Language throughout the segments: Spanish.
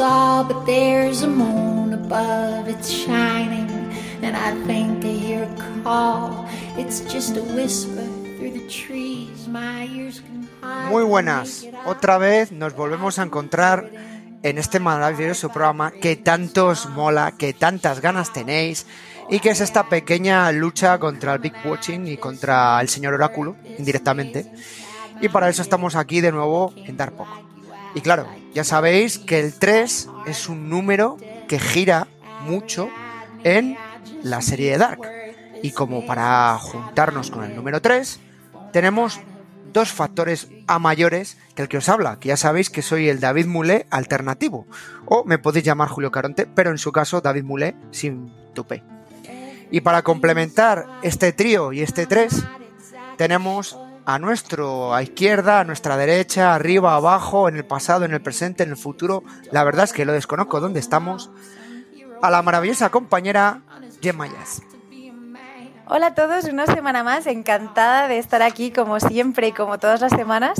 all, but there's a moon above, it's shining, and I think I hear a call. It's just a whisper through the trees, my ears can hide. Muy buenas, otra vez nos volvemos a encontrar en este maravilloso programa que tanto os mola, que tantas ganas tenéis y que es esta pequeña lucha contra el Big Watching y contra el señor Oráculo, indirectamente. Y para eso estamos aquí de nuevo en Dar Poco. Y claro, ya sabéis que el 3 es un número que gira mucho en la serie de Dark. Y como para juntarnos con el número 3, tenemos dos factores a mayores que el que os habla, que ya sabéis que soy el David Mulé alternativo, o me podéis llamar Julio Caronte, pero en su caso David Mulé sin tupé. Y para complementar este trío y este 3, tenemos a nuestro a izquierda, a nuestra derecha, arriba, abajo, en el pasado, en el presente, en el futuro. La verdad es que lo desconozco dónde estamos. A la maravillosa compañera Gemma Yaz. Hola a todos, una semana más, encantada de estar aquí como siempre y como todas las semanas.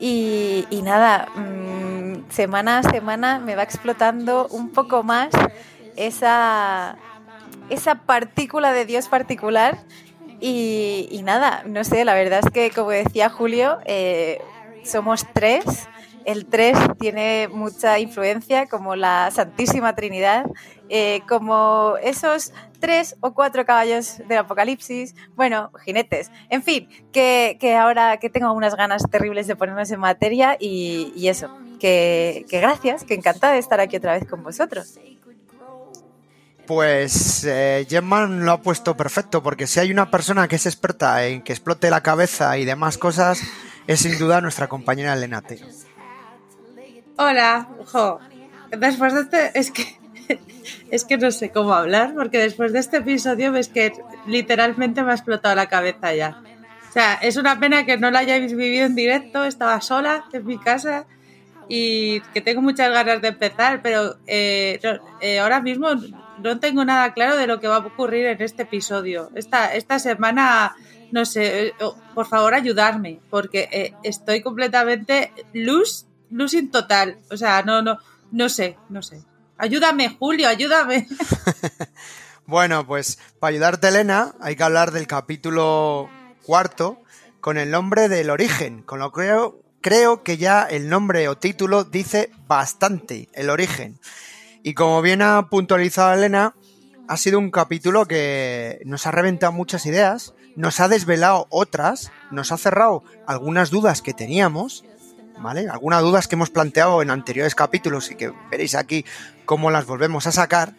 Y, y nada, mmm, semana a semana me va explotando un poco más esa, esa partícula de Dios particular. Y, y, nada, no sé, la verdad es que como decía Julio, eh, somos tres. El 3 tiene mucha influencia, como la Santísima Trinidad, eh, como esos tres o cuatro caballos del apocalipsis, bueno, jinetes, en fin, que, que ahora que tengo unas ganas terribles de ponernos en materia y, y eso, que, que, gracias, que encantada de estar aquí otra vez con vosotros. Pues eh, lo ha puesto perfecto, porque si hay una persona que es experta en que explote la cabeza y demás cosas, es sin duda nuestra compañera Lenate. Hola, jo. Después de este, es que es que no sé cómo hablar, porque después de este episodio ves que literalmente me ha explotado la cabeza ya. O sea, es una pena que no lo hayáis vivido en directo, estaba sola en mi casa y que tengo muchas ganas de empezar, pero eh, eh, ahora mismo no tengo nada claro de lo que va a ocurrir en este episodio. Esta, esta semana, no sé, eh, por favor ayudarme, porque eh, estoy completamente luz, losing total. O sea, no, no, no sé, no sé. Ayúdame, Julio, ayúdame. bueno, pues para ayudarte, Elena, hay que hablar del capítulo cuarto con el nombre del origen, con lo que creo, creo que ya el nombre o título dice bastante, el origen. Y como bien ha puntualizado Elena, ha sido un capítulo que nos ha reventado muchas ideas, nos ha desvelado otras, nos ha cerrado algunas dudas que teníamos, ¿vale? Algunas dudas que hemos planteado en anteriores capítulos y que veréis aquí cómo las volvemos a sacar.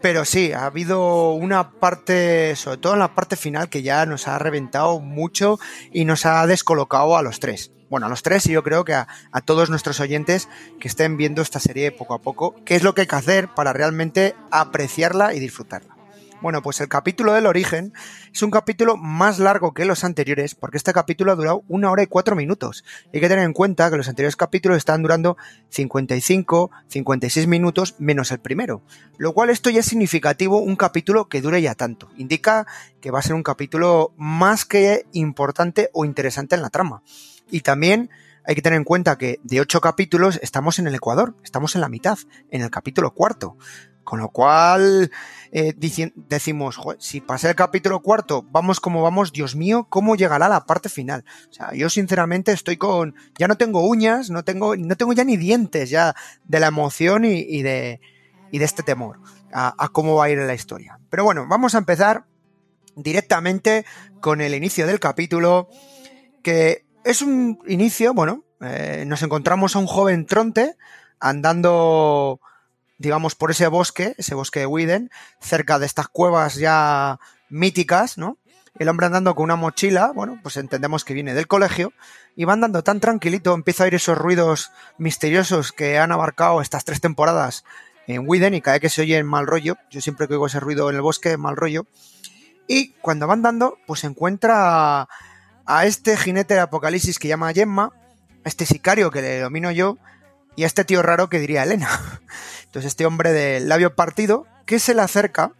Pero sí, ha habido una parte, sobre todo en la parte final, que ya nos ha reventado mucho y nos ha descolocado a los tres. Bueno, a los tres y yo creo que a, todos nuestros oyentes que estén viendo esta serie poco a poco, qué es lo que hay que hacer para realmente apreciarla y disfrutarla. Bueno, pues el capítulo del origen es un capítulo más largo que los anteriores, porque este capítulo ha durado una hora y cuatro minutos. Hay que tener en cuenta que los anteriores capítulos están durando 55, 56 minutos menos el primero. Lo cual esto ya es significativo un capítulo que dure ya tanto. Indica que va a ser un capítulo más que importante o interesante en la trama. Y también hay que tener en cuenta que de ocho capítulos estamos en el Ecuador, estamos en la mitad, en el capítulo cuarto. Con lo cual eh, decimos, si pasa el capítulo cuarto, vamos como vamos, Dios mío, ¿cómo llegará la parte final? O sea, yo sinceramente estoy con, ya no tengo uñas, no tengo, no tengo ya ni dientes ya de la emoción y, de, y de este temor a, a cómo va a ir la historia. Pero bueno, vamos a empezar directamente con el inicio del capítulo, que es un inicio, bueno, eh, nos encontramos a un joven tronte andando digamos, por ese bosque, ese bosque de Widen, cerca de estas cuevas ya míticas, ¿no? El hombre andando con una mochila, bueno, pues entendemos que viene del colegio, y va andando tan tranquilito, empieza a oír esos ruidos misteriosos que han abarcado estas tres temporadas en Widen, y cada vez que se oye en mal rollo, yo siempre que oigo ese ruido en el bosque, mal rollo, y cuando va andando, pues encuentra a este jinete de apocalipsis que llama Gemma, a este sicario que le domino yo, y a este tío raro que diría Elena. Entonces este hombre del labio partido que se le acerca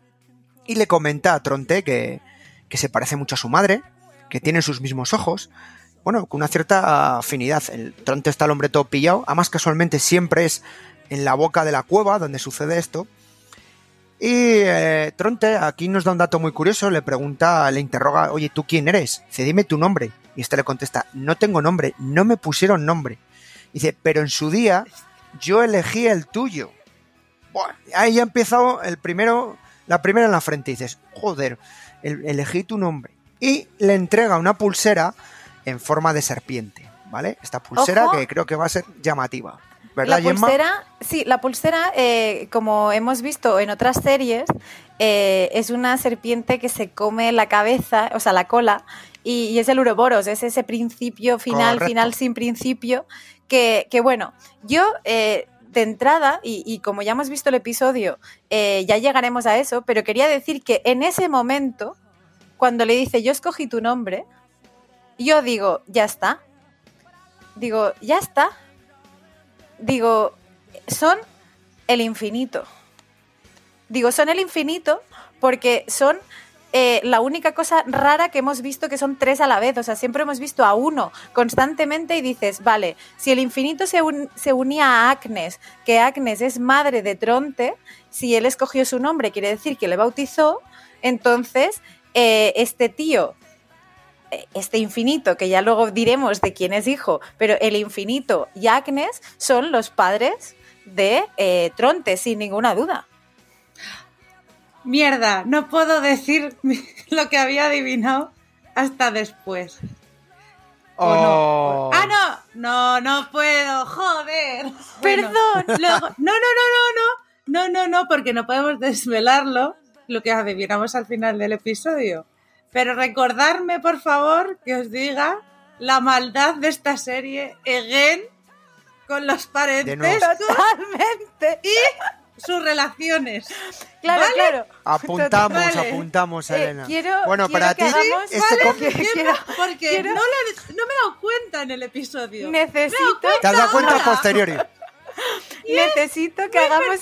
y le comenta a Tronte que, que se parece mucho a su madre, que tiene sus mismos ojos, bueno, con una cierta afinidad. El Tronte está el hombre todo pillado, además casualmente siempre es en la boca de la cueva donde sucede esto. Y eh, Tronte aquí nos da un dato muy curioso, le pregunta, le interroga, oye, ¿tú quién eres? Dice, dime tu nombre. Y este le contesta, no tengo nombre, no me pusieron nombre. Dice, pero en su día yo elegí el tuyo. Bueno, ahí ya ha empezado el primero, la primera en la frente. dices, joder, elegí tu nombre. Y le entrega una pulsera en forma de serpiente, ¿vale? Esta pulsera que creo que va a ser llamativa. ¿Verdad, la pulsera, sí, la pulsera, eh, como hemos visto en otras series, eh, es una serpiente que se come la cabeza, o sea, la cola, y, es el uroboros, es ese principio final, final sin principio, que, bueno, yo eh, de entrada, y, como ya hemos visto el episodio, ya llegaremos a eso, pero quería decir que en ese momento, cuando le dice yo escogí tu nombre, yo digo, ya está. Digo, ya está digo, son el infinito. Digo, son el infinito porque son eh, la única cosa rara que hemos visto que son tres a la vez. O sea, siempre hemos visto a uno constantemente y dices, vale, si el infinito se, se unía a Agnes, que Agnes es madre de Tronte, si él escogió su nombre, quiere decir que le bautizó, entonces eh, este tío este infinito, que ya luego diremos de quién es hijo, pero el infinito y Agnes son los padres de eh, Tronte, sin ninguna duda. Mierda, no puedo decir lo que había adivinado hasta después. Oh. Ah, no, no, no puedo, joder. Perdón. no, no, no, no, no, no, no, no, porque no podemos desvelarlo, lo que adivinamos al final del episodio. Pero recordarme, por favor, que os diga la maldad de esta serie, again, con los parentescos Totalmente. y sus relaciones. Claro, claro. Apuntamos, apuntamos, eh, Elena. quiero, bueno, para ti, hagamos, este quiero, porque no, le, no, me he dado cuenta en el episodio. Necesito. ¿Te has dado cuenta a posteriori? Necesito que hagamos.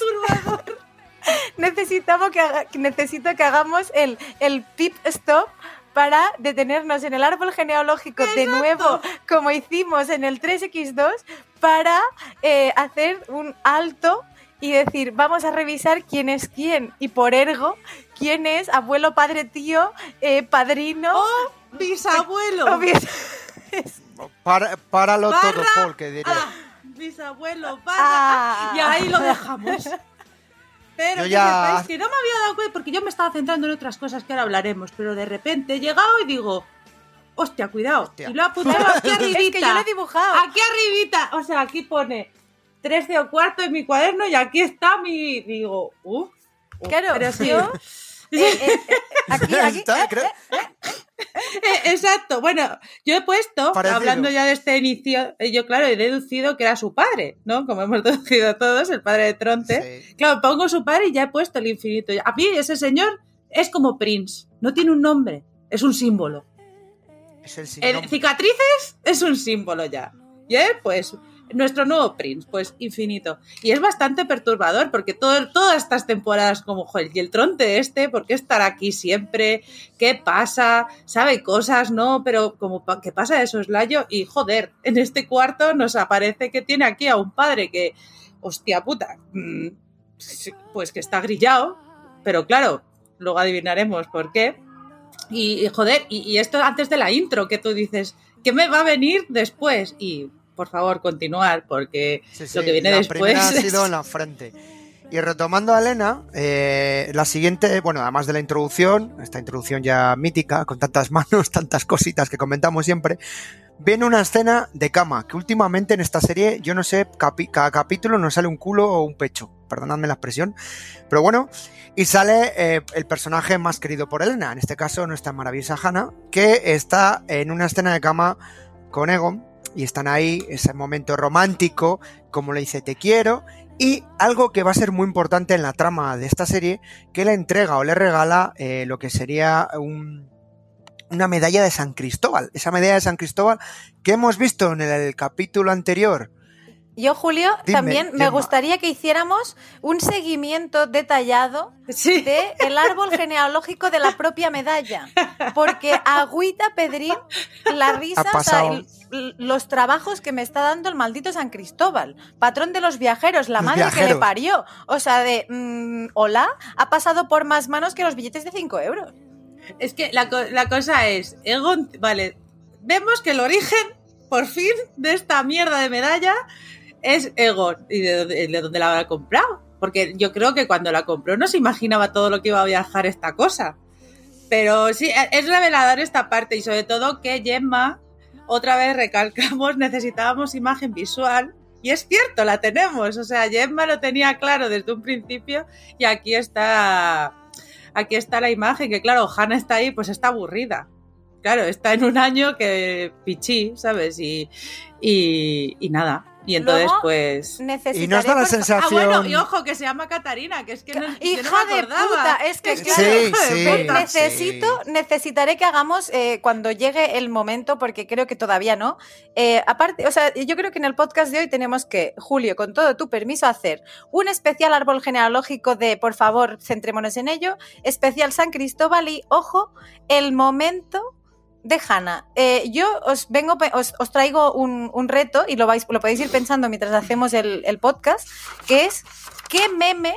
Necesitamos que necesito que hagamos el, el pit stop para detenernos en el árbol genealógico de nuevo, como hicimos en el 3X2, para eh, hacer un alto y decir, vamos a revisar quién es quién, y por ergo, quién es abuelo, padre, tío, eh, padrino. O bisabuelo. para, páralo todo, Paul, que diré. Ah, bisabuelo, ah. y ahí lo dejamos. Pero que ya... que no me había dado cuenta porque yo me estaba centrando en otras cosas que ahora hablaremos, pero de repente he llegado y digo, hostia, cuidado. Y lo he apuntado aquí arribita. es que yo lo he dibujado. Aquí arribita. O sea, aquí pone 13 o cuarto en mi cuaderno y aquí está mi... Digo, uh. claro, pero. Yo, eh, eh, eh, aquí, aquí, está, creo. Exacto. Bueno, yo he puesto, hablando ya de este inicio, yo claro, he deducido que era su padre, ¿no? Como hemos deducido todos, el padre de Tronte. Claro, pongo su padre y ya he puesto el infinito. A mí ese señor es como Prince, no tiene un nombre, es un símbolo. Es el cicatrices es un símbolo ya. Y pues nuestro nuevo Prince, pues infinito. Y es bastante perturbador porque todas estas temporadas como, joder, y el tronte este, ¿por qué estar aquí siempre? ¿Qué pasa? ¿Sabe cosas? No, pero como, ¿qué pasa eso, Slayo? Y joder, en este cuarto nos aparece que tiene aquí a un padre que, hostia puta, mm, pues que está grillado, pero claro, luego adivinaremos por qué. Y, joder, y, y esto antes de la intro que tú dices, ¿qué me va a venir después? Y por favor, continuar, porque lo que viene después. ha sido en la frente. Y retomando a Elena, eh, la siguiente, bueno, además de la introducción, esta introducción ya mítica, con tantas manos, tantas cositas que comentamos siempre, viene una escena de cama, que últimamente en esta serie, yo no sé, cada capítulo nos sale un culo o un pecho, perdonadme la expresión, pero bueno, y sale eh, el personaje más querido por Elena, en este caso nuestra maravillosa Hannah, que está en una escena de cama con Egon, y están ahí, ese momento romántico, como le dice te quiero, y algo que va a ser muy importante en la trama de esta serie, que le entrega o le regala eh, lo que sería una medalla de San Cristóbal, esa medalla de San Cristóbal que hemos visto en el capítulo anterior yo, Julio, también me gustaría que hiciéramos un seguimiento detallado del el árbol genealógico de la propia medalla. Porque Agüita Pedrín, la risa, los trabajos que me está dando el maldito San Cristóbal, patrón de los viajeros, la Los madre que le parió. O sea, de, mm, hola, ha pasado por más manos que los billetes de 5 euros. Es que la, co- la cosa es, Egon, vale, vemos que el origen, por fin, de esta mierda de medalla es Egon. ¿Y de dónde, de dónde la habrá comprado? Porque yo creo que cuando la compró no se imaginaba todo lo que iba a viajar esta cosa. Pero sí, e- es revelador esta parte y sobre todo que Gemma, otra vez recalcamos, necesitábamos imagen visual. Y es cierto, la tenemos. O sea, Gemma lo tenía claro desde un principio y aquí está aquí está la imagen, que claro, Hannah está ahí, pues está aburrida. Claro, está en un año que pichí, ¿sabes? Y, y, y nada. Y entonces, Luego, pues. Y nos da la Ah, sensación. bueno, y ojo, que se llama Catarina, que es que no, que no Hija me de puta, es que Es claro, Sí, hija de sí. puta. necesito, necesitaré que hagamos eh, cuando llegue el momento, porque creo que todavía no. Eh, aparte, o sea, yo creo que en el podcast de hoy tenemos que, Julio, con todo tu permiso, hacer un especial árbol genealógico de, por favor, centrémonos en ello, especial San Cristóbal y, ojo, el momento de Hanna. Eh, yo os vengo, os, os traigo un, un reto y lo, vais, lo podéis ir pensando mientras hacemos el, el podcast, que es ¿qué meme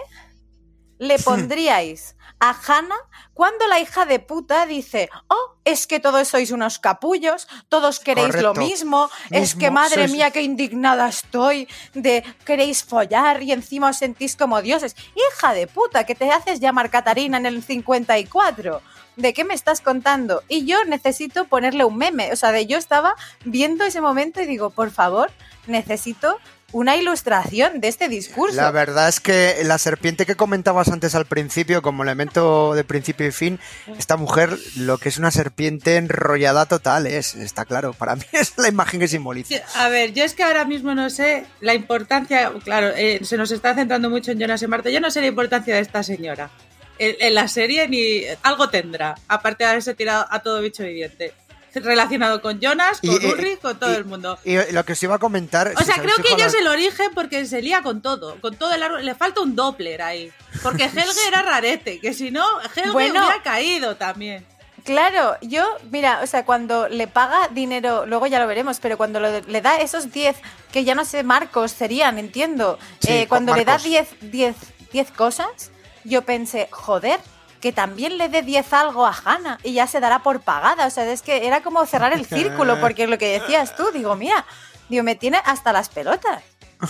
le pondríais a Hannah cuando la hija de puta dice, oh, es que todos sois unos capullos, todos queréis lo mismo, es que madre sois- mía, qué indignada estoy de queréis follar y encima os sentís como dioses. Hija de puta, que te haces llamar Catarina en el 54. ¿De qué me estás contando? Y yo necesito ponerle un meme. O sea, de yo estaba viendo ese momento y digo, por favor, necesito una ilustración de este discurso. La verdad es que la serpiente que comentabas antes al principio, como elemento de principio y fin, esta mujer lo que es una serpiente enrollada total es, está claro. Para mí es la imagen que simboliza. A ver, yo es que ahora mismo no sé la importancia, claro, eh, se nos está centrando mucho en Jonas y Marta, yo no sé la importancia de esta señora. En, en la serie ni algo tendrá, aparte de haberse tirado a todo bicho viviente. Relacionado con Jonas, con Y, eh, Ulrich, con todo y- el mundo. Y lo que os iba a comentar. O si sea, creo que ella la- es el origen porque se lía con todo, con todo el árbol. Le falta un Doppler ahí. Porque Helge era rarete, que si no, Helge Bueno. hubiera caído también. Claro, yo, mira, o sea, cuando le paga dinero, luego ya lo veremos, pero cuando lo- le da esos 10, que ya no sé, marcos serían, entiendo, Sí, eh, cuando le da marcos. 10, 10, 10 cosas, yo pensé, joder, que también le dé 10 algo a Hanna y ya se dará por pagada. O sea, es que era como cerrar el círculo, porque lo que decías tú, digo, mira, digo, me tiene hasta las pelotas.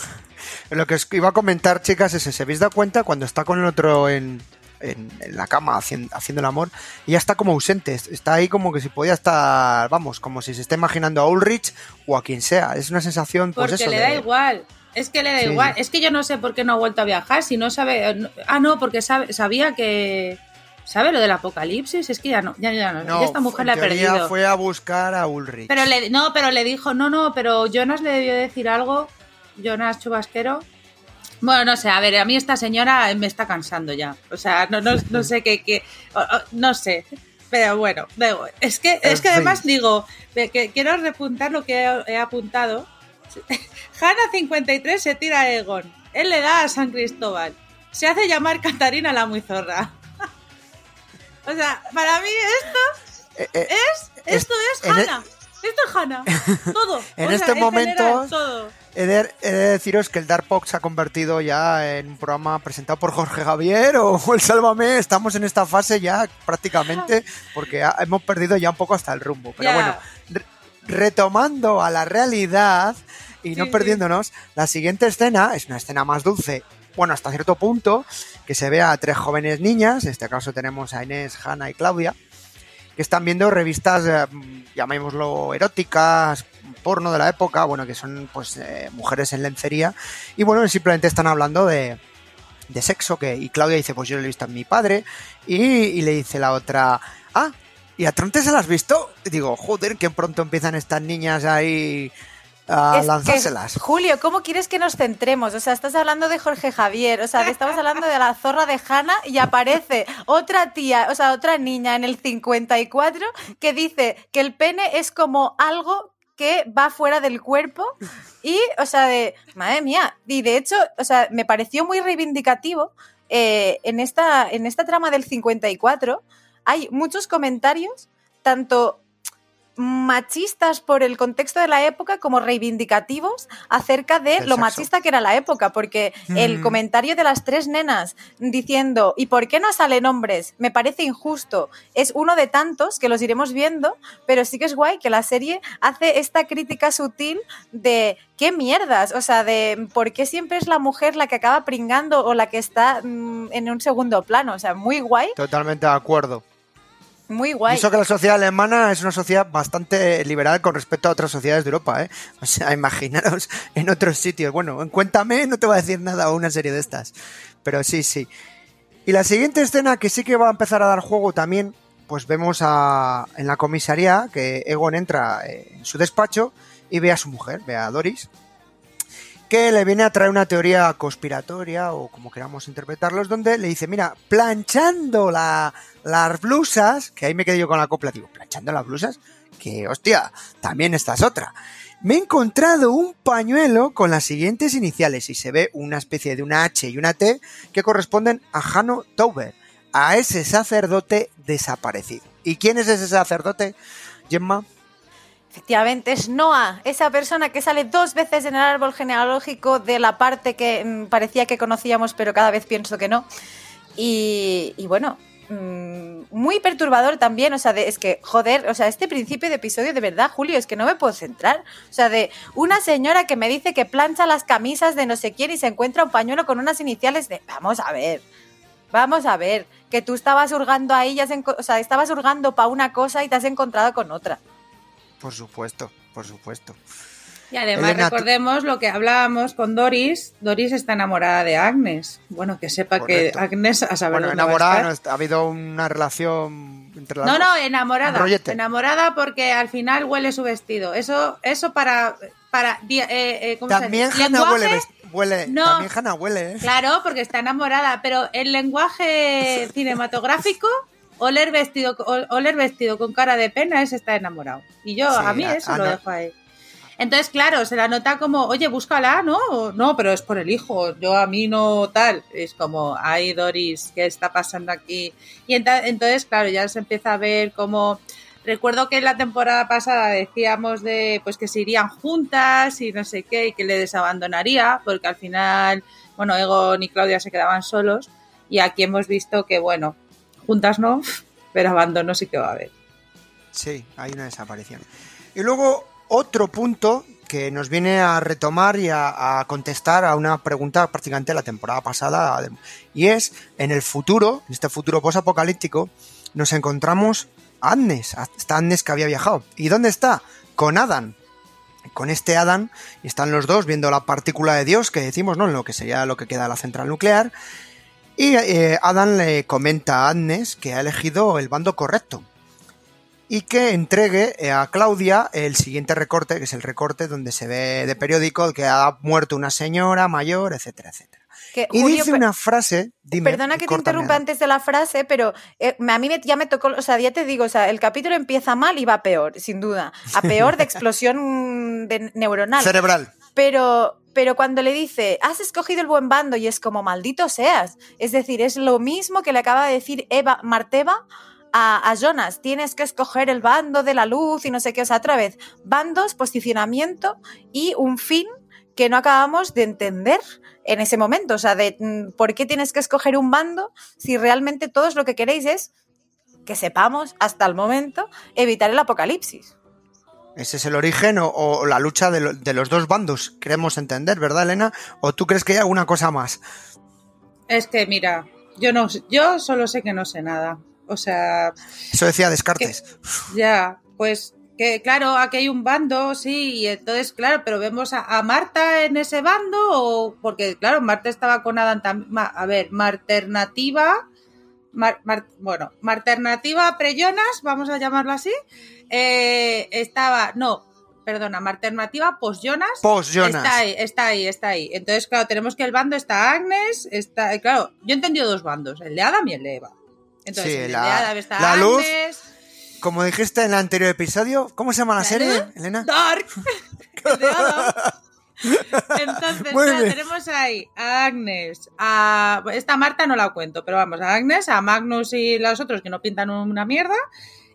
Lo que os iba a comentar, chicas, es: ¿se habéis dado cuenta cuando está con el otro en, en- en la cama haciendo, haciendo el amor? Y ya está como ausente. Está ahí como que si podía estar, vamos, como si se esté imaginando a Ulrich o a quien sea. Es una sensación, pues Porque eso. le de- da igual. Es que le da Sí. igual. Es que yo no sé por qué no ha vuelto a viajar. Si no sabe. no- Ah, no, porque sabe, sabía que. ¿Sabe lo del apocalipsis? Es que ya no. Ya, ya no. No, ya esta mujer le ha perdido. fue a buscar a Ulrich. Pero le, no, pero le dijo, no, no, pero Jonas le debió decir algo. Jonas Chubasquero. Bueno, no sé, a ver, a mí esta señora me está cansando ya. O sea, no, no, no sé qué, qué- no sé. Pero bueno, es que, es que además digo, que quiero repuntar lo que he, he apuntado. Hanna 53 se tira a Egon. Él le da a San Cristóbal. Se hace llamar Catarina la muy zorra. O sea, para mí esto Eh, eh, es, esto es en e- Hanna. Esto es Hanna. Todo. En O sea, este momento- general, todo. He de, he de deciros que el Dark Box se ha convertido ya en un programa presentado por Jorge Javier o el Sálvame. Estamos en esta fase ya prácticamente porque ha- hemos perdido ya un poco hasta el rumbo. Pero bueno, re- retomando a la realidad y no sí. perdiéndonos, la siguiente escena es una escena más dulce. Bueno, hasta cierto punto, que se ve a tres jóvenes niñas, en este caso tenemos a Inés, Hanna y Claudia, que están viendo revistas, eh, llamémoslo eróticas, porno de la época, bueno, que son pues eh, mujeres en lencería, y bueno, simplemente están hablando de, de sexo, que, y Claudia dice, pues yo lo he visto en mi padre, y, le dice la otra, ah, ¿y a Tronte se las visto? Digo, joder, que pronto empiezan estas niñas ahí a Es que, lanzárselas. Julio, ¿cómo quieres que nos centremos? O sea, estás hablando de Jorge Javier, o sea, estamos hablando de la zorra de Hanna y aparece otra tía, o sea, otra niña en el 54 que dice que el pene es como algo que va fuera del cuerpo y, o sea, de, madre mía, y de hecho, o sea, me pareció muy reivindicativo eh, en, esta, en esta trama del 54 hay muchos comentarios, tanto machistas por el contexto de la época como reivindicativos acerca de lo sexo. machista que era la época, porque el Mm. comentario de las tres nenas diciendo ¿y por qué no salen hombres? Me parece injusto. Es uno de tantos que los iremos viendo, pero sí que es guay que la serie hace esta crítica sutil de qué mierdas, o sea, de por qué siempre es la mujer la que acaba pringando o la que está mm, en un segundo plano, o sea, muy guay, Totalmente de acuerdo. Muy guay. eso que la sociedad alemana es una sociedad bastante liberal con respecto a otras sociedades de Europa, ¿eh? O sea, imaginaros en otros sitios. Bueno, en Cuéntame no te va a decir nada o una serie de estas. Pero sí, sí. Y la siguiente escena que sí que va a empezar a dar juego también, pues vemos a, en la comisaría que Egon entra eh, en su despacho y ve a su mujer, ve a Doris, que le viene a traer una teoría conspiratoria o como queramos interpretarlos, donde le dice, mira, planchando la- las blusas, que ahí me quedé yo con la copla, digo, planchando las blusas, que hostia, también esta es otra. Me he encontrado un pañuelo con las siguientes iniciales y se ve una especie de una H y una T que corresponden a Hanno Tauber, a ese sacerdote desaparecido. ¿Y quién es ese sacerdote, Gemma? Efectivamente, es Noah, esa persona que sale dos veces en el árbol genealógico de la parte que mm, parecía que conocíamos, pero cada vez pienso que no. Y, bueno, mm, muy perturbador también, o sea, de- es que, joder, o sea, este principio de episodio de verdad, Julio, es que no me puedo centrar. O sea, de una señora que me dice que plancha las camisas de no sé quién y se encuentra un pañuelo con unas iniciales de, vamos a ver. Vamos a ver, que tú estabas hurgando ahí, ya enco- o sea, estabas hurgando para una cosa y te has encontrado con otra. Por supuesto, por supuesto. Y además Elena, recordemos lo que hablábamos con Doris. Doris está enamorada de Agnes. Bueno, que sepa Correcto. que Agnes a saber Bueno, dónde va a enamorada, estar. no está- ha habido una relación entre las No, dos. no, enamorada. Enamorada porque al final huele su vestido. Eso, eso para, para eh, eh, ¿cómo se También dice? Hannah huele- No. también Hannah huele, ¿eh? Claro, porque está enamorada, pero el lenguaje cinematográfico, oler vestido, oler vestido con cara de pena es estar enamorado. Y yo, Sí, a mí eso lo dejo ahí. Entonces, claro, se la nota como, oye, búscala, ¿no? O, No, pero es por el hijo, yo a mí no tal. Es como, ay, Doris, ¿qué está pasando aquí? Y entonces, claro, ya se empieza a ver como... Recuerdo que en la temporada pasada decíamos de pues que se irían juntas y no sé qué, y que le desabandonaría, porque al final, bueno, Egon y Claudia se quedaban solos, y aquí hemos visto que, bueno, juntas no, pero abandono sí que va a haber. Sí, hay una desaparición. Y luego otro punto que nos viene a retomar y a, contestar a una pregunta prácticamente la temporada pasada, y es, en el futuro, en este futuro posapocalíptico, nos encontramos a Agnes, a esta Agnes que había viajado. ¿Y dónde está? Con Adam. Con este Adam, están los dos viendo la partícula de Dios que decimos, ¿no? En lo que sería lo que queda de la central nuclear. Y eh, Adam le comenta a Agnes que ha elegido el bando correcto y que entregue eh, a Claudia el siguiente recorte, que es el recorte donde se ve de periódico que ha muerto una señora mayor, etcétera, etcétera. Que, Y Julio, dice una frase, dime, Perdona que te interrumpa antes de la frase, pero eh, a mí me- ya me tocó, o sea, ya te digo, o sea, el capítulo empieza mal y va peor, sin duda. A peor de explosión de neuronal. Cerebral. Pero, pero cuando le dice, has escogido el buen bando y es como maldito seas. Es decir, es lo mismo que le acaba de decir Eva Marteva a, Jonas. Tienes que escoger el bando de la luz y no sé qué. O sea, otra vez, bandos, posicionamiento y un fin que no acabamos de entender en ese momento. O sea, de mm, por qué tienes que escoger un bando si realmente todos lo que queréis es que sepamos, hasta el momento, evitar el apocalipsis. Ese es el origen o, o la lucha de, lo- de los dos bandos, queremos entender, ¿verdad, Elena? ¿O tú crees que hay alguna cosa más? Es que, mira, yo no sé- yo solo sé que no sé nada. O sea, Eso decía Descartes. Ya, pues que claro, aquí hay un bando, sí, y entonces, claro, pero vemos a, a Marta en ese bando, o porque, claro, Marta estaba con Adam también. A ver, Marternativa, Mar- Mar- bueno, Marternativa Preyonas, vamos a llamarlo así, eh, estaba, no, perdona, Marternativa Post-Jonas. Post-Jonas. Está ahí, está ahí, está ahí. Entonces, claro, tenemos que el bando está Agnes, está, claro, yo he entendido dos bandos, el de Adam y el de Eva. Entonces, Sí, el la- de Adam está la luz Agnes, Como dijiste en el anterior episodio, ¿cómo se llama la ¿La serie, luz? Elena? Dark. Entonces, tenemos ahí a Agnes, a esta Marta no la cuento, pero vamos, a Agnes, a Magnus y los otros que no pintan una mierda,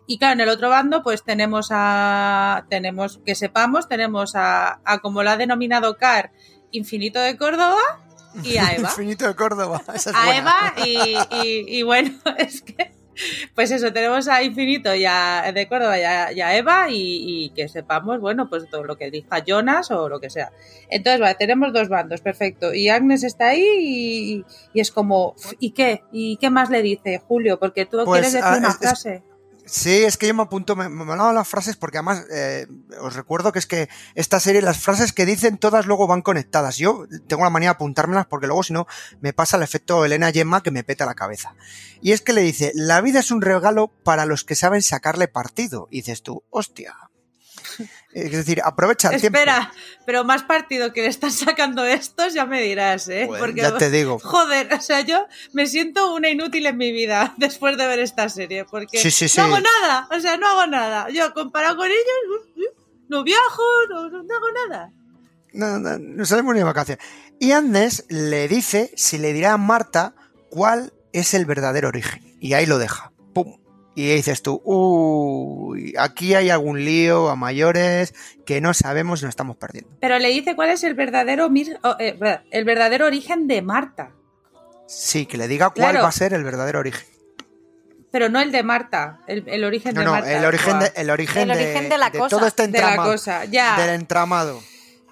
Y claro, en el otro bando, pues tenemos a, tenemos, que sepamos, tenemos a, a como lo ha denominado Car, Infinito de Córdoba y a Eva. Infinito de Córdoba. Esa es a buena. Eva y, y- y bueno, es que, pues eso, tenemos a Infinito y a, de Córdoba y a, y a Eva y, y que sepamos, bueno, pues todo lo que diga Jonas o lo que sea. Entonces, vale, tenemos dos bandos, perfecto. Y Agnes está ahí y, y es como, ¿y qué? ¿Y qué más le dice Julio? Porque tú Pues, quieres decir ah, una es- frase. Sí, es que yo me apunto, me, me han las frases porque además eh, os recuerdo que es que esta serie, las frases que dicen todas luego van conectadas. Yo tengo la manía de apuntármelas porque luego si no me pasa el efecto Elena Gemma que me peta la cabeza. Y es que le dice, la vida es un regalo para los que saben sacarle partido. Y dices tú, hostia. Es decir, aprovecha el tiempo. Espera, pero más partido que le están sacando estos, ya me dirás, ¿eh? Bueno, Porque, ya te digo. Joder, o sea, yo me siento una inútil en mi vida después de ver esta serie, porque Sí, sí, sí. no hago nada, o sea, no hago nada. Yo comparado con ellos, no viajo, no, no- no hago nada. No, no, no salimos ni de vacaciones. Y Agnes le dice si le dirá a Marta cuál es el verdadero origen. Y ahí lo deja. Y dices tú, uy, aquí hay algún lío a mayores que no sabemos y nos estamos perdiendo. Pero le dice cuál es el verdadero, eh, el verdadero origen de Marta, Sí, que le diga cuál Claro. va a ser el verdadero origen. pero no el de Marta, el, el origen No, de no, Marta. el origen, de, el origen, El origen de la cosa, todo este de la entramado. cosa, ya. Del entramado.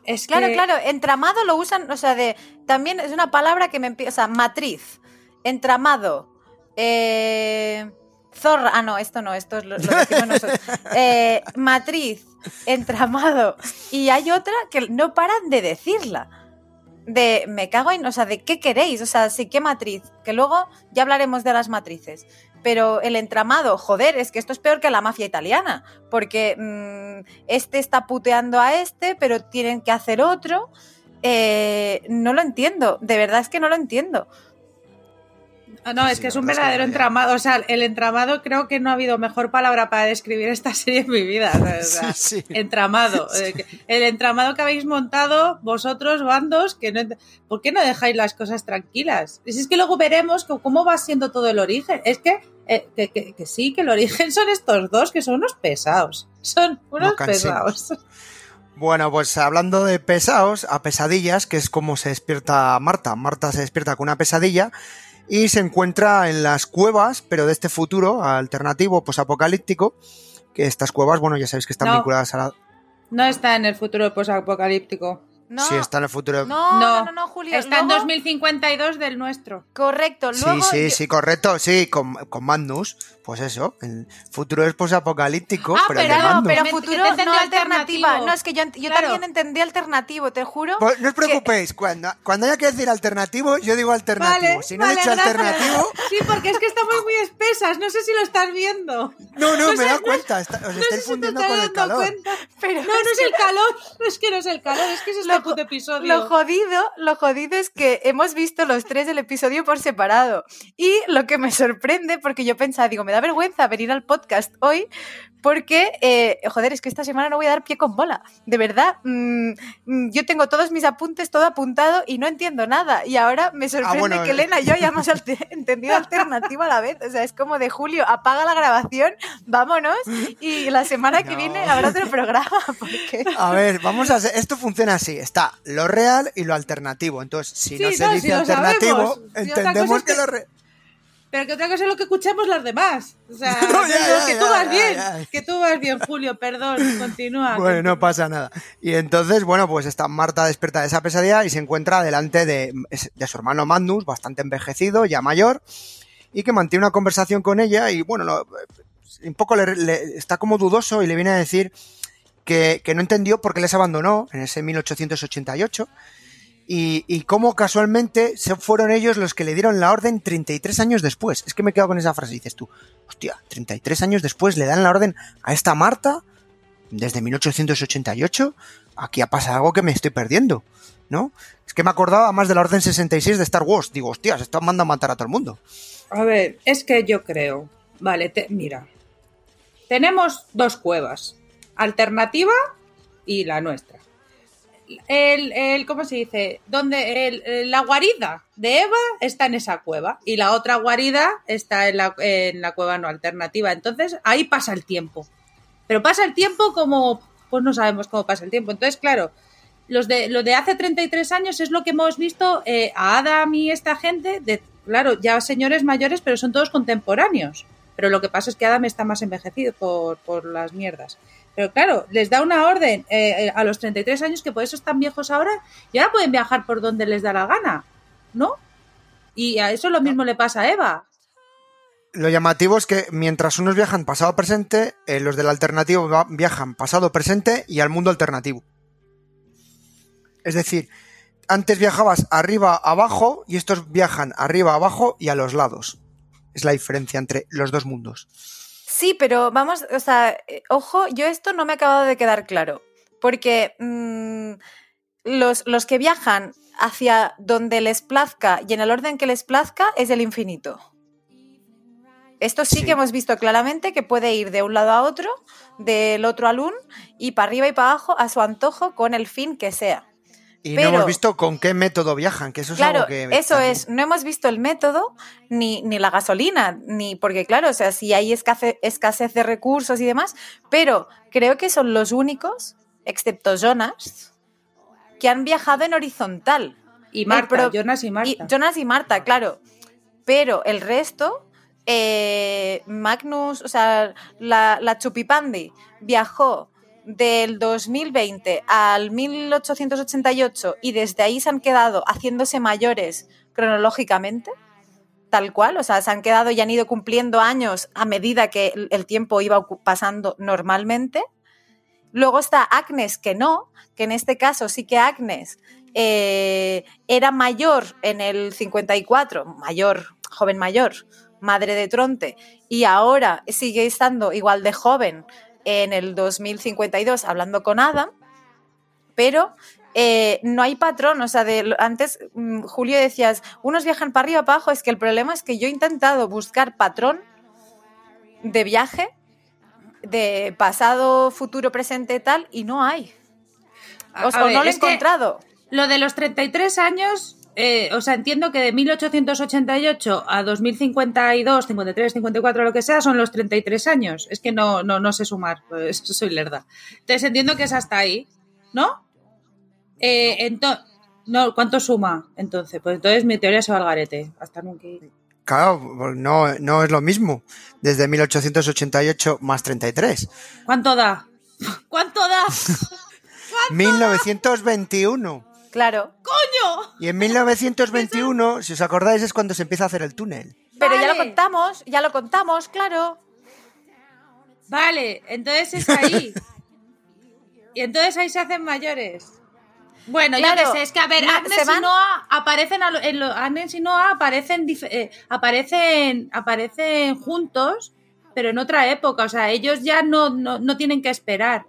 Es Claro, claro, entramado lo usan, o sea, de también es una palabra que me empieza, o sea, matriz, entramado, eh, zorra, ah, no, esto no, esto es lo, lo decimos nosotros, Eh, matriz, entramado, y hay otra que no paran de decirla, de me cago en, o sea, de qué queréis, o sea, sí, qué matriz, que luego ya hablaremos de las matrices. Pero el entramado, joder, es que esto es peor que la mafia italiana, porque mm, este está puteando a este, pero tienen que hacer otro. Eh, no lo entiendo, de verdad es que no lo entiendo. Ah, No, Sí, es que es un verdad es que verdadero entramado. O sea, el entramado creo que no ha habido mejor palabra para describir esta serie en mi vida. O sea, Sí, sí. Entramado. Eh, El entramado que habéis montado vosotros, bandos, que no, ¿por qué no dejáis las cosas tranquilas? Y si es que luego veremos cómo va siendo todo el origen. Es que, eh, que, que- que sí, que el origen son estos dos, que son unos pesados. Son unos pesados. Bueno, pues hablando de pesados, a pesadillas, que es como se despierta Marta. Marta se despierta con una pesadilla y se encuentra en las cuevas, pero de este futuro alternativo, pues apocalíptico, que estas cuevas, bueno, ya sabéis que están No. vinculadas a la... No está en el futuro posapocalíptico. No, Sí, está en el futuro... no, No. no, no, no, Julio. Está en luego- 2052 del nuestro. Correcto, Sí, luego. sí, yo- sí, correcto, sí, con, con Magnus, pues eso, el futuro es posapocalíptico, Ah, pero, el pero de No, Magnus. pero Me- futuro no alternativa. alternativo. No, es que yo, yo Claro. también entendí alternativo, te juro. Pues no os que- preocupéis, cuando, cuando haya que decir alternativo, yo digo alternativo. Vale, si no he dicho gracias. alternativo, Sí, porque es que estamos muy espesas, no sé si lo estás viendo. no, no, me sé, da no- cuenta, está- os No estáis si te fundiendo con el calor. cuenta. Pero No, no es el calor, es que no es el calor, es que es este Lo- puto episodio. Lo jodido, lo jodido es que hemos visto los tres del episodio por separado. Y lo que me sorprende, porque yo pensaba, digo, me da vergüenza venir al podcast hoy, porque, eh, joder, es que esta semana no voy a dar pie con bola. De verdad, mm, mm, yo tengo todos mis apuntes, todo apuntado y no entiendo nada. Y ahora me sorprende bueno, que eh. Elena y yo hayamos entendido alternativa a la vez. O sea, es como de Julio, apaga la grabación, vámonos. Y la semana que No. viene habrá otro programa. Porque... A ver, vamos a hacer, esto funciona así, está lo real y lo alternativo. Entonces, si no se no, dice si alternativo, sabemos. Entendemos es que, lo re- Pero que otra cosa es lo que escuchamos las demás. O sea, No, ya, pero ya, que ya, tú vas bien, que tú vas bien, Julio, perdón, continúa. Bueno, no pasa nada. Y entonces, bueno, pues está Marta despierta de esa pesadilla y se encuentra delante de, de su hermano Magnus, bastante envejecido, ya mayor, y que mantiene una conversación con ella y, bueno, lo- un poco le, le- está como dudoso y le viene a decir que, no entendió por qué les abandonó en ese 1888 y, cómo casualmente fueron ellos los que le dieron la orden 33 años después. Es que me quedo con esa frase, dices tú, hostia, 33 años después le dan la orden a esta Marta desde 1888, aquí ha pasado algo que me estoy perdiendo, ¿no? Es que me acordaba más de la Orden 66 de Star Wars. Digo, hostia, se están mandando a matar a todo el mundo. A ver, es que yo creo. Vale, mira. Tenemos dos cuevas. Alternativa y la nuestra. el, ¿cómo se dice? Donde el- la guarida de Eva está en esa cueva y la otra guarida está en la, en la cueva no alternativa. Entonces ahí pasa el tiempo. Pero pasa el tiempo como, pues no sabemos cómo pasa el tiempo. Entonces, claro, los de, lo de hace 33 años es lo que hemos visto eh, a Adam y esta gente, claro, ya señores mayores, pero son todos contemporáneos. Pero lo que pasa es que Adam está más envejecido por, por las mierdas. Pero claro, les da una orden eh, eh, a los 33 años que por eso están viejos ahora y ahora pueden viajar por donde les da la gana, ¿no? Y a eso lo mismo le pasa a Eva. Lo llamativo es que mientras unos viajan pasado-presente, eh, los del alternativo viajan pasado-presente y al mundo alternativo. Es decir, antes viajabas arriba-abajo y estos viajan arriba-abajo y a los lados. Es la diferencia entre los dos mundos. Sí, pero vamos, o sea, eh, ojo, yo esto no me ha acabado de quedar claro. Porque mm, los, los que viajan hacia donde les plazca y en el orden que les plazca es el infinito. Esto sí, Sí. que hemos visto claramente que puede ir de un lado a otro, del otro al un, y para arriba y para abajo a su antojo con el fin que sea. Y Pero- no hemos visto con qué método viajan, que eso es Claro, algo que... eso también- es, no hemos visto el método ni, ni la gasolina, ni porque claro, o sea, si hay escasez, escasez de recursos y demás, pero creo que son los únicos, excepto Jonas, que han viajado en horizontal. Y Marta, pro- Jonas y Marta. Y Jonas y Marta, claro. Pero el resto, eh, Magnus, o sea, la, la Chupipandi viajó del 2020 al 1888 y desde ahí se han quedado haciéndose mayores cronológicamente, tal cual, o sea, se han quedado y han ido cumpliendo años a medida que el- tiempo iba pasando normalmente. Luego está Agnes, que no, que en este caso sí que Agnes eh, era mayor en el 54, mayor, joven mayor, madre de Tronte, y ahora sigue estando igual de joven en el 2052 hablando con Adam, pero eh, no hay patrón, o sea, de, antes mm, Julio decías, unos viajan para arriba, para abajo, es que el problema es que yo he intentado buscar patrón de viaje, de pasado, futuro, presente, tal, y no hay. O, o no lo he encontrado. Lo de los 33 años, eh, o sea, entiendo que de 1888 a 2052, 53, 54, lo que sea, son los 33 años. Es que no, no, no sé sumar, pues soy lerda. Entonces entiendo que es hasta ahí, ¿no? Eh, ento- no, ¿cuánto suma entonces? Pues entonces mi teoría se va al garete. Hasta nunca. Claro, no, no es lo mismo. Desde 1888 más 33. ¿Cuánto da? ¿Cuánto da? 1921. Claro. ¡Coño! Y en 1921, si os acordáis, es cuando se empieza a hacer el túnel. Pero ya lo contamos, ya lo contamos, claro. Vale, entonces es ahí. y entonces ahí se hacen mayores. Bueno, yo Claro, qué sé, es que a ver, Agnes y Noah aparecen, a lo- en lo- Agnes y Noah aparecen, eh, aparecen, aparecen juntos, pero en otra época. O sea, ellos ya no, no, no tienen que esperar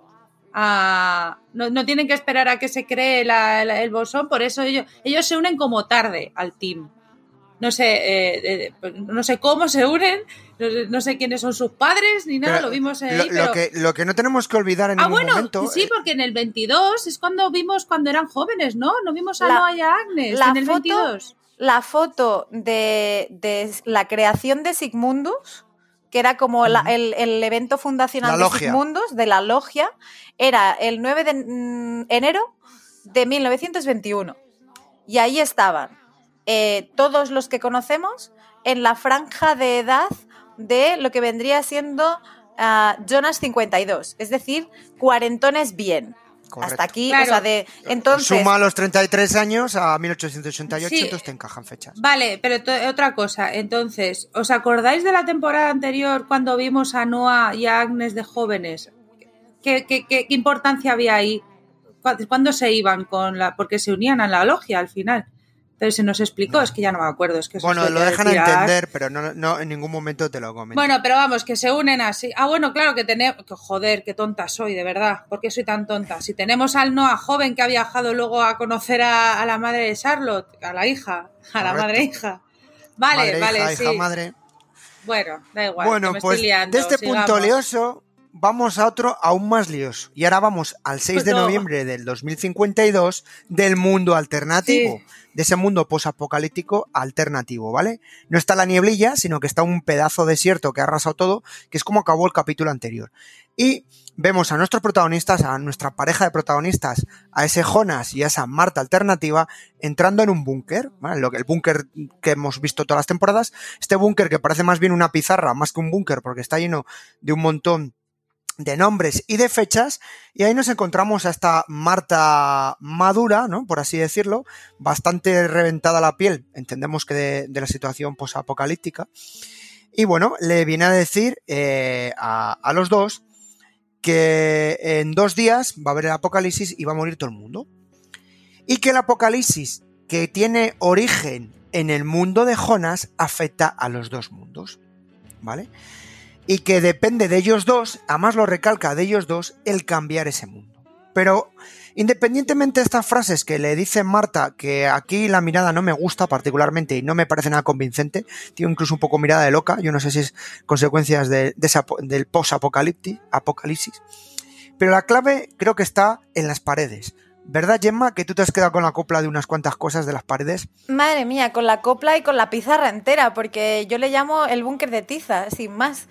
a, no, no tienen que esperar a que se cree la- la- el bosón, por eso ellos, ellos se unen como tarde al team. No sé, eh, eh, pues no sé cómo se unen, no sé, no sé quiénes son sus padres ni nada, Pero lo vimos ahí. lo, que, lo que no tenemos que olvidar en Ah, ningún bueno, momento. sí, porque en el 22 es cuando vimos cuando eran jóvenes, ¿no? No vimos a La- Noah y a Agnes la en el foto- 22. La foto de, de la creación de Sigmundus, que era como la- el, el evento fundacional de logia. Sigmundus, de la logia, era el 9 de mm, enero de 1921. Y ahí estaban eh, todos los que conocemos en la franja de edad de lo que vendría siendo ah, Jonas 52, es decir, cuarentones bien. Correcto. Hasta aquí, Claro. o sea, de entonces Suma los 33 años a 1888, Sí. entonces te encajan fechas. Vale, pero otra cosa. Entonces, ¿os acordáis de la temporada anterior cuando vimos a Noah y a Agnes de jóvenes? ¿Qué, qué- qué- qué importancia había ahí? ¿Cu- ¿Cuándo se iban con la...? Porque se unían a la logia al final. Pero se nos explicó, es que ya no me acuerdo. Es que Bueno, lo dejan a tirar. entender, pero no, no en ningún momento te lo comentan. Bueno, pero vamos, que se unen así. Ah, bueno, claro que tenemos. que Joder, qué tonta soy, de verdad. ¿Por qué soy tan tonta? Si tenemos al Noah joven que ha viajado luego a conocer a, a la madre de Charlotte, a la hija, a la Correcto. madre hija. Vale, madre, vale, hija, sí. hija, madre. Bueno, da igual. Bueno, me pues estoy liando, de este sigamos. punto lioso vamos a otro aún más lioso. Y ahora vamos al 6 de No. noviembre del 2052 del mundo alternativo. Sí. De ese mundo posapocalíptico alternativo, ¿vale? No está la nieblilla, sino que está un pedazo desierto que ha arrasado todo, que es como acabó el capítulo anterior. Y vemos a nuestros protagonistas, a nuestra pareja de protagonistas, a ese Jonas y a esa Marta alternativa, entrando en un búnker, ¿vale? Lo que el búnker que hemos visto todas las temporadas, este búnker que parece más bien una pizarra, más que un búnker, porque está lleno de un montón de nombres y de fechas, y ahí nos encontramos a esta Marta madura, ¿no? Por así decirlo, bastante reventada la piel, entendemos que de, la situación posapocalíptica. Y bueno, le viene a decir eh, a, a los dos que en dos días va a haber el apocalipsis y va a morir todo el mundo. Y que el apocalipsis que tiene origen en el mundo de Jonas afecta a los dos mundos. ¿Vale? Y que depende de ellos dos, además lo recalca de ellos dos, el cambiar ese mundo. Pero independientemente de estas frases que le dice Marta, que aquí la mirada no me gusta particularmente y no me parece nada convincente, tiene incluso un poco mirada de loca, yo no sé si es consecuencias del post-apocalipsis, apocalipsis, pero la clave creo que está en las paredes. ¿Verdad, Gemma, que tú te has quedado con la copla de unas cuantas cosas de las paredes? Madre mía, con la copla y con la pizarra entera, porque yo le llamo el búnker de tiza, sin más.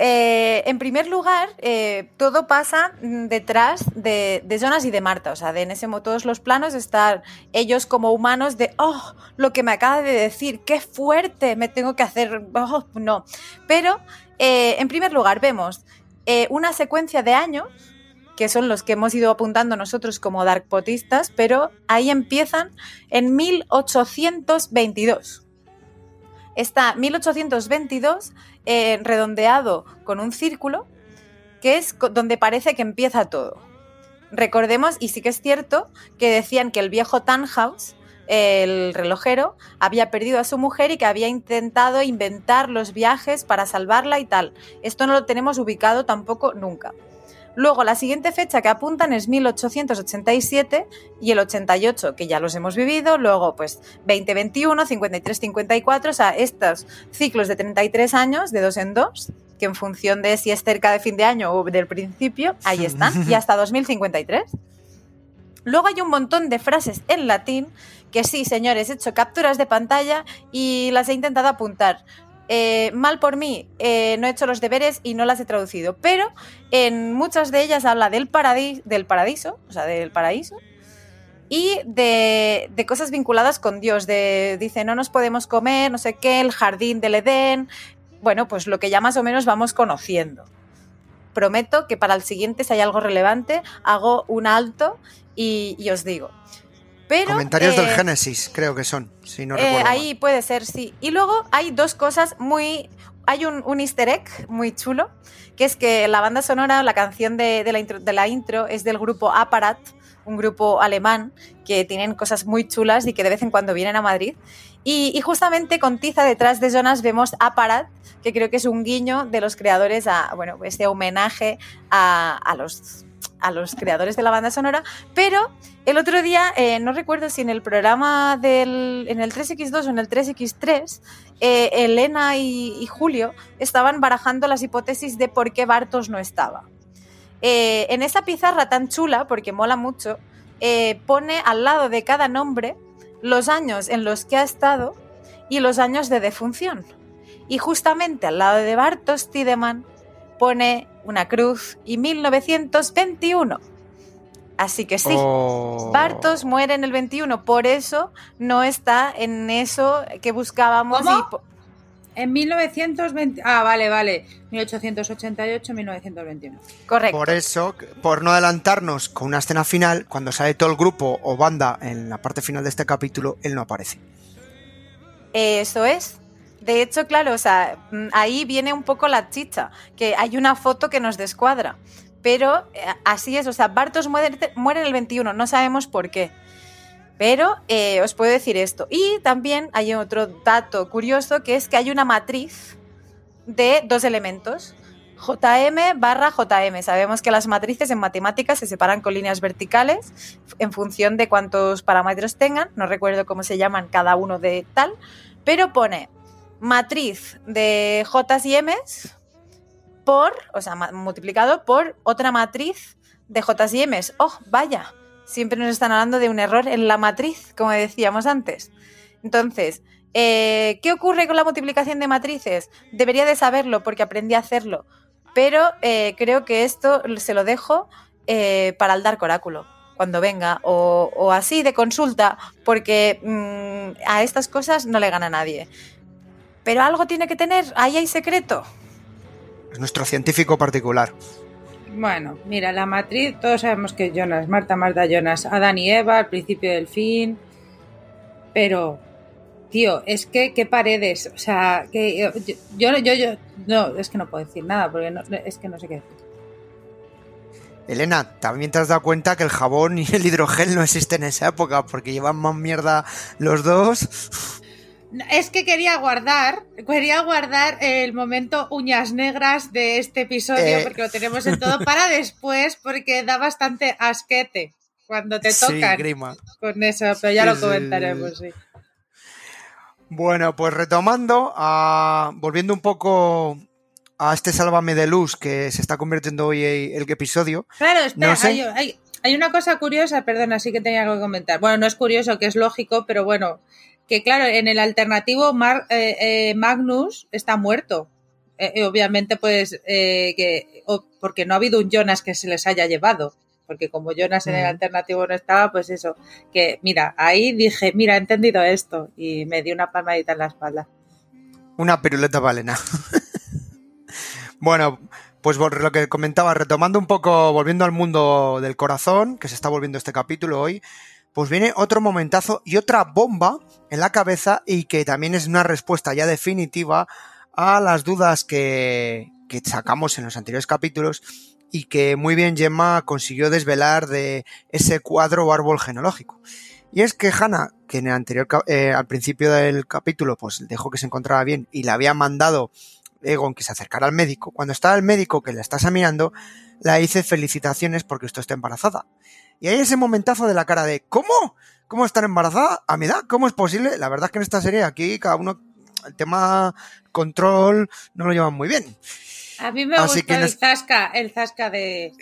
Eh, en primer lugar, eh, todo pasa mm, detrás de, Jonas y de Marta. O sea, de en ese todos los planos están ellos como humanos de, oh, lo que me acaba de decir, qué fuerte, me tengo que hacer, oh, no. Pero, eh, en primer lugar, vemos una secuencia de años que son los que hemos ido apuntando nosotros como darkpotistas, pero ahí empiezan en 1822. Está 1822 eh, redondeado con un círculo, que es donde parece que empieza todo. Recordemos, y sí que es cierto, que decían que el viejo Tannhaus, el relojero, había perdido a su mujer y que había intentado inventar los viajes para salvarla y tal. Esto no lo tenemos ubicado tampoco nunca. Luego, la siguiente fecha que apuntan es 1887 y el 88, que ya los hemos vivido. Luego, pues 2021, 53, 54, o sea, estos ciclos de 33 años, de dos en dos, que en función de si es cerca de fin de año o del principio, ahí están, y hasta 2053. Luego hay un montón de frases en latín que sí, señores, he hecho capturas de pantalla y las he intentado apuntar. Eh, mal por mí, eh, no he hecho los deberes y no las he traducido, pero en muchas de ellas habla del, paradis del paraíso, o sea, del paraíso, y de, cosas vinculadas con Dios, de, dice, no nos podemos comer, no sé qué, el jardín del Edén, bueno, pues lo que ya más o menos vamos conociendo. Prometo que para el siguiente, si hay algo relevante, hago un alto y os digo. Pero, Comentarios del eh, Génesis, creo que son, si no eh, recuerdo. mal. ahí puede ser, sí. Y luego hay dos cosas muy... Hay un, un easter egg muy chulo, que es que la banda sonora, la canción de, de la, intro, de la intro es del grupo Aparat, un grupo alemán que tienen cosas muy chulas y que de vez en cuando vienen a Madrid. Y, y justamente con Tiza detrás de Jonas vemos Aparat, que creo que es un guiño de los creadores a, bueno, este homenaje a, a los a los creadores de la banda sonora, pero el otro día, eh, no recuerdo si en el programa del, en el 3X2 o en el 3X3, eh, Elena y, Julio estaban barajando las hipótesis de por qué Bartos no estaba. Eh, en esa pizarra tan chula, porque mola mucho, pone al lado de cada nombre los años en los que ha estado y los años de defunción. Y justamente al lado de Bartos Tiedemann pone una cruz y 1921. Así que sí, Oh. Bartos muere en el 21, por eso no está en eso que buscábamos. ¿Cómo? y En 1920. Ah, vale, vale. 1888, 1921. correcto. Por eso, por no adelantarnos con una escena final, cuando sale todo el grupo o banda en la parte final de este capítulo, él no aparece. Eso es. De hecho, claro, o sea, mm, ahí viene un poco la chicha, que hay una foto que nos descuadra. Pero eh, así es, o sea, Bartos muere, muere en el 21, no sabemos por qué. Pero eh, os puedo decir esto. Y también hay otro dato curioso, que es que hay una matriz de dos elementos. JM barra JM. Sabemos que las matrices en matemáticas se separan con líneas verticales en función de cuántos parámetros tengan. No recuerdo cómo se llaman cada uno de tal. Pero pone matriz de J y M por, o sea, multiplicado por otra matriz de J y M's. Oh, vaya, siempre nos están hablando de un error en la matriz, como decíamos antes. Entonces, eh, ¿qué ocurre con la multiplicación de matrices? Debería de saberlo porque aprendí a hacerlo, pero eh, creo que esto se lo dejo eh, para el Dark Oráculo cuando venga o, así de consulta porque mm, a estas cosas no le gana nadie. Pero algo tiene que tener, ahí hay secreto. Es nuestro científico particular. Bueno, mira, la matriz, todos sabemos que Jonas, Marta, Marta, Jonas, Adán y Eva, al principio del fin. Pero, tío, es que, ¿qué paredes? O sea, que yo, yo, yo, no, es que no puedo decir nada, porque es que no sé qué decir. Elena, también te has dado cuenta que el jabón y el hidrogel no existen en esa época porque llevan más mierda los dos. Es que quería guardar, quería guardar el momento uñas negras de este episodio, eh. porque lo tenemos en todo para después, porque da bastante asquete cuando te tocan con eso, pero ya lo comentaremos, sí. Bueno, pues retomando, ah, volviendo un poco a este Sálvame de Luz que se está convirtiendo hoy el episodio. Claro, espera, hay, una cosa curiosa, perdona, sí que tenía que comentar. Bueno, no es curioso, que es lógico, pero bueno, que claro, en el alternativo eh, eh, Magnus está muerto. Eh, obviamente, pues, que, porque no ha habido un Jonas que se les haya llevado. Porque como Jonas en el alternativo no estaba, pues eso, que mira, ahí dije, mira, he entendido esto y me di una palmadita en la espalda. Una piruleta balena. Bueno, pues lo que comentaba, retomando un poco, volviendo al mundo del corazón, que se está volviendo este capítulo hoy, pues viene otro momentazo y otra bomba en la cabeza y que también es una respuesta ya definitiva a las dudas que, sacamos en los anteriores capítulos y que muy bien Gemma consiguió desvelar de ese cuadro o árbol genealógico. Y es que Hannah, que en el anterior, eh, al principio del capítulo, pues dejó que se encontraba bien y le había mandado Egon que se acercara al médico, cuando estaba el médico que la está examinando, la dice felicitaciones porque usted está embarazada. Y hay ese momentazo de la cara de ¿cómo? ¿Cómo estar embarazada? ¿A mi edad? ¿Cómo es posible? La verdad es que en esta serie aquí cada uno el tema control no lo llevan muy bien. A mí me gusta el zasca, el zasca de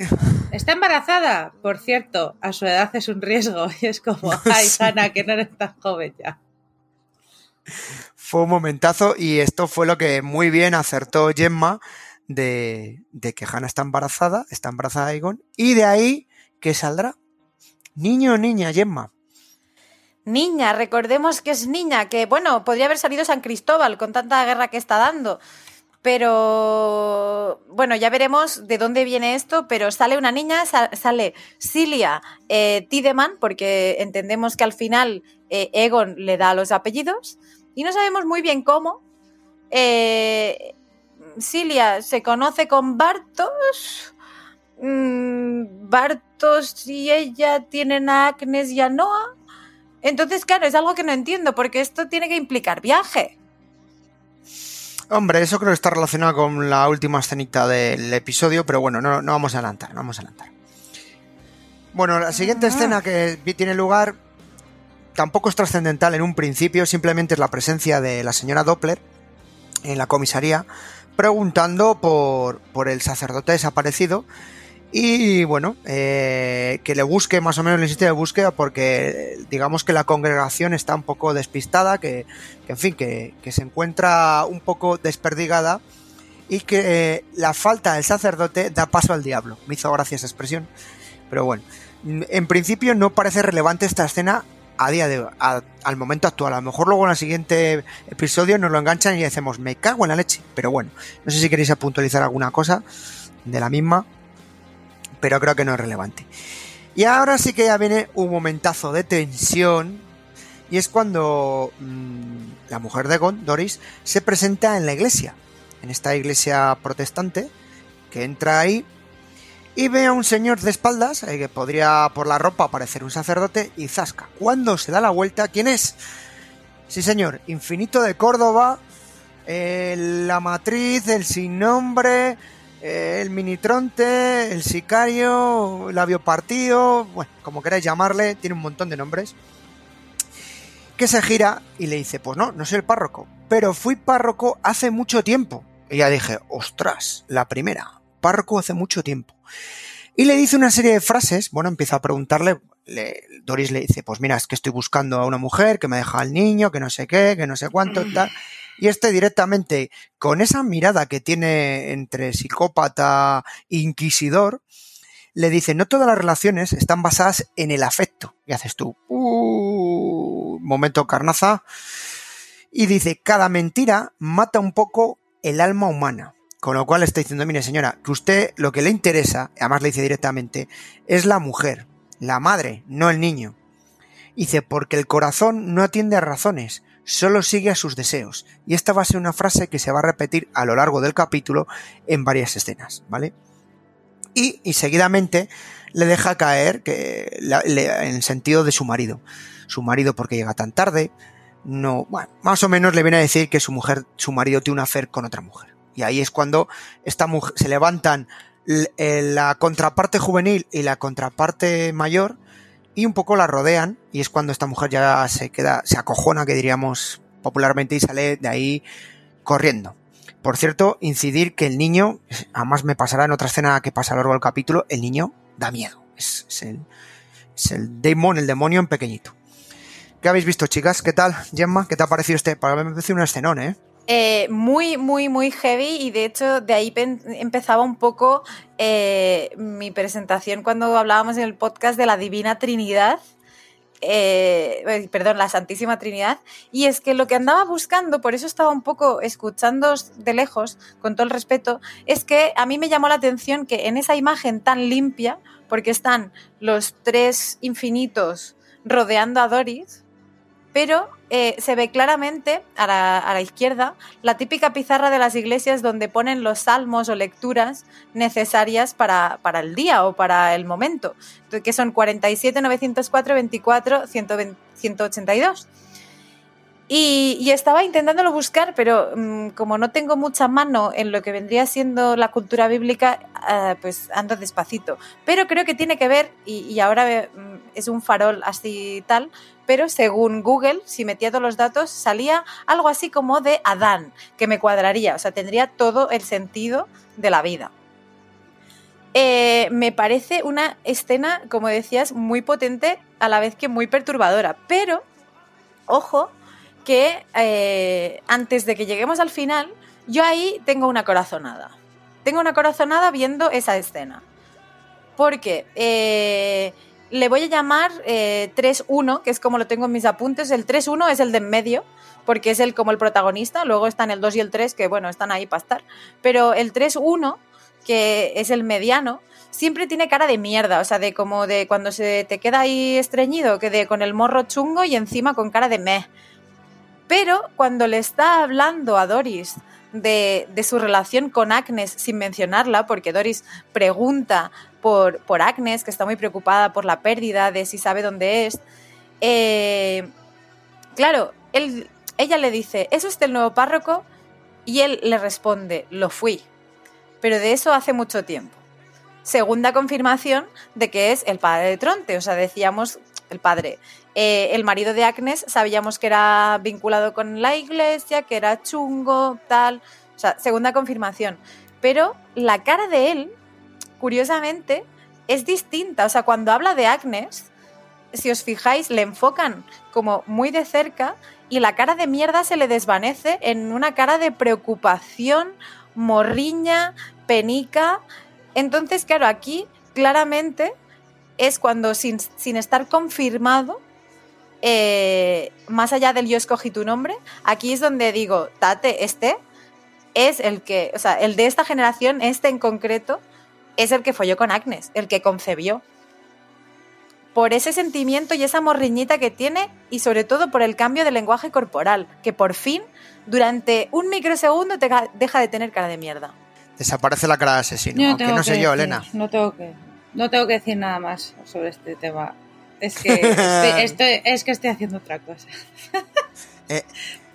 está embarazada, por cierto, a su edad es un riesgo y es como, ay, Ana, que no eres tan joven ya fue un momentazo y esto fue lo que muy bien acertó Gemma de, que Hannah está embarazada, está embarazada de Egon, y de ahí que saldrá. Niño o niña, Gemma. Niña, recordemos que es niña, que bueno, podría haber salido San Cristóbal con tanta guerra que está dando. Pero bueno, ya veremos de dónde viene esto, pero sale una niña, sale Cilia eh, Tideman, porque entendemos que al final eh, Egon le da los apellidos y no sabemos muy bien cómo. Eh, Cilia se conoce con Bartos. Mm, Bartos y ella tienen a Agnes y a Noah. Entonces, claro, es algo que no entiendo, porque esto tiene que implicar viaje. Hombre, eso creo que está relacionado con la última escenita del episodio, pero bueno, no, vamos a adelantar, no vamos a adelantar. Bueno, la siguiente ah. escena que tiene lugar tampoco es trascendental en un principio, simplemente es la presencia de la señora Doppler en la comisaría preguntando por, por el sacerdote desaparecido y bueno, eh, que le busque más o menos el sitio de búsqueda porque digamos que la congregación está un poco despistada, que, en fin, que, se encuentra un poco desperdigada y que eh, la falta del sacerdote da paso al diablo. Me hizo gracia esa expresión, pero bueno, en principio no parece relevante esta escena a día de al momento actual. A lo mejor luego en el siguiente episodio nos lo enganchan y decimos, me cago en la leche. Pero bueno, no sé si queréis puntualizar alguna cosa de la misma, pero creo que no es relevante. Y ahora sí que ya viene un momentazo de tensión. Y es cuando mm, la mujer de Gon, Doris, se presenta en la iglesia. En esta iglesia protestante. Que entra ahí y ve a un señor de espaldas, eh, que podría por la ropa parecer un sacerdote, y zasca. Cuando se da la vuelta, ¿quién es? Sí, señor, Infinito de Córdoba, la matriz, el sin nombre, el minitronte, el sicario, el aviopartido, bueno, como queráis llamarle, tiene un montón de nombres. Que se gira y le dice, pues no, no soy el párroco, pero fui párroco hace mucho tiempo. Y ya dije, ostras, la primera, párroco hace mucho tiempo. Y le dice una serie de frases, bueno, empieza a preguntarle, le- Doris le dice, pues mira, es que estoy buscando a una mujer que me deja al niño, que no sé qué, que no sé cuánto, tal. Y este directamente, con esa mirada que tiene entre psicópata e inquisidor, le dice, no todas las relaciones están basadas en el afecto. Y haces tú, "Uh", momento carnaza. Y dice, cada mentira mata un poco el alma humana. Con lo cual está diciendo, mire señora, que usted lo que le interesa, además le dice directamente, es la mujer, la madre, no el niño. Dice, porque el corazón no atiende a razones, solo sigue a sus deseos. Y esta va a ser una frase que se va a repetir a lo largo del capítulo en varias escenas, ¿vale? Y, y seguidamente le deja caer que en el sentido de su marido. Su marido porque llega tan tarde, no, bueno, más o menos le viene a decir que su mujer, su marido tiene un afer con otra mujer. Y ahí es cuando esta mujer se levantan eh, la contraparte juvenil y la contraparte mayor y un poco la rodean y es cuando esta mujer ya se queda, se acojona, que diríamos popularmente, y sale de ahí corriendo. Por cierto, incidir que el niño, además me pasará en otra escena que pasa a lo largo del capítulo, el niño da miedo. Es, el, es el demon, el demonio en pequeñito. ¿Qué habéis visto, chicas? ¿Qué tal, Gemma? ¿Qué te ha parecido este? Para mí me parece un escenón, ¿eh? Eh, muy, muy, muy heavy y de hecho de ahí empezaba un poco eh, mi presentación cuando hablábamos en el podcast de la Divina Trinidad. eh, perdón, la Santísima Trinidad, y es que lo que andaba buscando, por eso estaba un poco escuchando de lejos, con todo el respeto, es que a mí me llamó la atención que en esa imagen tan limpia, porque están los tres infinitos rodeando a Doris, pero eh, se ve claramente a la, a la izquierda la típica pizarra de las iglesias donde ponen los salmos o lecturas necesarias para, para el día o para el momento, que son 47, 904, 24, 120, 182. Y, estaba intentándolo buscar, pero mm, como no tengo mucha mano en lo que vendría siendo la cultura bíblica, eh, pues ando despacito. Pero creo que tiene que ver, y, y ahora mm, es un farol así tal, pero según Google, si metía todos los datos, salía algo así como de Adán, que me cuadraría, o sea, tendría todo el sentido de la vida. Eh, me parece una escena, como decías, muy potente, a la vez que muy perturbadora, pero, ojo, que eh, antes de que lleguemos al final, yo ahí tengo una corazonada. Tengo una corazonada viendo esa escena. Porque eh, le voy a llamar eh, 3-1, que es como lo tengo en mis apuntes. El 3-1 es el de en medio, porque es el como el protagonista. Luego están el 2 y el 3, que bueno, están ahí para estar. Pero el 3-1, que es el mediano, siempre tiene cara de mierda. O sea, de como de cuando se te queda ahí estreñido, que de con el morro chungo y encima con cara de meh. Pero cuando le está hablando a Doris de, su relación con Agnes sin mencionarla, porque Doris pregunta por, por, Agnes, que está muy preocupada por la pérdida, de si sabe dónde es. Eh, claro, ella le dice, ¿es usted el nuevo párroco? Y él le responde, lo fui, pero de eso hace mucho tiempo. Segunda confirmación de que es el padre de Tronte, o sea, decíamos el padre. Eh, el marido de Agnes sabíamos que era vinculado con la iglesia, que era chungo, tal. O sea, segunda confirmación. Pero la cara de él, curiosamente, es distinta. O sea, cuando habla de Agnes, si os fijáis, le enfocan como muy de cerca y la cara de mierda se le desvanece en una cara de preocupación, morriña, penica. Entonces, claro, aquí claramente es cuando sin, sin estar confirmado, eh, más allá del yo escogí tu nombre, aquí es donde digo, Tate, este es el que, o sea, el de esta generación, este en concreto, es el que folló con Agnes, el que concebió. Por ese sentimiento y esa morriñita que tiene y sobre todo por el cambio de lenguaje corporal, que por fin, durante un microsegundo, te deja de tener cara de mierda. Desaparece la cara de asesino, aunque no sé decir, yo, Elena. No tengo que no tengo que decir nada más sobre este tema. Es que estoy, estoy, es que estoy haciendo otra cosa. Eh,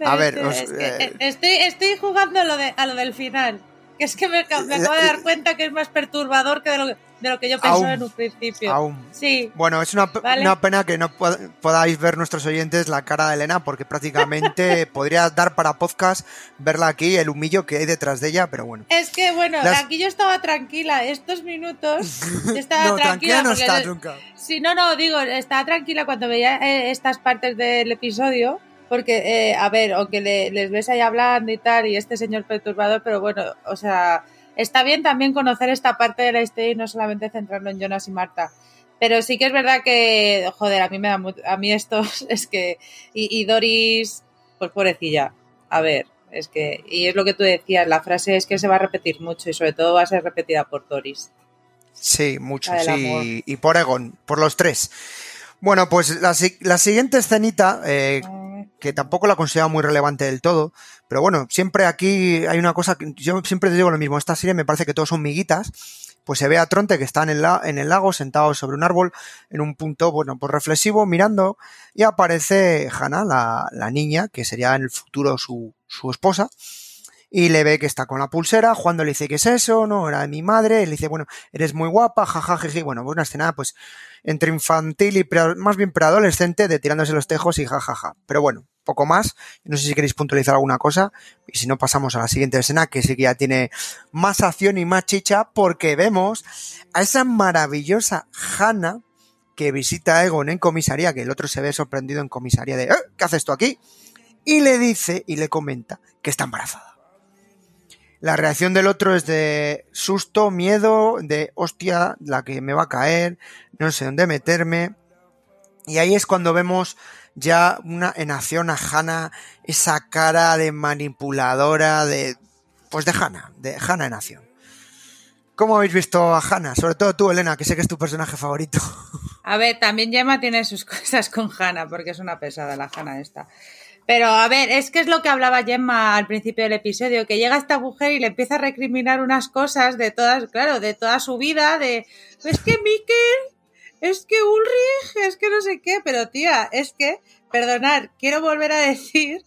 a ver, estoy, os, es que eh, estoy, estoy, jugando a lo, de, a lo del final. Que es que me, me acabo de dar cuenta que es más perturbador que de lo que. De lo que yo pensaba Aún. en un principio. Aún. Sí, Bueno, es una, Vale. una pena que no pod- podáis ver nuestros oyentes la cara de Elena, porque prácticamente podría dar para podcast verla aquí, el humillo que hay detrás de ella, pero bueno. es que bueno, Las- aquí yo estaba tranquila. Estos minutos yo estaba no, tranquila. tranquila no está nunca. Sí, no, no, digo, estaba tranquila cuando veía eh, estas partes del episodio, porque, eh, a ver, aunque le- les ves ahí hablando y tal, y este señor perturbador, pero bueno, o sea, está bien también conocer esta parte de la historia y no solamente centrarlo en Jonas y Marta. Pero sí que es verdad que, joder, a mí me da a mí esto es que, y, y Doris, pues pobrecilla, a ver, es que, y es lo que tú decías, la frase es que se va a repetir mucho y sobre todo va a ser repetida por Doris. Sí, mucho, sí. Y por Egon, por los tres. Bueno, pues la, la siguiente escenita, eh, que tampoco la considero muy relevante del todo, pero bueno, siempre aquí hay una cosa que yo siempre te digo lo mismo, esta serie me parece que todos son miguitas, pues se ve a Tronte que está en el, en el lago sentado sobre un árbol en un punto, bueno, pues reflexivo, mirando, y aparece Hannah, la, la niña, que sería en el futuro su, su esposa, y le ve que está con la pulsera, Juan le dice, ¿qué es eso? No, era de mi madre, le dice, bueno, eres muy guapa, jajaja, bueno, pues una escena, pues, entre infantil y pre- más bien preadolescente de tirándose los tejos y jajaja. Pero bueno, poco más. No sé si queréis puntualizar alguna cosa. Y si no, pasamos a la siguiente escena, que sí que ya tiene más acción y más chicha, porque vemos a esa maravillosa Hannah que visita a Egon en comisaría, que el otro se ve sorprendido en comisaría de, "Eh, ¿qué haces tú aquí? Y le dice y le comenta que está embarazada. La reacción del otro es de susto, miedo, de hostia, la que me va a caer, no sé dónde meterme. Y ahí es cuando vemos ya una en acción a Hannah, esa cara de manipuladora de. Pues de Hannah, de Hannah en acción. ¿Cómo habéis visto a Hannah? Sobre todo tú, Elena, que sé que es tu personaje favorito. A ver, también Gemma tiene sus cosas con Hannah, porque es una pesada la Hannah esta. Pero a ver, es que es lo que hablaba Gemma al principio del episodio, que llega esta mujer y le empieza a recriminar unas cosas de todas, claro, de toda su vida, de es que Mikkel, es que Ulrich, es que no sé qué, pero tía, es que, perdonad, quiero volver a decir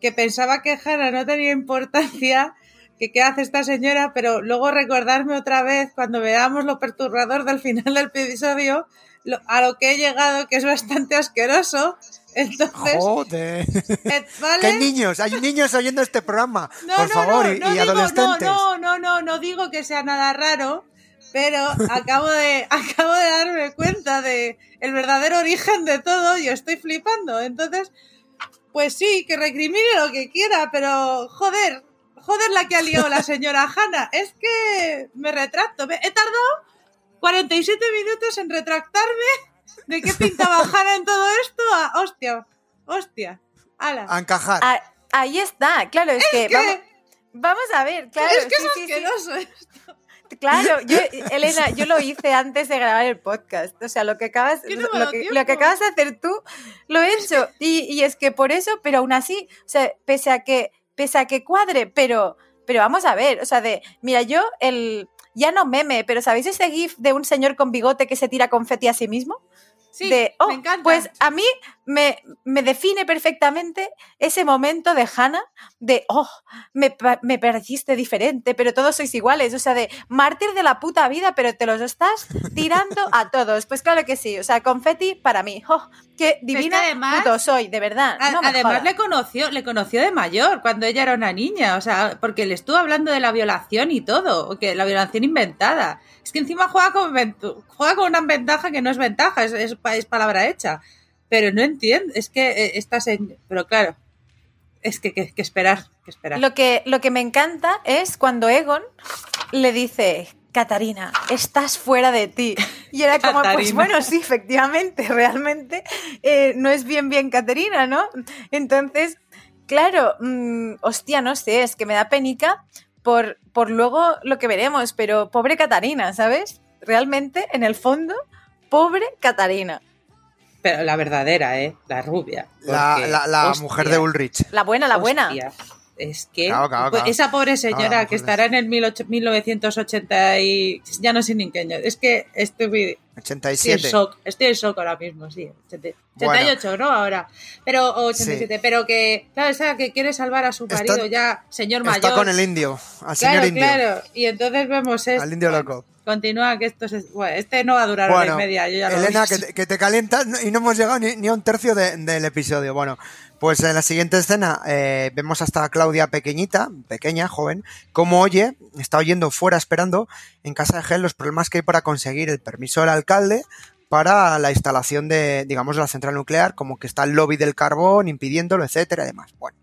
que pensaba que Hannah no tenía importancia, que qué hace esta señora, pero luego recordarme otra vez cuando veamos lo perturbador del final del episodio, lo- a lo que he llegado, que es bastante asqueroso. Entonces, Joder. eh, ¿vale? Hay niños, hay niños oyendo este programa. No, por no, favor, no, y, digo, adolescentes. No, no, no, no digo que sea nada raro, pero acabo de, acabo de darme cuenta de el verdadero origen de todo y estoy flipando. Entonces, pues sí, que recrimine lo que quiera, pero joder, joder la que ha liado la señora Hanna. Es que me retracto. Me- He tardado 47 minutos en retractarme de qué pintaba Hanna en todo esto. a- hostia, hostia. Ala. A encajar. Ah, ahí está, claro, es, que, que- vamos, vamos a ver, claro, es que sí, es sí, sí. asqueroso. Claro, yo, Elena, yo lo hice antes de grabar el podcast. O sea, lo que acabas, no lo, que, tiempo. lo que acabas de hacer tú, lo he hecho. Y, y es que por eso, pero aún así, o sea, pese a que, pese a que cuadre, pero, pero vamos a ver, o sea, de, mira, yo el, ya no meme, pero ¿sabéis ese gif de un señor con bigote que se tira confeti a sí mismo? Sí, de, oh, me encanta. Pues a mí me, me define perfectamente ese momento de Hannah, de, oh, me, me pareciste diferente, pero todos sois iguales. O sea, de mártir de la puta vida, pero te los estás tirando a todos. Pues claro que sí. O sea, confeti para mí. Oh, qué divina además- puto soy, de verdad. A- no Además le conoció, le conoció de mayor, cuando ella era una niña, o sea, porque le estuvo hablando de la violación y todo, que la violación inventada. Es que encima juega con, juega con una ventaja que no es ventaja, es, es, es palabra hecha. Pero no entiendo, es que eh, esta señ- Pero claro, es que, que, que esperar, que esperar. Lo que, lo que me encanta es cuando Egon le dice, Catarina, estás fuera de ti. Y era como, pues bueno, sí, efectivamente, realmente eh, no es bien bien Catarina, ¿no? Entonces, claro, mm, hostia, no sé, es que me da penica por, por luego lo que veremos, pero pobre Catarina, ¿sabes? Realmente, en el fondo, pobre Catarina. Pero la verdadera, ¿eh? La rubia. La, porque, la- la hostia, mujer de Ulrich. La buena, la buena. hostia, Es que Claro, claro, pues, claro. esa pobre señora Claro, que estará en el 18 1980 y ya no sé ni en qué año. Es que estoy, estoy en 87. shock. Estoy en shock ahora mismo, sí. 80 Bueno. 88, ¿no? Ahora. Pero o 87. Pero que, claro, esa que quiere salvar a su Está- marido ya, señor mayor. Está con el indio, al señor Claro, indio. claro. Y entonces vemos esto. Al indio loco. continúa que esto es, bueno, este no va a durar hora y media. Yo ya lo Elena, he que te, que te calientas y no hemos llegado ni, ni a un tercio de- del episodio. Bueno, pues en la siguiente escena eh, vemos hasta a Claudia pequeñita, pequeña, joven, como oye, está oyendo fuera esperando en casa de Gel los problemas que hay para conseguir el permiso del alcalde para la instalación de, digamos, la central nuclear, como que está el lobby del carbón impidiéndolo, etcétera, y demás. Bueno,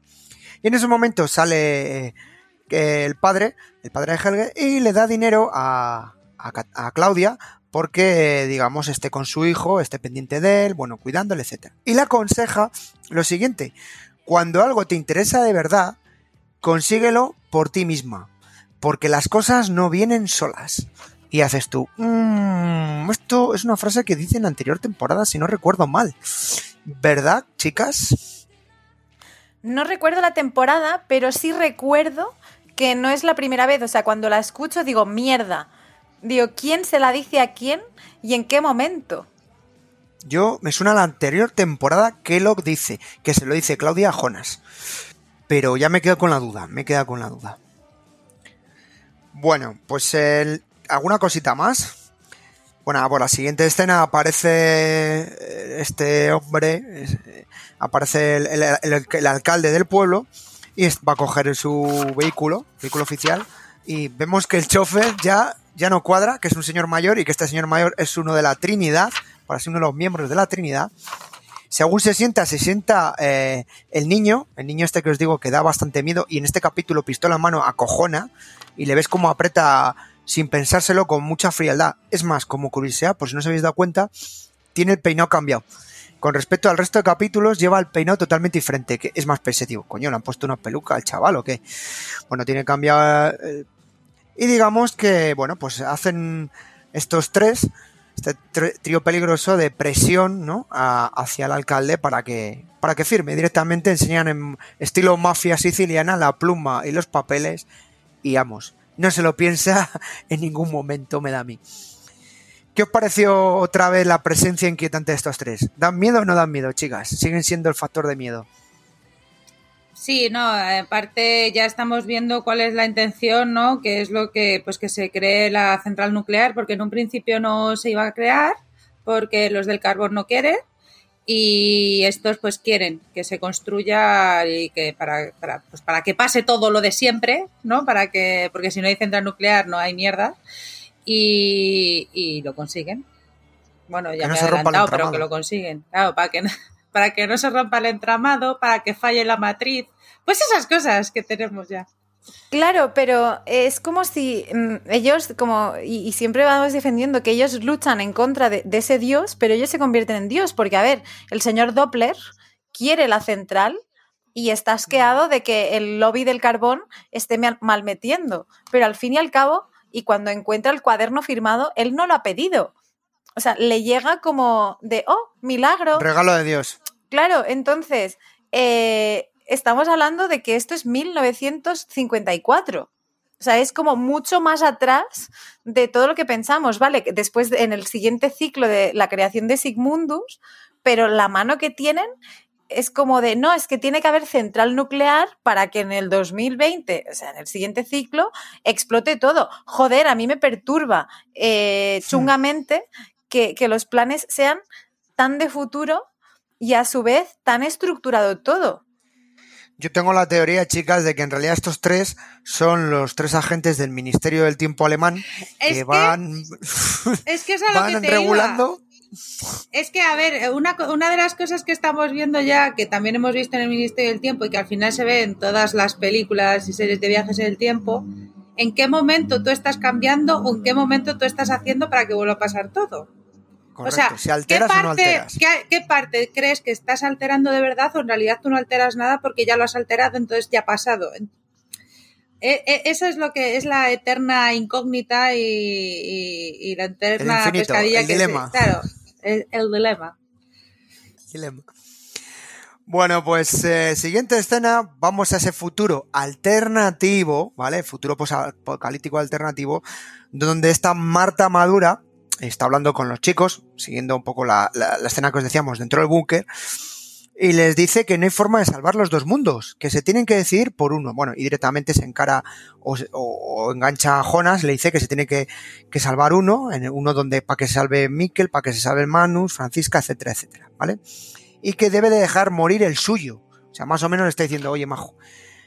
y en ese momento sale eh, el padre, el padre de Helge, y le da dinero a, a a Claudia porque, digamos, esté con su hijo, esté pendiente de él, bueno, cuidándole, etc. Y le aconseja lo siguiente, cuando algo te interesa de verdad, consíguelo por ti misma, porque las cosas no vienen solas. Y haces tú, "Mm, esto es una frase que dice en la anterior temporada, si no recuerdo mal. ¿Verdad, chicas? No recuerdo la temporada, pero sí recuerdo que no es la primera vez. O sea, cuando la escucho digo, mierda. Digo, ¿quién se la dice a quién y en qué momento? Yo me suena a la anterior temporada que lo dice, que se lo dice Claudia a Jonas. Pero ya me quedo con la duda, me queda con la duda. Bueno, pues alguna cosita más. Bueno, por la siguiente escena aparece eh, este hombre, eh, aparece el, el- alcalde del pueblo y va a coger su vehículo, vehículo oficial, y vemos que el chofer ya, ya no cuadra, que es un señor mayor y que este señor mayor es uno de la Trinidad, para ser uno de los miembros de la Trinidad. Según se sienta, se sienta eh, el niño, el niño este que os digo que da bastante miedo y en este capítulo pistola en mano acojona y le ves como aprieta sin pensárselo con mucha frialdad. Es más, como curiosidad, por si no os habéis dado cuenta, tiene el peinado cambiado. Con respecto al resto de capítulos, lleva el peinado totalmente diferente, que es más pensativo. Coño, le han puesto una peluca al chaval o qué. Bueno, tiene cambiado. eh, y digamos que, bueno, pues hacen estos tres, este tr- trío peligroso de presión, ¿no? Hacia el alcalde para que, para que firme. Directamente enseñan en estilo mafia siciliana la pluma y los papeles y vamos, no se lo piensa en ningún momento, me da a mí. ¿Qué os pareció otra vez la presencia inquietante de estos tres? ¿Dan miedo o no dan miedo, chicas? Siguen siendo el factor de miedo. Sí, no, aparte ya estamos viendo cuál es la intención, ¿no? Que es lo que, pues que se cree la central nuclear, porque en un principio no se iba a crear, porque los del carbón no quieren, y estos pues quieren que se construya y que para, para, pues para que pase todo lo de siempre, ¿no? Para que, porque si no hay central nuclear no hay mierda, y, y lo consiguen. Bueno, ya Que no me he adelantado, pero que lo consiguen. Claro, para que no, para que no se rompa el entramado, para que falle la matriz. Pues esas cosas que tenemos ya. Claro, pero es como si mm, ellos, como, y, y siempre vamos defendiendo que ellos luchan en contra de, de ese Dios, pero ellos se convierten en Dios, porque a ver, el señor Doppler quiere la central y está asqueado de que el lobby del carbón esté mal- malmetiendo, pero al fin y al cabo, y cuando encuentra el cuaderno firmado, él no lo ha pedido. O sea, le llega como de, oh, milagro. Regalo de Dios. Claro, entonces, eh, estamos hablando de que esto es 1954. O sea, es como mucho más atrás de todo lo que pensamos, ¿vale? Que Después, de- en el siguiente ciclo de la creación de Sigmundus, pero la mano que tienen es como de, no, es que tiene que haber central nuclear para que en el 2020, o sea, en el siguiente ciclo, explote todo. Joder, a mí me perturba eh, chungamente que, que los planes sean tan de futuro y a su vez tan estructurado todo. Yo tengo la teoría, chicas, de que en realidad estos tres son los tres agentes del Ministerio del Tiempo alemán Es que que- van, Es que es a lo van que te iba. regulando. Es que, a ver, una, una de las cosas que estamos viendo ya, que también hemos visto en el Ministerio del Tiempo y que al final se ve en todas las películas y series de viajes en el tiempo, en qué momento tú estás cambiando o en qué momento tú estás haciendo para que vuelva a pasar todo. Correcto. o sea, si alteras ¿qué o no parte, alteras. ¿qué, qué parte crees que estás alterando de verdad o en realidad tú no alteras nada porque ya lo has alterado, entonces ya ha pasado? E- e- Eso es lo que es la eterna incógnita y, y- y la eterna infinito, pescadilla el que dilema. Se, claro, el, el dilema. Dilema. Bueno, pues eh, siguiente escena, vamos a ese futuro alternativo, ¿vale? Futuro apocalíptico alternativo, donde está Marta Madura, está hablando con los chicos, siguiendo un poco la, la- escena que os decíamos dentro del búnker, y les dice que no hay forma de salvar los dos mundos, que se tienen que decidir por uno. Bueno, y directamente se encara o, o, engancha a Jonas, le dice que se tiene que, que salvar uno, en uno donde para que se salve Mikkel, para que se salve Manus, Francisca, etcétera, etcétera, ¿vale? Y que debe de dejar morir el suyo. O sea, más o menos le está diciendo, oye, majo.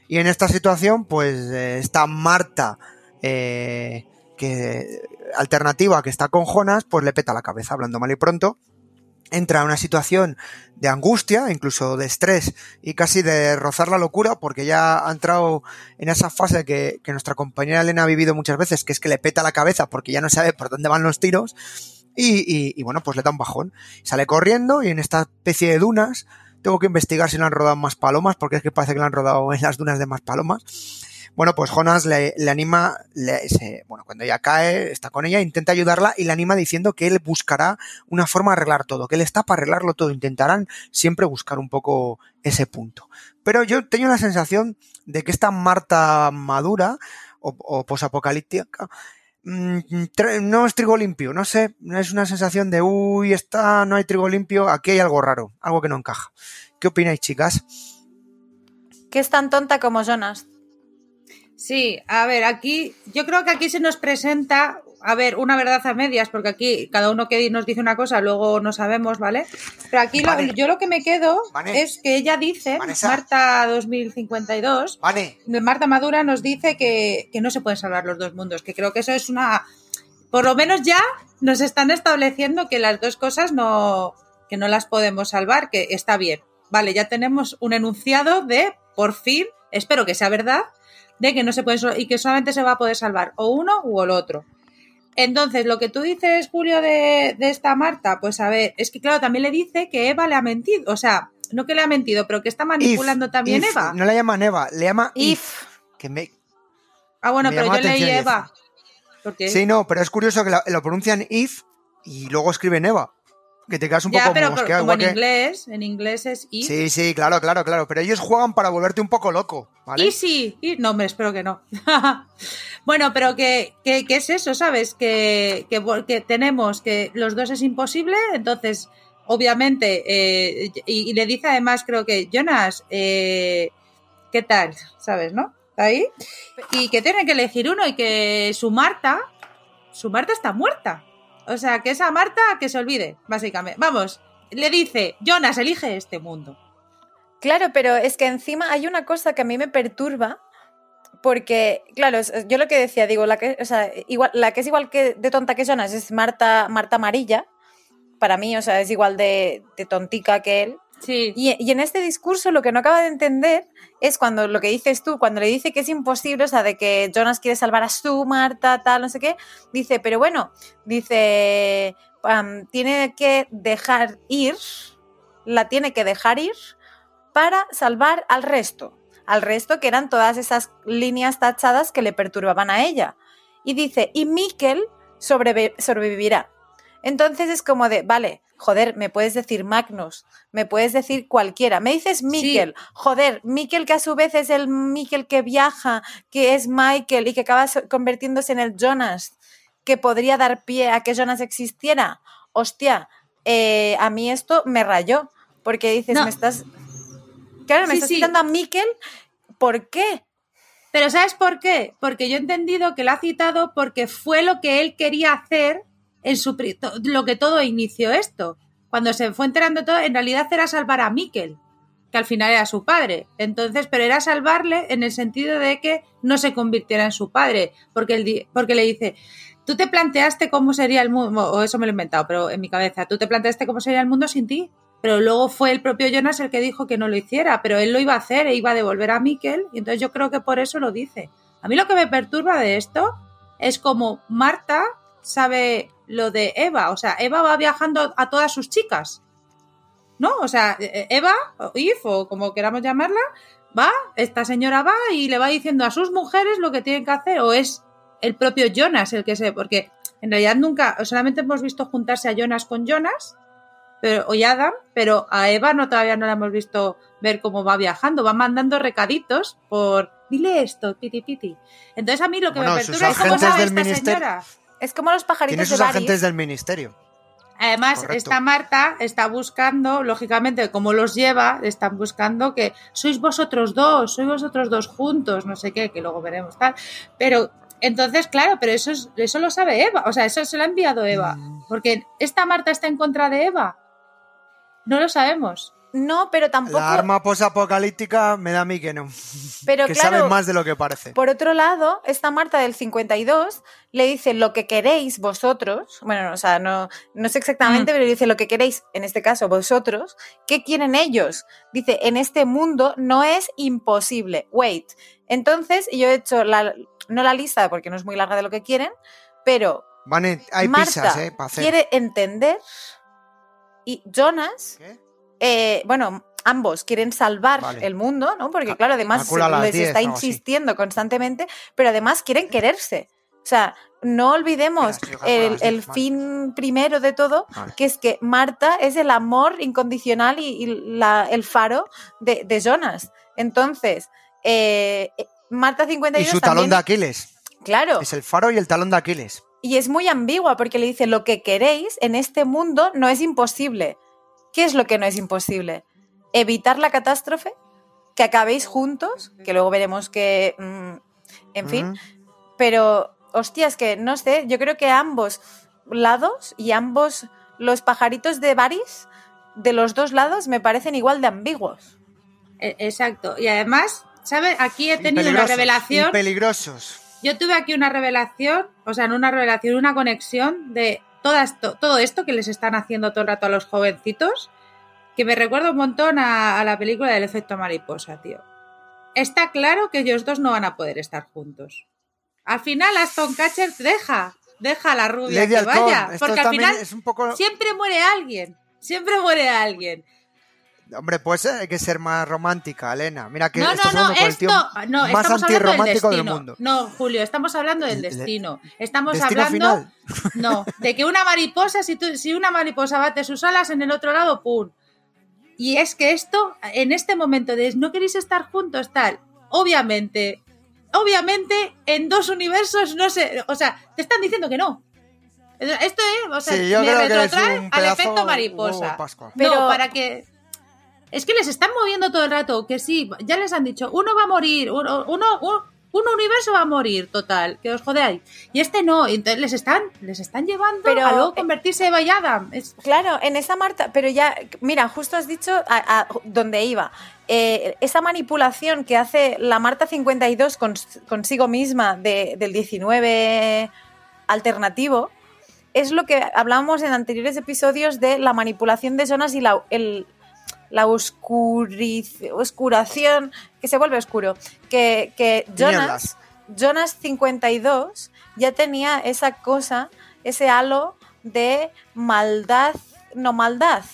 Y en esta situación, pues eh, está Marta, eh, que alternativa que está con Jonas, pues le peta la cabeza, hablando mal y pronto entra a una situación de angustia, incluso de estrés y casi de rozar la locura, porque ya ha entrado en esa fase que, nuestra compañera Elena ha vivido muchas veces, que es que le peta la cabeza porque ya no sabe por dónde van los tiros, y, y, y bueno, pues le da un bajón. Sale corriendo y en esta especie de dunas, tengo que investigar si le han rodado más palomas, porque es que parece que le han rodado en las dunas de más palomas bueno, pues Jonas le, anima, bueno, cuando ella cae, está con ella, intenta ayudarla y le anima diciendo que él buscará una forma de arreglar todo, que él está para arreglarlo todo, intentarán siempre buscar un poco ese punto. Pero yo tengo la sensación de que esta Marta madura o, o posapocalíptica mmm, no es trigo limpio, no sé, es una sensación de, uy, está, no hay trigo limpio, aquí hay algo raro, algo que no encaja. ¿Qué opináis, chicas? Que es tan tonta como Jonas. Sí, a ver, aquí yo creo que aquí se nos presenta, a ver, una verdad a medias, porque aquí cada uno que nos dice una cosa luego no sabemos, ¿vale? Pero aquí lo, yo lo que me quedo es que ella dice, Vanessa. Marta 2052, Vane. Marta Madura nos dice que, que no se pueden salvar los dos mundos, que creo que eso es una, por lo menos ya nos están estableciendo que las dos cosas no, que no las podemos salvar, que está bien. Vale, ya tenemos un enunciado de, por fin, espero que sea verdad, de que no se puede y que solamente se va a poder salvar o uno u el otro. Entonces, lo que tú dices, Julio, de, de, esta Marta, pues a ver, es que claro, también le dice que Eva le ha mentido, o sea, no que le ha mentido, pero que está manipulando if, también if, Eva. No la llama Eva, le llama If. If. Que me, ah, bueno, me pero yo leí Eva. Porque... Sí, no, pero es curioso que lo pronuncian If y luego escriben Eva. Que te quedas un ya, poco pero mosqueado. como en que- inglés, en inglés es if. Sí, sí, claro, claro, claro. Pero ellos juegan para volverte un poco loco, ¿vale? Y sí, y no, hombre, espero que no. bueno, pero que, que, que, es eso, ¿sabes? Que, que, que, tenemos que los dos es imposible, entonces, obviamente, eh, y, y, le dice además, creo que, Jonas, eh, ¿qué tal? ¿Sabes, no? ¿Está ahí? Y que tiene que elegir uno y que su Marta, su Marta está muerta. O sea, que esa Marta que se olvide, básicamente. Vamos, le dice, Jonas, elige este mundo. Claro, pero es que encima hay una cosa que a mí me perturba, porque, claro, yo lo que decía, digo, la que, o sea, igual, la que es igual que de tonta que Jonas es Marta, Marta Amarilla, para mí, o sea, es igual de, de tontica que él. Y, y, en este discurso lo que no acaba de entender es cuando lo que dices tú, cuando le dice que es imposible, o sea, de que Jonas quiere salvar a su Marta, tal, no sé qué, dice, pero bueno, dice, tiene que dejar ir, la tiene que dejar ir para salvar al resto, al resto que eran todas esas líneas tachadas que le perturbaban a ella. Y dice, y Mikkel sobrevi sobrevivirá. Entonces es como de, vale, joder, me puedes decir Magnus, me puedes decir cualquiera, me dices Mikkel, sí. joder, Mikkel que a su vez es el Mikkel que viaja, que es Michael y que acaba convirtiéndose en el Jonas, que podría dar pie a que Jonas existiera. Hostia, eh, a mí esto me rayó, porque dices, no. me estás... Claro, me sí, estás sí. citando a Mikkel, ¿por qué? Pero ¿sabes por qué? Porque yo he entendido que lo ha citado porque fue lo que él quería hacer en su lo que todo inició esto. Cuando se fue enterando todo, en realidad era salvar a Mikkel, que al final era su padre. Entonces, pero era salvarle en el sentido de que no se convirtiera en su padre, porque, él, porque le dice, tú te planteaste cómo sería el mundo, o eso me lo he inventado, pero en mi cabeza, tú te planteaste cómo sería el mundo sin ti. Pero luego fue el propio Jonas el que dijo que no lo hiciera, pero él lo iba a hacer e iba a devolver a Mikkel, y entonces yo creo que por eso lo dice. A mí lo que me perturba de esto es como Marta sabe lo de Eva. O sea, Eva va viajando a todas sus chicas. ¿No? O sea, Eva, o If, o como queramos llamarla, va, esta señora va y le va diciendo a sus mujeres lo que tienen que hacer. O es el propio Jonas el que se. Porque en realidad nunca, solamente hemos visto juntarse a Jonas con Jonas, pero, y Adam, pero a Eva no todavía no la hemos visto ver cómo va viajando. Va mandando recaditos por. Dile esto, piti piti. Entonces a mí lo que bueno, me perturba es cómo sabe esta señora. Es como los pajaritos Tiene sus de agentes del ministerio. Además, Correcto. esta Marta está buscando, lógicamente, como los lleva, están buscando que sois vosotros dos, sois vosotros dos juntos, no sé qué, que luego veremos tal. Pero entonces, claro, pero eso, es- eso lo sabe Eva, o sea, eso se lo ha enviado Eva. Mm. Porque esta Marta está en contra de Eva. No lo sabemos. No, pero tampoco. La arma posapocalíptica me da a mí que no. Pero que claro, sabe más de lo que parece. Por otro lado, esta Marta del 52 le dice lo que queréis vosotros, bueno, no, o sea, no, no sé exactamente, Mm. pero dice lo que queréis, en este caso vosotros, ¿qué quieren ellos? Dice, en este mundo no es imposible. Wait. Entonces, yo he hecho la, no la lista porque no es muy larga de lo que quieren, pero Van en- hay Marta pizzas, ¿eh? Para hacer. quiere entender y Jonas ¿Qué? Eh, bueno, ambos quieren salvar Vale. el mundo, ¿no? Porque claro, además les 10, está insistiendo constantemente, pero además quieren quererse. O sea, no olvidemos Mira, el, las 10, el vale. fin primero de todo, Vale. que es que Marta es el amor incondicional y, y la- el faro de, de Jonas. Entonces, eh, eh, Marta Y 52 su talón también, de Aquiles. claro, Es el faro y el talón de Aquiles. y es muy ambigua porque le dice lo que queréis en este mundo no es imposible. ¿Qué es lo que no es imposible? Evitar la catástrofe, que acabéis juntos, que luego veremos que, mm, en fin, Mm. pero hostias, que no sé, yo creo que ambos lados y ambos los pajaritos de Varys de los dos lados me parecen igual de ambiguos. E- Exacto. Y además, ¿sabes? Aquí he tenido una revelación. Peligrosos. Yo tuve aquí una revelación, o sea, no una revelación, una conexión de todo esto, todo esto que les están haciendo todo el rato a los jovencitos, que me recuerda un montón a, a la película del efecto mariposa, tío. Está claro que ellos dos no van a poder estar juntos. Al final Aston Catcher deja, deja a la rubia Lady que vaya, esto porque al final es un poco... siempre muere alguien, siempre muere alguien. Hombre, pues hay que ser más romántica, Elena. Mira que No, no, estás no, con el tío esto, no, más estamos hablando del antirromántico del, destino. mundo. No, Julio, estamos hablando del destino. Estamos Destino hablando final. No, de que una mariposa, si, tú- si una mariposa bate sus alas en el otro lado, ¡pum! Y es que esto, en este momento de no queréis estar juntos, tal, obviamente, obviamente en dos universos no sé, o sea, te están diciendo que no. Esto es, o sea, Sí, me retrotrae al efecto mariposa. Pero- No, para que. Es que les están moviendo todo el rato, que sí, ya les han dicho, uno va a morir, uno, uno, un, un universo va a morir, total, que os jodeáis. Y este no, entonces les están, les están llevando Pero- a luego convertirse Eva y Adam. Es- Claro, en esa Marta, pero ya, mira, justo has dicho a, a donde iba. Eh, esa manipulación que hace la Marta 52 cons- consigo misma de- del 19 alternativo es lo que hablábamos en anteriores episodios de la manipulación de zonas y la, el- la oscuriz- oscuración, que se vuelve oscuro. Que, que Jonas, Jonas 52 ya tenía esa cosa, ese halo de maldad, no maldad,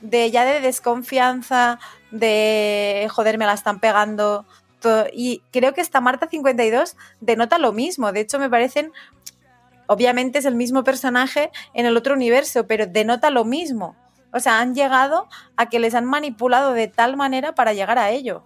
de ya de desconfianza, de joder, me la están pegando. Y creo que esta Marta 52 denota lo mismo. De hecho, me parecen. Obviamente es el mismo personaje en el otro universo, pero denota lo mismo. O sea, han llegado a que les han manipulado de tal manera para llegar a ello.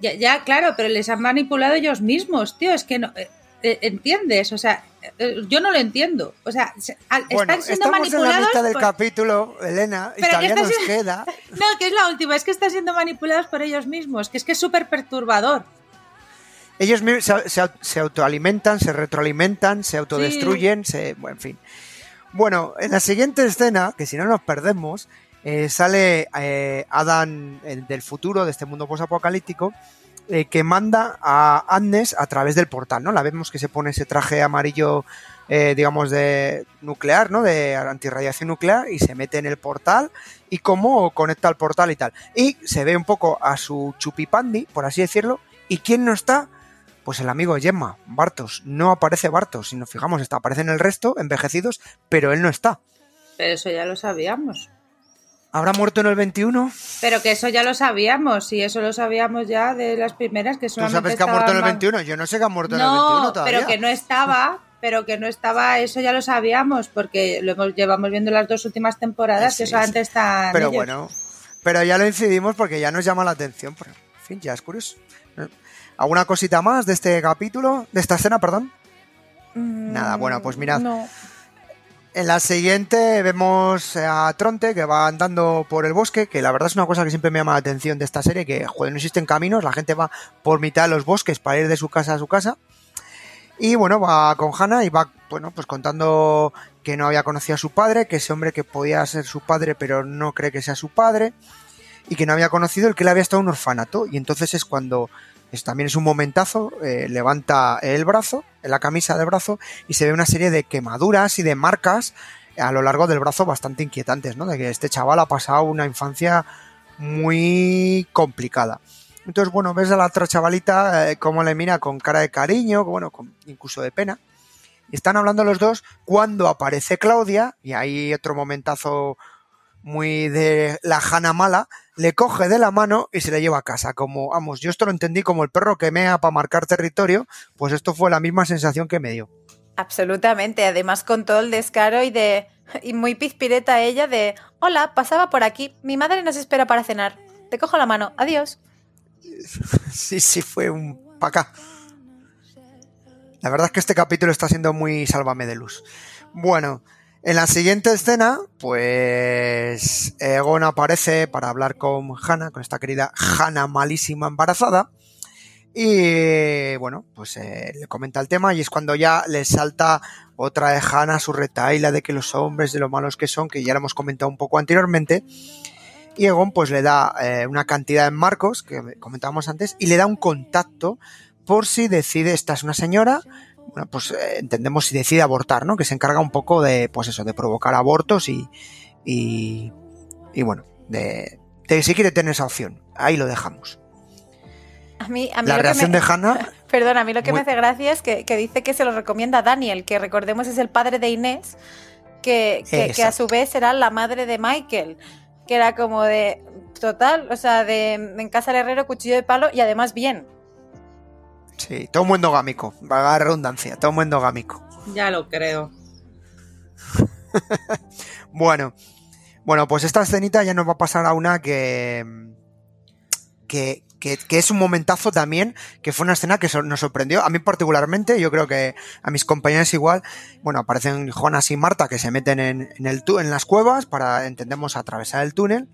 ya, ya, claro, pero les han manipulado ellos mismos, tío, es que no. eh, eh, ¿Entiendes? O sea, eh, yo no lo entiendo. O sea, se- al- Bueno, están siendo estamos en la manipulados. mitad del por- capítulo, Elena, y que todavía nos queda. No, que es la última, es que están siendo manipulados por ellos mismos, que es que es súper perturbador. Ellos se, se- se autoalimentan, se retroalimentan, se autodestruyen, se, bueno, en fin. Bueno, en la siguiente escena, que si no nos perdemos, eh, sale eh, el del futuro, de este mundo posapocalíptico, eh, que manda a Agnes a través del portal, ¿no? La vemos que se pone ese traje amarillo, eh, digamos, de nuclear, ¿no? De antirradiación nuclear y se mete en el portal y cómo conecta el portal y tal. Y se ve un poco a su chupipandi, por así decirlo, ¿y quién no está? Pues el amigo Gemma, Bartos. No aparece Bartos, si nos fijamos, está, aparecen el resto, envejecidos, pero él no está. Pero eso ya lo sabíamos. ¿Habrá muerto en el 21? Pero que eso ya lo sabíamos, y eso lo sabíamos ya de las primeras que ¿Tú solamente sabes que ha muerto en el estaban- 21? Yo no sé que ha muerto en el 21 No, todavía. pero que no estaba, pero que no estaba, eso ya lo sabíamos, porque lo hemos, llevamos viendo las dos últimas temporadas, Sí, que solamente están Pero ellos. bueno, pero ya lo incidimos porque ya nos llama la atención. pero, en fin, ya es curioso. ¿Alguna cosita más de este capítulo? De esta escena, perdón. Mm, Nada, bueno, pues mirad. No. En la siguiente vemos a Tronte que va andando por el bosque, que la verdad es una cosa que siempre me llama la atención de esta serie, que joder, no existen caminos, la gente va por mitad de los bosques para ir de su casa a su casa. Y bueno, va con Hannah y va, bueno, pues contando que no había conocido a su padre, que ese hombre que podía ser su padre pero no cree que sea su padre, y que no había conocido el que le había estado en un orfanato. Y entonces es cuando, es, también es un momentazo, eh, levanta el brazo, la camisa del brazo, y se ve una serie de quemaduras y de marcas a lo largo del brazo bastante inquietantes, ¿no? De que este chaval ha pasado una infancia muy complicada. Entonces, bueno, ves a la otra chavalita eh, cómo le mira con cara de cariño, bueno, con, incluso de pena. Están hablando los dos cuando aparece Claudia, y ahí otro momentazo muy de la jana mala, le coge de la mano y se le lleva a casa. Como, vamos, yo esto lo entendí como el perro que mea para marcar territorio, pues esto fue la misma sensación que me dio. Absolutamente, además con todo el descaro y de y muy pizpireta ella de, hola, pasaba por aquí, mi madre nos espera para cenar, te cojo la mano, adiós. Sí, sí, fue un pa' acá. La verdad es que este capítulo está siendo muy sálvame de luz. Bueno, en la siguiente escena, pues Egon aparece para hablar con Hannah, con esta querida Hannah malísima embarazada. Y bueno, pues eh, le comenta el tema y es cuando ya le salta otra de Hannah su retaila de que los hombres, de lo malos que son, que ya lo hemos comentado un poco anteriormente. Y Egon pues le da eh, una cantidad de marcos que comentábamos antes y le da un contacto por si decide, esta es una señora, bueno, pues eh, entendemos si decide abortar, ¿no? Que se encarga un poco de, pues eso, de provocar abortos y, y, y bueno, de, de si quiere tener esa opción. Ahí lo dejamos. A mí, a mí La reacción me- de Hannah, Perdón, a mí lo que Muy- me hace gracia es que, que dice que se lo recomienda a Daniel, que recordemos es el padre de Inés, que, que, que a su vez será la madre de Michael, que era como de total, o sea, de en casa del herrero, cuchillo de palo y además bien. Sí, todo muy endogámico, valga la redundancia, todo muy endogámico. Ya lo creo. Bueno, bueno, pues esta escenita ya nos va a pasar a una que, que, que, que es un momentazo también, que fue una escena que so- nos sorprendió, a mí particularmente, yo creo que a mis compañeros igual, bueno, aparecen Jonas y Marta que se meten en, en, el, en las cuevas para, entendemos, atravesar el túnel,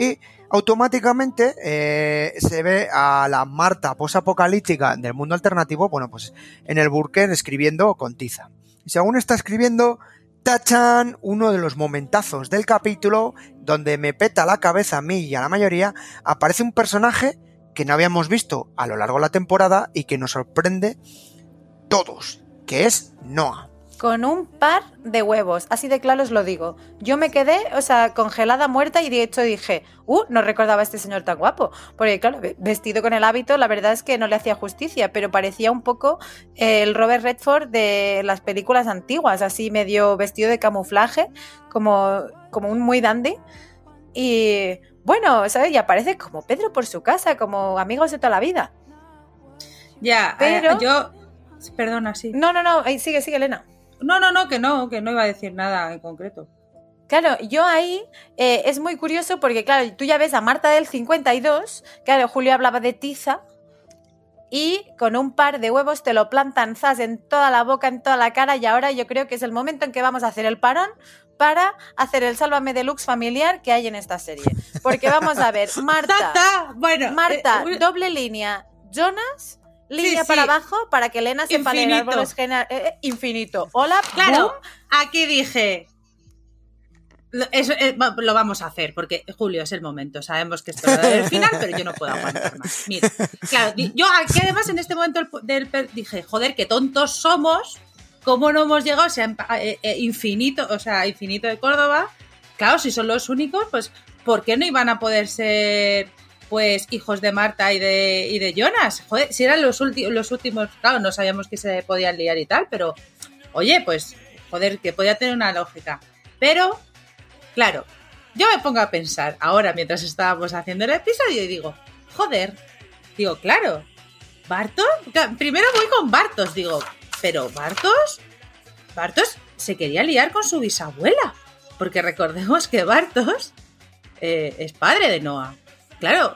y automáticamente eh, se ve a la Marta posapocalíptica del mundo alternativo, bueno, pues en el búnker escribiendo con tiza. Y según está escribiendo, tachan uno de los momentazos del capítulo donde me peta la cabeza a mí y a la mayoría, aparece un personaje que no habíamos visto a lo largo de la temporada y que nos sorprende todos, que es Noah. Con un par de huevos, así de claro os lo digo. Yo me quedé, o sea, congelada, muerta y de hecho dije, uh, no recordaba a este señor tan guapo. Porque claro, ve- vestido con el hábito, la verdad es que no le hacía justicia, pero parecía un poco eh, el Robert Redford de las películas antiguas, así medio vestido de camuflaje, como, como un muy dandy. Y bueno, ¿sabes? Y aparece como Pedro por su casa, como amigos de toda la vida. Ya, Pero- eh, yo. Perdona, sí. No, no, no, sigue, sigue, Elena. No, no, no, que no, que no iba a decir nada en concreto. Claro, yo ahí eh, es muy curioso porque, claro, tú ya ves a Marta del 52, claro, Julio hablaba de tiza, y con un par de huevos te lo plantan zas en toda la boca, en toda la cara, y ahora yo creo que es el momento en que vamos a hacer el parón para hacer el Sálvame Deluxe familiar que hay en esta serie. Porque vamos a ver, Marta. Bueno, Marta, eh, doble línea, Jonas, línea sí. para abajo para que Elena sepa leer árboles eh, eh, infinito. Hola, Claro, boom. aquí dije. Lo, eso, eh, lo vamos a hacer, porque Julio es el momento. Sabemos que esto es el final, pero yo no puedo aguantar más. Mira, claro, yo aquí además en este momento del, del dije, joder, qué tontos somos, cómo no hemos llegado, o sea, eh, infinito, o sea, infinito de Córdoba. Claro, si son los únicos, pues, ¿por qué no iban a poder ser, pues, hijos de Marta y de, y de Jonas? Joder, si eran los, los últimos, claro, no sabíamos que se podían liar y tal, pero, oye, pues, joder, que podía tener una lógica. Pero, claro, yo me pongo a pensar ahora mientras estábamos haciendo el episodio y digo, joder, digo, claro, Bartos, primero voy con Bartos, digo, pero Bartos, Bartos se quería liar con su bisabuela, porque recordemos que Bartos eh, es padre de Noah. Claro,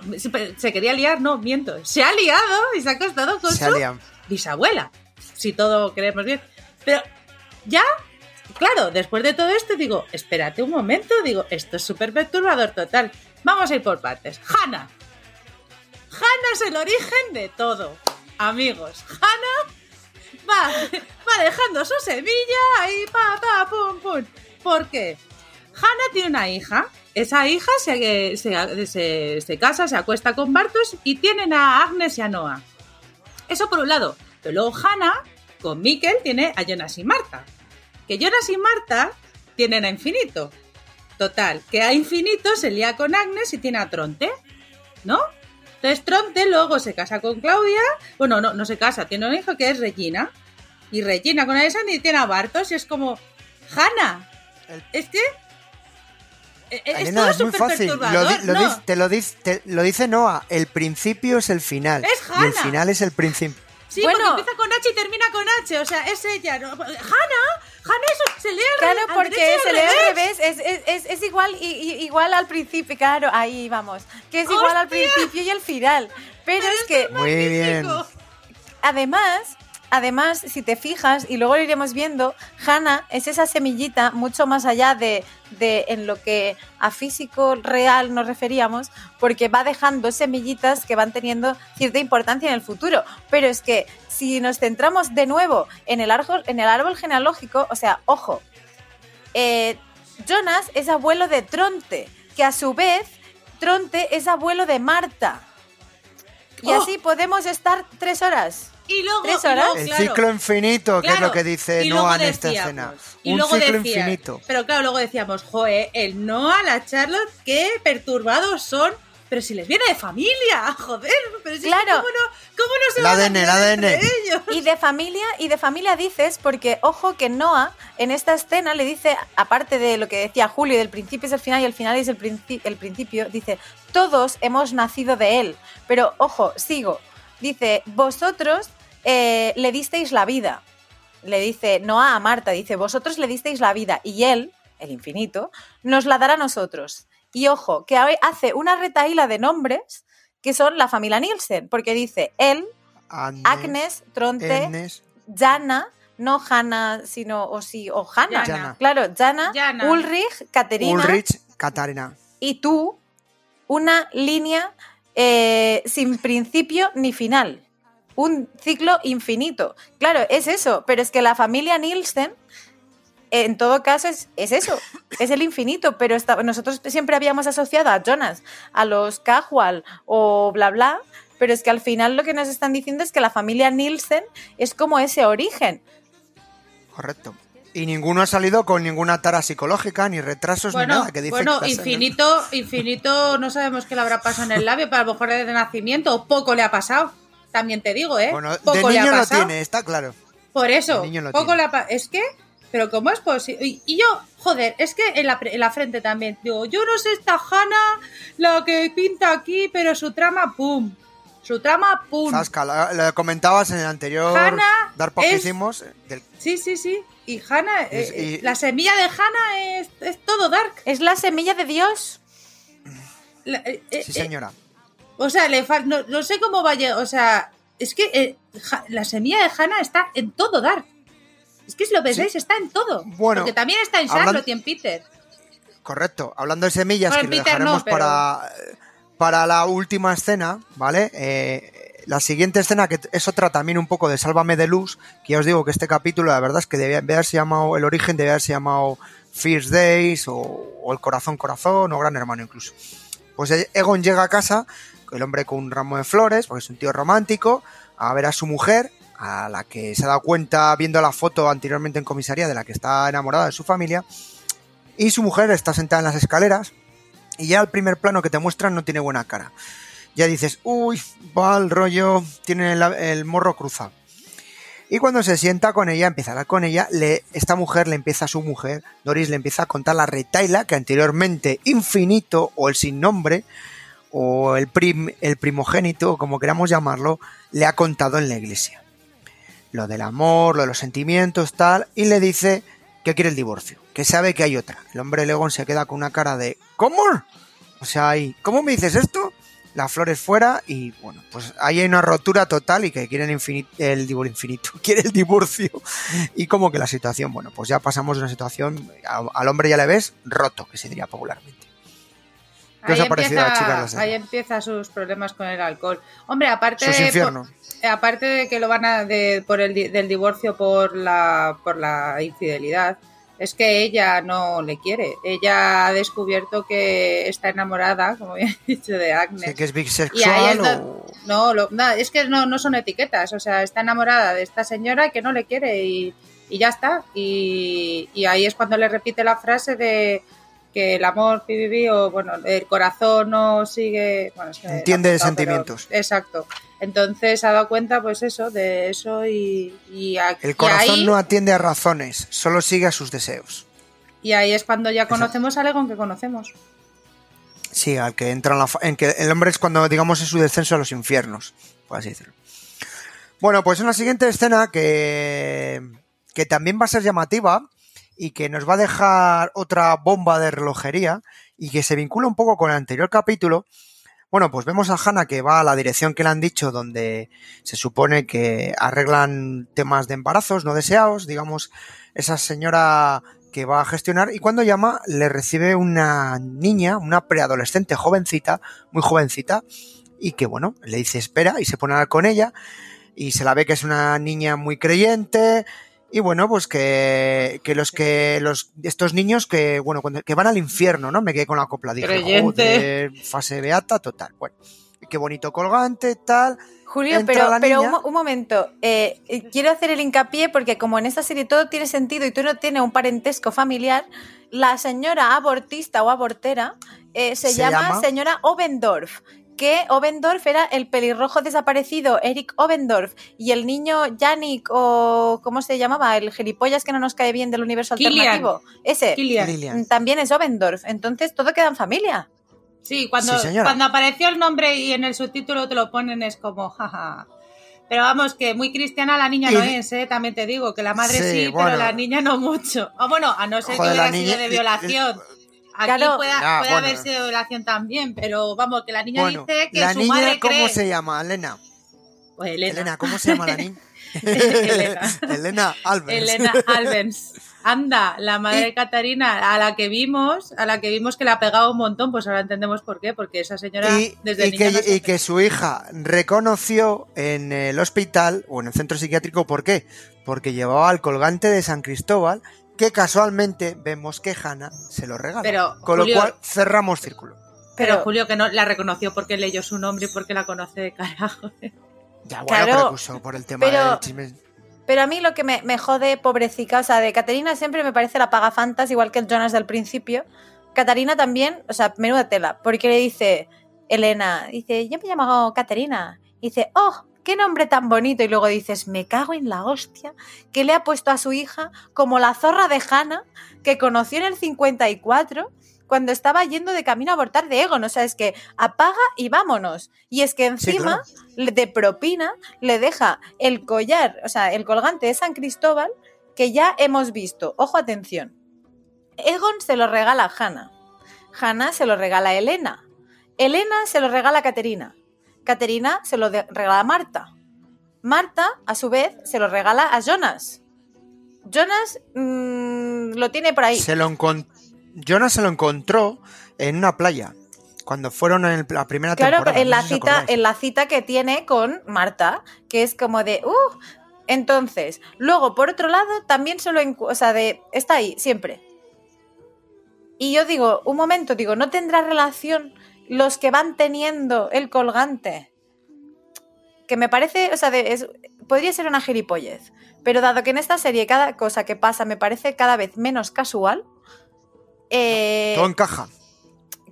se, quería liar, no, miento, se ha liado y se ha acostado con Se su bisabuela, si todo creemos bien. Pero ya claro, después de todo esto digo, espérate un momento, digo, esto es súper perturbador total. Vamos a ir por partes. Hanna. Hanna es el origen de todo, amigos. Hanna va, va dejando su semilla ahí, pa, pa, pum, pum. ¿Por qué? Hanna tiene una hija. Esa hija se, se, se, se casa, se acuesta con Bartos y tienen a Agnes y a Noah. Eso por un lado. Pero luego Hanna, con Mikkel, tiene a Jonas y Marta. Que Jonas y Marta tienen a Infinito. Total, que a Infinito se lía con Agnes y tiene a Tronte. ¿No? Entonces Tronte luego se casa con Claudia. Bueno, no, no se casa, tiene un hijo que es Regina. Y Regina con Alessandra y tiene a Bartos y es como... Hanna, es que... eh, eh, Es, Elena, todo es muy fácil. Lo, di- lo no. dice- te, lo dice, te lo dice Noah. El principio es el final. Es y el Hannah. final es el principio. Sí, Bueno. porque empieza con H y termina con H, o sea, es ella. ¿no? Hanna, Hanna, eso se lee al Claro, al porque se lee al revés. es, es, es, es igual, y, y- igual al principio, claro, ahí vamos, que es igual al principio y al final. Pero es que Muy bien. Además, además, si te fijas, y luego lo iremos viendo, Hannah es esa semillita mucho más allá de, de en lo que a físico real nos referíamos, porque va dejando semillitas que van teniendo cierta importancia en el futuro. Pero es que si nos centramos de nuevo en el árbol, en el árbol genealógico, o sea, ojo, eh, Jonas es abuelo de Tronte, que a su vez Tronte es abuelo de Marta. Y Oh. así podemos estar tres horas. Y luego, ¿Tres y luego, horas? El claro, ciclo infinito, que es lo que dice Noah en esta escena. y Un luego ciclo decía- infinito. Pero claro, luego decíamos, joe, el Noah, la Charlotte, qué perturbados son. Pero si les viene de familia, joder, pero si Claro. ¿cómo no, cómo no se van a ADN, ellos? Y de familia, y de familia dices, porque ojo que Noah en esta escena le dice, aparte de lo que decía Julio, del principio es el final y el final es el, princi- el principio, dice, todos hemos nacido de él. Pero ojo, sigo. Dice, vosotros eh, le disteis la vida. Le dice Noah a Marta, dice, vosotros le disteis la vida y él, el infinito, nos la dará a nosotros. Y ojo, que ha- hace una retaíla de nombres que son la familia Nielsen, porque dice él, Agnes, Tronte, Agnes, Jana, no Hanna, sino o sí, o Hanna. Jana. Claro, Jana, Jana. Ulrich, Caterina Ulrich, Katarina. y tú, una línea eh, sin principio ni final. Un ciclo infinito. Claro, es eso, pero es que la familia Nielsen, en todo caso, es, es eso, es el infinito, pero nosotros siempre habíamos asociado a Jonas, a los Cajual o bla bla, pero es que al final lo que nos están diciendo es que la familia Nielsen es como ese origen. Correcto. Y ninguno ha salido con ninguna tara psicológica, ni retrasos, ni nada. Que dice bueno infinito, infinito, no sabemos qué le habrá pasado en el labio, pero a lo mejor desde nacimiento, poco le ha pasado. También te digo, ¿eh? Bueno, poco de le ha niño lo pasado. tiene, está claro. Por eso, niño poco tiene. le ha pa- Es que, pero ¿cómo es posible? Y, y yo, joder, es que en la, en la frente también, digo, yo no sé esta Hanna, la que pinta aquí, pero su trama, pum. Su trama, pum. Zasca, lo, comentabas en el anterior Hanna que es- hicimos. eh, del- Sí, sí, sí. Y Hanna, Es- eh, y- la semilla de Hanna es, es todo dark. Es la semilla de Dios. La- eh, eh, sí, eh, señora. O sea, le fal- no, no sé cómo vaya. O sea, es que eh, Ja- la semilla de Hannah está en todo Dark. Es que si lo pensáis, está en todo. Bueno, Porque también está en Charlotte y en Peter. Correcto. Hablando de semillas, Bueno, que lo Peter no, dejaremos pero- para, para la última escena, ¿vale? Eh, la siguiente escena, que es otra también un poco de Sálvame de Luz, que ya os digo que este capítulo, la verdad es que debía haberse llamado, el origen debía haberse llamado First Days, o, o El Corazón Corazón, o Gran Hermano incluso. Pues Egon llega a casa, el hombre con un ramo de flores, porque es un tío romántico, a ver a su mujer, a la que se ha dado cuenta viendo la foto anteriormente en comisaría de la que está enamorada de su familia, y su mujer está sentada en las escaleras, y ya el primer plano que te muestran no tiene buena cara. Ya dices, uy, va el rollo, tiene el, morro cruzado. Y cuando se sienta con ella, empieza a hablar con ella, esta mujer le empieza a su mujer, Doris le empieza a contar la retaila que anteriormente Infinito o el sin nombre o el, prim, el primogénito, como queramos llamarlo, le ha contado en la iglesia. Lo del amor, lo de los sentimientos, tal, y le dice que quiere el divorcio, que sabe que hay otra. El hombre Legón se queda con una cara de ¿Cómo? O sea, ahí, ¿cómo me dices esto? Las flores fuera y bueno, pues ahí hay una rotura total y que quieren el divorcio infinito, quiere el divorcio y como que la situación, bueno, pues ya pasamos de una situación, a- al hombre ya le ves roto, que se diría popularmente. ¿Qué os Ahí ha parecido a chicas de la empieza, ahí empieza sus problemas con el alcohol. Hombre, aparte Sus de, aparte de que lo van a de, por el del divorcio por la por la infidelidad, es que ella no le quiere. Ella ha descubierto que está enamorada, como bien he dicho, de Agnes. ¿Sé que es bisexual es o...? No, lo- nada, es que no, no son etiquetas. O sea, está enamorada de esta señora que no le quiere y, y ya está. Y, y ahí es cuando le repite la frase de que el amor, pibibi, o bueno, el corazón no sigue. Bueno, es que Entiende apuntado, sentimientos. pero- exacto. Entonces ha dado cuenta, pues eso, de eso y, y, a- El y corazón ahí, no atiende a razones, solo sigue a sus deseos. y ahí es cuando ya conocemos al Egon que conocemos. Sí, al que entra en la... En que el hombre es cuando, digamos, es su descenso a los infiernos, por así decirlo. Bueno, pues una siguiente escena que, que también va a ser llamativa y que nos va a dejar otra bomba de relojería y que se vincula un poco con el anterior capítulo. Bueno, pues vemos a Hannah que va a la dirección que le han dicho donde se supone que arreglan temas de embarazos no deseados, digamos, esa señora que va a gestionar y cuando llama le recibe una niña, una preadolescente jovencita, muy jovencita, y que bueno, le dice espera y se pone a hablar con ella y se la ve que es una niña muy creyente y bueno, pues que, que los que los estos niños que bueno, cuando, que van al infierno, ¿no? Me quedé con la copla, dije, Creyente. joder, fase beata total. Bueno, qué bonito colgante, tal. Julio, Entra pero, pero un, mo- un momento, eh, eh, quiero hacer el hincapié porque como en esta serie todo tiene sentido y tú no tienes un parentesco familiar, la señora abortista o abortera eh, se, Se llama, llama- señora Obendorf, que Obendorf era el pelirrojo desaparecido, Eric Obendorf, y el niño Yannick o ¿cómo se llamaba? El gilipollas que no nos cae bien del universo alternativo. Ese. También es Obendorf, entonces todo queda en familia. Sí, cuando, Sí, señora. cuando apareció el nombre y en el subtítulo te lo ponen es como, jaja. Pero vamos, que muy cristiana la niña Y- no es, ¿eh? También te digo, que la madre Sí, sí, bueno. pero la niña no mucho. O bueno, a no ser Joder, que la hubiera sido niña- de violación. Aquí Claro. puede, Ah, puede bueno. haber sido de violación también, pero vamos, que la niña Bueno, dice que la su niña, madre ¿cómo cree... se llama? Elena. Pues Elena. Elena, ¿cómo se llama la niña? Elena. Elena Alves. Elena Alvens. Anda, la madre de Catarina, a la que vimos, a la que vimos que le ha pegado un montón, pues ahora entendemos por qué, porque esa señora y, desde y niña que, no se y que su hija reconoció en el hospital o en el centro psiquiátrico, ¿por qué? Porque llevaba el colgante de San Cristóbal, que casualmente vemos que Hannah se lo regala. Pero, Con Julio- lo cual cerramos círculo. Pero, Pero- Julio que no la reconoció porque leyó su nombre y porque la conoce de carajo. Ya, bueno, Claro, pero por el tema pero- del chisme. Pero a mí lo que me, me jode, pobrecita, o sea, de Catarina siempre me parece la pagafantas, igual que el Jonas del principio. Catarina también, o sea, menuda tela, porque le dice Elena, dice, yo me llamo Catarina. Dice, oh, qué nombre tan bonito. Y luego dices, me cago en la hostia, que le ha puesto a su hija como la zorra de Hannah, que conoció en el 54, cuando estaba yendo de camino a abortar de Egon. O sea, es que apaga y vámonos. Y es que encima, de propina, le deja el collar, o sea, el colgante de San Cristóbal, que ya hemos visto. Ojo, atención. Egon se lo regala a Hannah. Hannah se lo regala a Elena. Elena se lo regala a Caterina. Caterina se lo regala a Marta. Marta, a su vez, se lo regala a Jonas. Jonas mm, lo tiene por ahí. Se lo Jonas se lo encontró en una playa. Cuando fueron en el- la primera Claro, temporada. en no la, cita, en la cita que tiene con Marta, que es como de, uh, entonces, luego, por otro lado, también solo, encu- o sea, de, está ahí, siempre. Y yo digo, un momento, digo, ¿no tendrá relación los que van teniendo el colgante? Que me parece, o sea, de- es- podría ser una gilipollez, pero dado que en esta serie cada cosa que pasa me parece cada vez menos casual, eh, Todo encaja.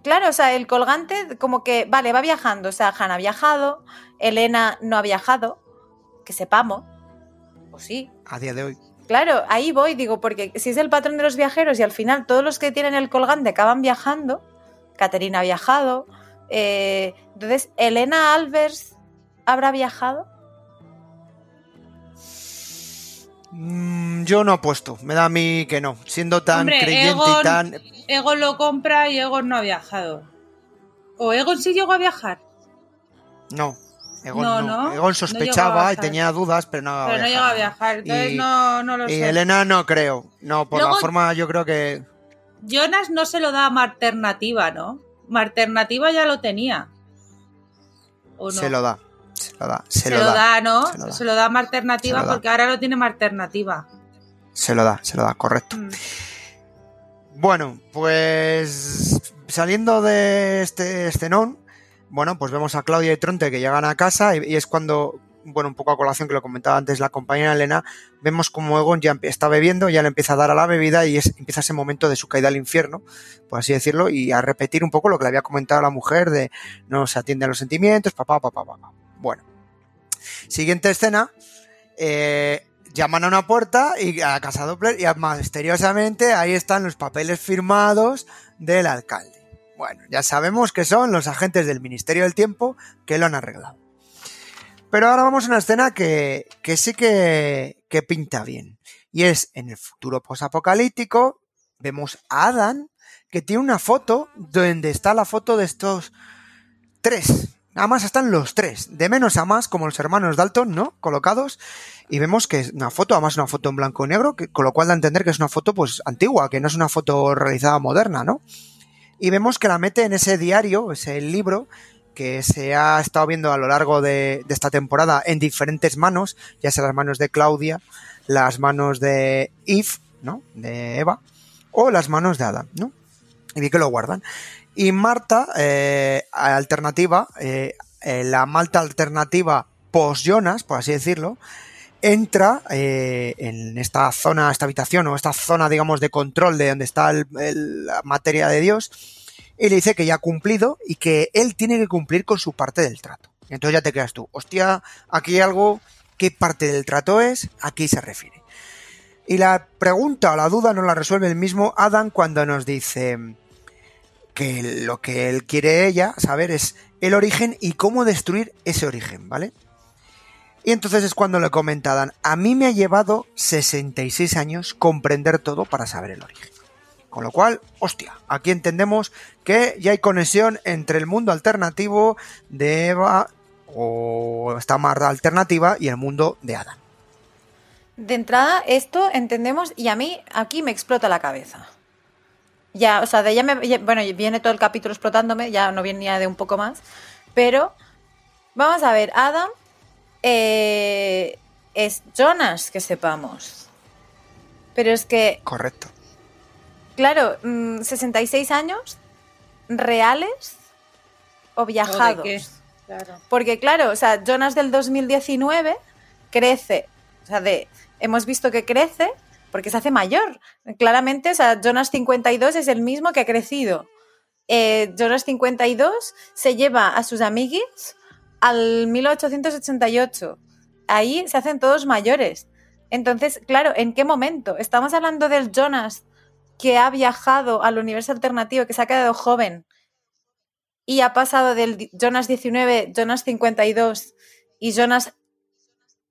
Claro, o sea, el colgante como que, vale, va viajando. O sea, Hannah ha viajado, Elena no ha viajado, que sepamos. O sí. A día de hoy. Claro, ahí voy, digo, porque si es el patrón de los viajeros y al final todos los que tienen el colgante acaban viajando, Caterina ha viajado, eh, entonces, ¿Elena Albers habrá viajado? Mm, yo no apuesto. Me da a mí que no. Siendo tan Hombre, creyente Egon- y tan. Egon lo compra y Egon no ha viajado. ¿O Egon sí llegó a viajar? No. Egon, No, no. no, Egon no sospechaba y viajar. tenía dudas, pero no Pero no llegó a viajar, entonces Y- no, no lo Y sé. Elena no creo. No, por Luego- la forma yo creo que... Jonas no se lo da a Marternativa, ¿no? Marternativa ya lo tenía. ¿O no? Se lo da. Se lo da. Se, Se lo, lo da. da, ¿no? se lo da. Se lo da a Marternativa da. porque ahora lo tiene Marternativa. Se lo da, se lo da, correcto. Mm. Bueno, pues saliendo de este escenón, bueno, pues vemos a Claudia y Tronte que llegan a casa y, y es cuando, bueno, un poco a colación que lo comentaba antes la compañera Elena, vemos como Egon ya está bebiendo, ya le empieza a dar a la bebida y es, empieza ese momento de su caída al infierno, por así decirlo, y a repetir un poco lo que le había comentado la mujer de no se atiende a los sentimientos, papá, papá, papá. Bueno, siguiente escena, eh, llaman a una puerta y a casa Doppler y misteriosamente ahí están los papeles firmados del alcalde. Bueno, ya sabemos que son los agentes del Ministerio del Tiempo que lo han arreglado. Pero ahora vamos a una escena que, que sí que, que pinta bien. Y es en el futuro posapocalíptico, vemos a Adam que tiene una foto donde está la foto de estos tres. Nada más están los tres, de menos a más, como los hermanos Dalton, ¿no? Colocados. Y vemos que es una foto, además una foto en blanco y negro, que, con lo cual da a entender que es una foto pues antigua, que no es una foto realizada moderna, ¿no? Y vemos que la mete en ese diario, ese libro, que se ha estado viendo a lo largo de, esta temporada en diferentes manos, ya sea las manos de Claudia, las manos de Eve, ¿no? De Eva, o las manos de Adam, ¿no? Y vi que lo guardan. Y Marta, eh, alternativa, eh, eh, la Malta alternativa post-Jonas, por así decirlo, entra en esta zona, esta habitación o esta zona, digamos, de control de donde está el- el- la materia de Dios y le dice que ya ha cumplido y que él tiene que cumplir con su parte del trato. Entonces ya te quedas tú, hostia, aquí hay algo, ¿qué parte del trato es? ¿A qué se refiere? Y la pregunta o la duda nos la resuelve el mismo Adam cuando nos dice que lo que él quiere ella saber es el origen y cómo destruir ese origen, ¿vale? Y entonces es cuando le comenta Adam, a mí me ha llevado 66 años comprender todo para saber el origen. Con lo cual, hostia, aquí entendemos que ya hay conexión entre el mundo alternativo de Eva o esta Marta alternativa y el mundo de Adam. De entrada, esto entendemos y a mí aquí me explota la cabeza. Ya, o sea, de ya me, ya- bueno, viene todo el capítulo explotándome, ya no viene de un poco más, pero vamos a ver, Adam eh, es Jonas, que sepamos. Pero es que, Correcto. Claro, mm, 66 años reales o ¿O de viajados. qué? Claro. Porque claro, o sea, Jonas del 2019 crece, o sea, de, hemos visto que crece porque se hace mayor. Claramente, o sea, Jonas 52 es el mismo que ha crecido. Eh, Jonas 52 se lleva a sus amiguis al 1888. Ahí se hacen todos mayores. Entonces, claro, ¿en qué momento? Estamos hablando del Jonas que ha viajado al universo alternativo, que se ha quedado joven y ha pasado del Jonas 19, Jonas 52 y Jonas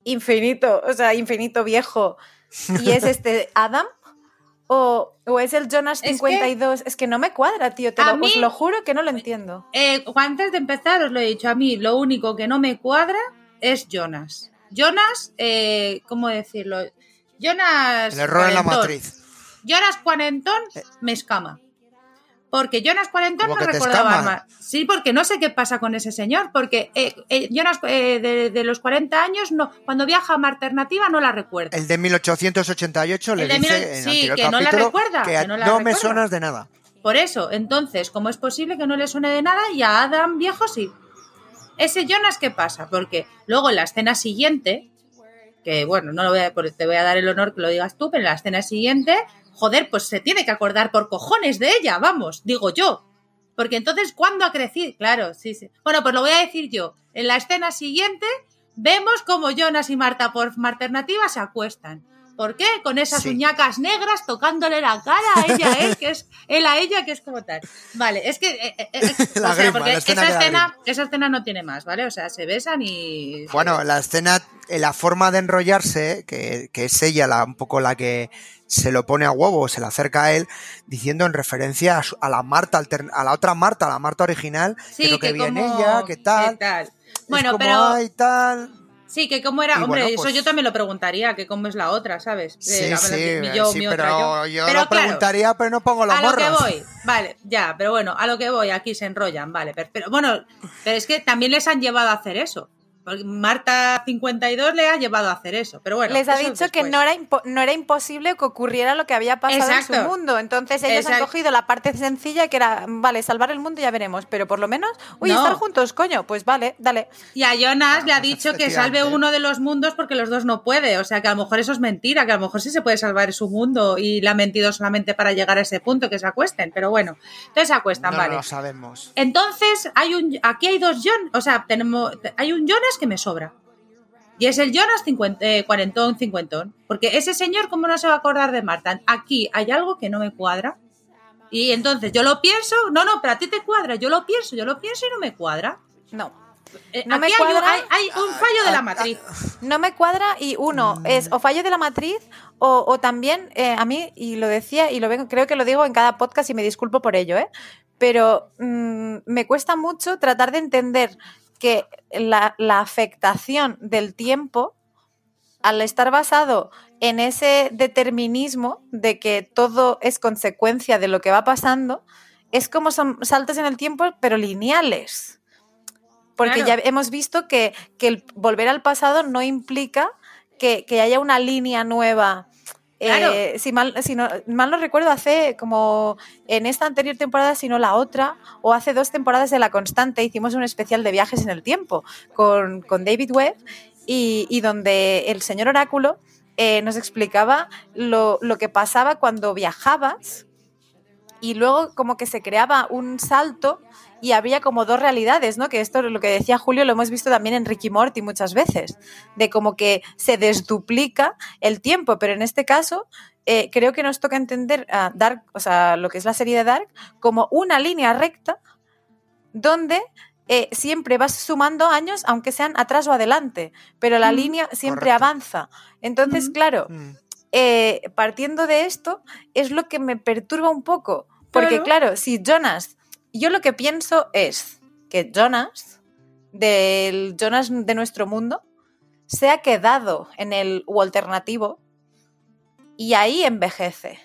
infinito, o sea, infinito viejo, y es este Adam. O, o es el Jonas Es que- 52. Es que, no me cuadra, tío. Te A lo, mí- os lo juro que no lo entiendo. Eh, antes de empezar, os lo he dicho, a mí lo único que no me cuadra es Jonas. Jonas, eh, ¿cómo decirlo? Jonas. El error en la matriz. Jonas Cuarentón me escama. Porque Jonas Cuarentón ¿Cómo no recordaba más. Sí, porque no sé qué pasa con ese señor. Porque eh, eh, Jonas eh, de, de los 40 años, no, cuando viaja a una alternativa, no la recuerda. El de 1888 le de dice mil- en el sí, que no la recuerda, que que no la no me suenas de nada. Por eso, entonces, ¿cómo es posible que no le suene de nada y a Adam viejo sí? Ese Jonas, ¿qué pasa? Porque luego en la escena siguiente, que bueno, no lo voy a, te voy a dar el honor que lo digas tú, pero en la escena siguiente, joder, pues se tiene que acordar por cojones de ella, vamos, digo yo. Porque entonces, ¿cuándo ha crecido? Claro, sí, sí. Bueno, pues lo voy a decir yo. En la escena siguiente, vemos como Jonas y Marta por alternativa se acuestan. ¿Por qué? Con esas Sí. uñacas negras tocándole la cara a ella, él, que es él a ella, que es como tal. Vale, es que eh, eh, eh, La o sea, grima, porque la escena esa escena, esa escena no tiene más, ¿vale? O sea, se besan y Bueno, la escena, eh, la forma de enrollarse, que, que es ella la, un poco la que se lo pone a huevo, se le acerca a él, diciendo en referencia a, su- a la Marta, a la otra Marta, la Marta original, que sí, lo que, que viene como- ella, que tal. que tal. Bueno, como, pero- "Ay, tal. Sí, que cómo era, Y hombre, bueno, eso pues- yo también lo preguntaría, que cómo es la otra, ¿sabes? Sí, Eh, la- sí, mi yo, sí, mi pero otra yo. yo Pero lo claro, preguntaría, pero no pongo los a lo que voy, vale, ya, pero bueno, a lo que voy, aquí se enrollan, vale, pero, pero bueno, pero es que también les han llevado a hacer eso. Porque Marta 52 le ha llevado a hacer eso, pero bueno. Les ha dicho que no era, no era imposible que ocurriera lo que había pasado en su mundo. Entonces ellos han cogido la parte sencilla que era, vale, salvar el mundo ya veremos, pero por lo menos, uy, No. estar juntos, coño, pues vale, dale. Y a Jonas le ha pues dicho que salve uno de los mundos porque los dos no puede. O sea que a lo mejor eso es mentira, que a lo mejor sí se puede salvar su mundo y le ha mentido solamente para llegar a ese punto que se acuesten. Pero bueno, entonces se acuestan, no vale. lo sabemos. Entonces, hay un, aquí hay dos Jonas, o sea, tenemos, hay un Jonas que me sobra. Y es el Jonas 50, eh, cuarentón, cincuentón. Porque ese señor, ¿cómo no se va a acordar de Marta? Aquí hay algo que no me cuadra. Y entonces yo lo pienso, no, no, pero a ti te cuadra, yo lo pienso, yo lo pienso y no me cuadra. No. Eh, No me aquí hay un- cuadra. hay, hay un fallo de la matriz. No me cuadra y uno es o fallo de la matriz o, o también eh, a mí, y lo decía y lo vengo, creo que lo digo en cada podcast y me disculpo por ello, ¿eh? pero mm, me cuesta mucho tratar de entender que la, la afectación del tiempo, al estar basado en ese determinismo de que todo es consecuencia de lo que va pasando, es como son saltos en el tiempo, pero lineales. Porque Claro. ya hemos visto que, que el volver al pasado no implica que, que haya una línea nueva. Eh, si mal, no, mal no recuerdo, hace como en esta anterior temporada, si no la otra, o hace dos temporadas de La Constante, hicimos un especial de viajes en el tiempo con, con David Webb y, y donde el señor Oráculo eh, nos explicaba lo, lo que pasaba cuando viajabas y luego como que se creaba un salto y había como dos realidades, ¿no? Que esto, lo que decía Julio, lo hemos visto también en Ricky Morty muchas veces, de como que se desduplica el tiempo, pero en este caso eh, creo que nos toca entender a Dark, o sea, lo que es la serie de Dark, como una línea recta donde eh, siempre vas sumando años, aunque sean atrás o adelante, pero la Mm. línea siempre Correcto. avanza. Entonces, Mm. claro, Mm. eh, partiendo de esto, es lo que me perturba un poco. Porque, Claro. claro, si Jonas, yo lo que pienso es que Jonas, del Jonas de nuestro mundo, se ha quedado en el u alternativo y ahí envejece.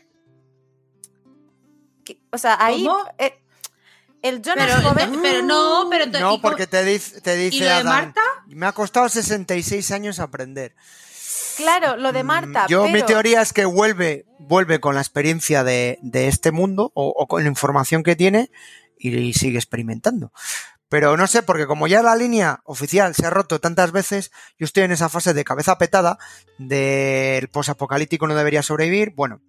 O sea, ahí. ¿Cómo? eh, el Jonas Pero, joven. pero no, pero No, ¿y porque te dice, te dice ¿Y lo de Marta? me ha costado 66 años aprender. Claro, lo de Mm, Marta. Yo mi pero- teoría es que vuelve, vuelve con la experiencia de, de este mundo o, o con la información que tiene y, sigue experimentando. Pero no sé, porque como ya la línea oficial se ha roto tantas veces, yo estoy en esa fase de cabeza petada del posapocalíptico no debería sobrevivir. Bueno,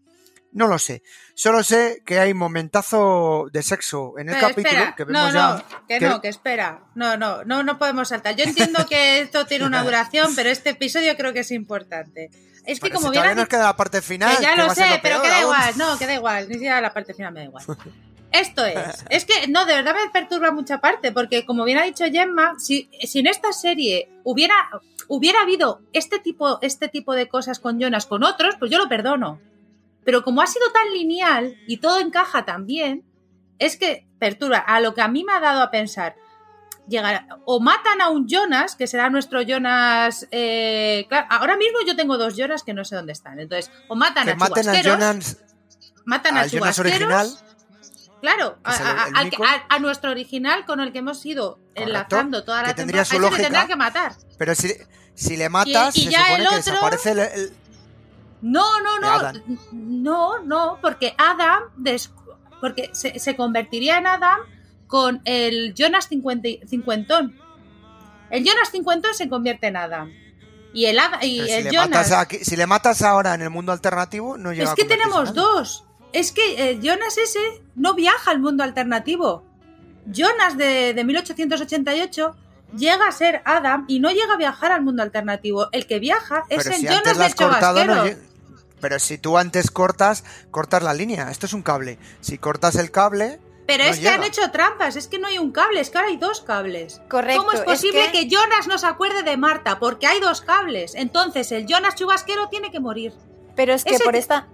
no lo sé. Solo sé que hay momentazo de sexo en el Pero capítulo espera, que no, vemos no, ya. que, que- no, que espera. No, no, no, no podemos saltar. Yo entiendo que esto tiene una duración, pero este episodio creo que es importante. Es que Pero como si bien todavía nos queda la parte final. que ya que lo sé, pero peor que da igual, no, que da igual, ni siquiera la parte final me da igual. Esto es, es que no, de verdad me perturba mucha parte, porque como bien ha dicho Gemma, si, si en esta serie hubiera, hubiera habido este tipo, este tipo de cosas con Jonas, con otros, pues yo lo perdono. Pero como ha sido tan lineal y todo encaja tan bien, es que perturba. A lo que a mí me ha dado a pensar, llegar, o matan a un Jonas, que será nuestro Jonas. eh, claro, ahora mismo yo tengo dos Jonas que no sé dónde están. Entonces, o matan Que a maten a Jonas, matan a Jonas original. Claro, a, a- al que- a- a nuestro original con el que hemos ido enlazando toda la que tendría su a lógica. tendrán que matar. Pero si, si le matas, y se ya supone el que otro- desaparece el, el- No, no, no. Adam. No, no, porque Adam des- porque se, se convertiría en Adam con el Jonas 50, y- cincuentón. El Jonas cincuentón se convierte en Adam. Y el, Ada- y si, el Jonas. matas aquí- si le matas ahora en el mundo alternativo, no llega Es a que convertirse tenemos dos. Es que el Jonas ese no viaja al mundo alternativo. Jonas de, de 1888 llega a ser Adam y no llega a viajar al mundo alternativo. El que viaja es Pero el si Jonas del no chubasquero. lle- Pero si tú antes cortas, cortas la línea. Esto es un cable. Si cortas el cable, Pero no es que han hecho trampas, es que no hay un cable, es que ahora hay dos cables. Correcto, ¿Cómo es es posible que- que... Jonas no se acuerde de Marta? Porque hay dos cables. Entonces el Jonas chubasquero tiene que morir. Pero es que Ese- por esta.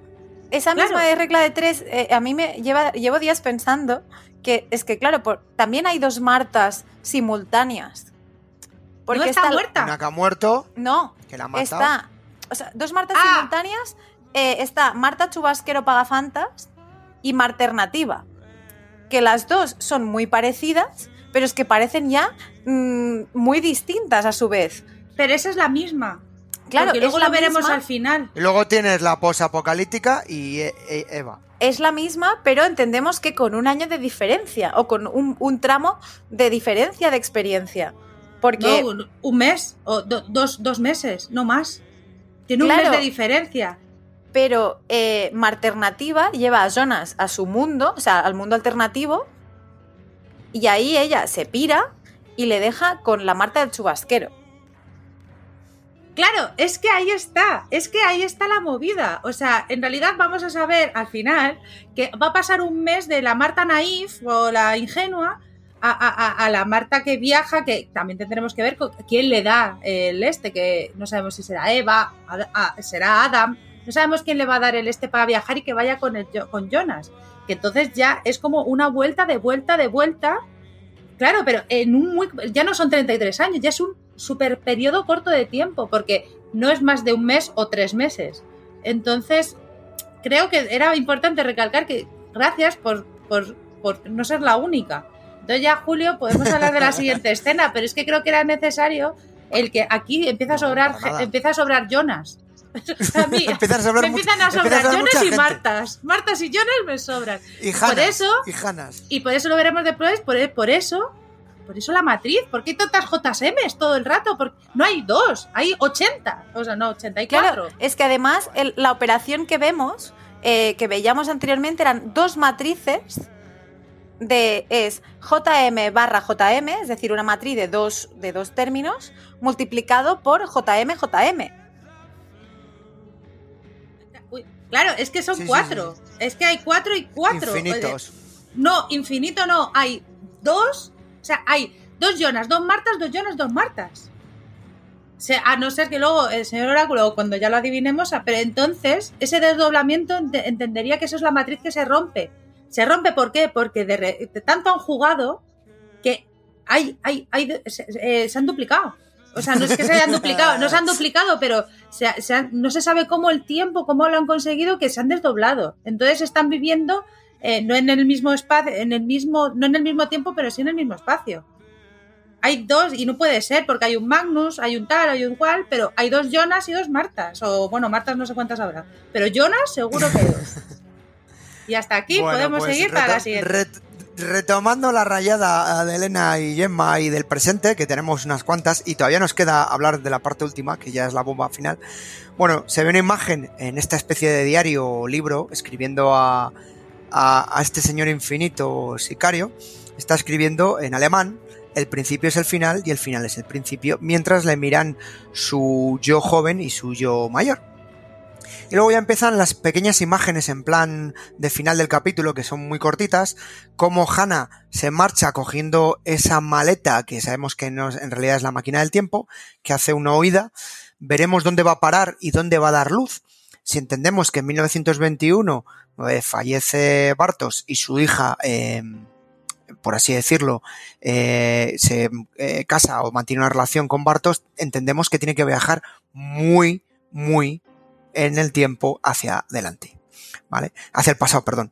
Esa Claro. misma de regla de tres, eh, a mí me lleva, llevo días pensando que es que, claro, por- también hay dos Martas simultáneas. Porque no está, está- muerta. Una que ha muerto, No, que la ha matado. está. O sea, dos Martas Ah. simultáneas. eh, está Marta Chubasquero Pagafantas y Marta Alternativa. Que las dos son muy parecidas, pero es que parecen ya mm, muy distintas a su vez. Pero esa es la misma. Claro, Porque luego es la lo veremos misma. al final. Luego tienes la posapocalíptica y E- E- Eva. Es la misma, pero entendemos que con un año de diferencia o con un, un tramo de diferencia de experiencia. Porque No, un, un mes o do- dos, dos meses, no más. Tiene un mes de diferencia. pero eh, Marternativa lleva a Jonas a su mundo, o sea, al mundo alternativo, y ahí ella se pira y le deja con la Marta del chubasquero. Claro, es que ahí está, es que ahí está la movida. O sea, en realidad vamos a saber al final que va a pasar un mes de la Marta naif o la ingenua a, a- a- la Marta que viaja, que también tendremos que ver con quién le da el este, que no sabemos si será Eva, será Adam, no sabemos quién le va a dar el este para viajar y que vaya con, el, con Jonas. Que entonces ya es como una vuelta de vuelta de vuelta. Claro, pero en un muy, ya no son 33 años, ya es un super periodo corto de tiempo, porque no es más de un mes o tres meses. Entonces, creo que era importante recalcar que gracias por, por, por no ser la única. Entonces ya, Julio, podemos hablar de la siguiente escena, pero es que creo que era necesario el que aquí empieza a sobrar, empieza a sobrar Jonas. A mí, Empiezas a sobrar me empiezan a sobrar sobrar Jonas y gente. Martas. Martas y Jonas me sobran. Y Por Hanas, eso- Y Hanas. Y por eso lo veremos después, por, por eso, por eso la matriz, ¿por qué hay tantas JSMs todo el rato? Porque no hay dos, hay 80, o sea, no, 84. Claro, es que además el- la operación que vemos, eh, que veíamos anteriormente, eran dos matrices de es JM barra JM, es decir, una matriz de dos, de dos términos, multiplicado por JM JM. Claro, es que son Sí, sí, cuatro, es que hay cuatro y cuatro. Infinitos. No, infinito no, hay dos, o sea, hay dos Jonas, dos Martas, dos Jonas, dos Martas. A no ser que luego el señor Oráculo, cuando ya lo adivinemos, pero entonces ese desdoblamiento ente- entendería que eso es la matriz que se rompe. Se rompe ¿por qué? Porque de, tanto han jugado que hay, hay, hay, se, eh, se han duplicado. O sea, no es que se hayan duplicado, no se han duplicado, pero no se sabe cómo el tiempo, cómo lo han conseguido, que se han desdoblado. Entonces están viviendo eh, no en el mismo espacio, en el mismo, no en el mismo tiempo, pero sí en el mismo espacio. Hay dos, y no puede ser, porque hay un Magnus, hay un tal, hay un cual, pero hay dos Jonas y dos Martas. O bueno, Martas no sé cuántas habrá. Pero Jonas seguro que hay dos. Y hasta aquí Bueno, podemos pues seguir para la siguiente. ret- retomando la rayada de Elena y Gemma y del presente, que tenemos unas cuantas, y todavía nos queda hablar de la parte última, que ya es la bomba final. Bueno, se ve una imagen en esta especie de diario o libro, escribiendo a, a, este señor infinito sicario. Está escribiendo en alemán. El principio es el final y el final es el principio, mientras le miran su yo joven y su yo mayor. Y luego ya empiezan las pequeñas imágenes en plan de final del capítulo, que son muy cortitas, como Hannah se marcha cogiendo esa maleta, que sabemos que no, en realidad es la máquina del tiempo, que hace una oída, veremos dónde va a parar y dónde va a dar luz. Si entendemos que en 1921 eh, fallece Bartos y su hija, eh, por así decirlo, eh, se eh, casa o mantiene una relación con Bartos, entendemos que tiene que viajar muy, muy en el tiempo hacia adelante, ¿vale? Hacia el pasado, perdón.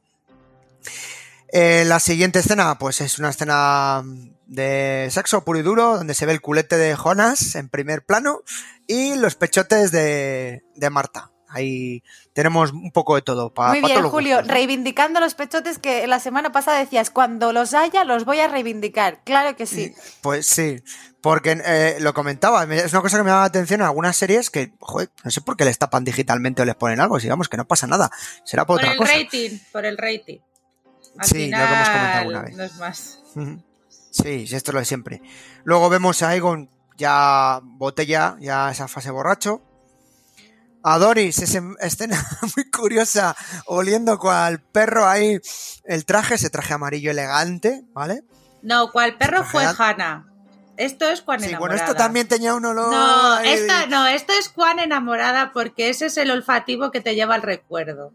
La siguiente escena, pues es una escena de sexo puro y duro, donde se ve el culete de Jonas en primer plano y los pechotes de, de Marta. Ahí tenemos un poco de todo. pa- Muy pa bien, Julio, gustos, ¿no? reivindicando los pechotes que la semana pasada decías, cuando los haya los voy a reivindicar. Claro que sí. Pues sí, porque eh, lo comentaba, me- es una cosa que me llama la atención en algunas series que, joder, no sé por qué les tapan digitalmente o les ponen algo, digamos que no pasa nada, será por, Por otra el cosa. rating, por el rating. Al Sí, lo que hemos comentado final, alguna vez. No es más. Sí, esto es lo de siempre. Luego vemos a Egon ya botella, ya esa fase borracho. A Doris, esa escena muy curiosa, oliendo cual perro ahí el traje, ese traje amarillo elegante, ¿vale? No, cual perro fue Exagerad. Hanna. Esto es Juan Sí, enamorada. bueno, esto también tenía un olor. No, esta, no, esto es Juan enamorada porque ese es el olfativo que te lleva al recuerdo.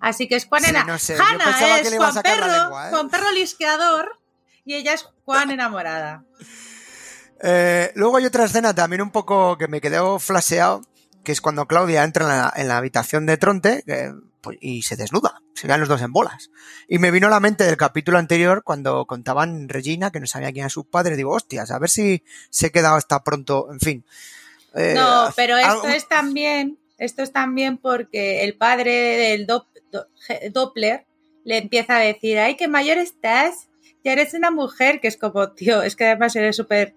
Así que es Juan Sí, enamorada. no sé, es Juan Perro, lengua, ¿eh? Juan Perro lisqueador y ella es Juan enamorada. Eh, luego hay otra escena también un poco que me quedó flasheado, que es cuando Claudia entra en la, en la habitación de Tronte que, pues, y se desnuda, se quedan los dos en bolas. Y me vino a la mente del capítulo anterior cuando contaban Regina, que no sabía quién era su padre, digo, hostias, a ver si se quedado hasta pronto, en fin. Eh, no, pero esto algo... es también, esto es también porque el padre del do, do, Doppler le empieza a decir, ay, qué mayor estás, ya eres una mujer, que es como, tío, es que además eres súper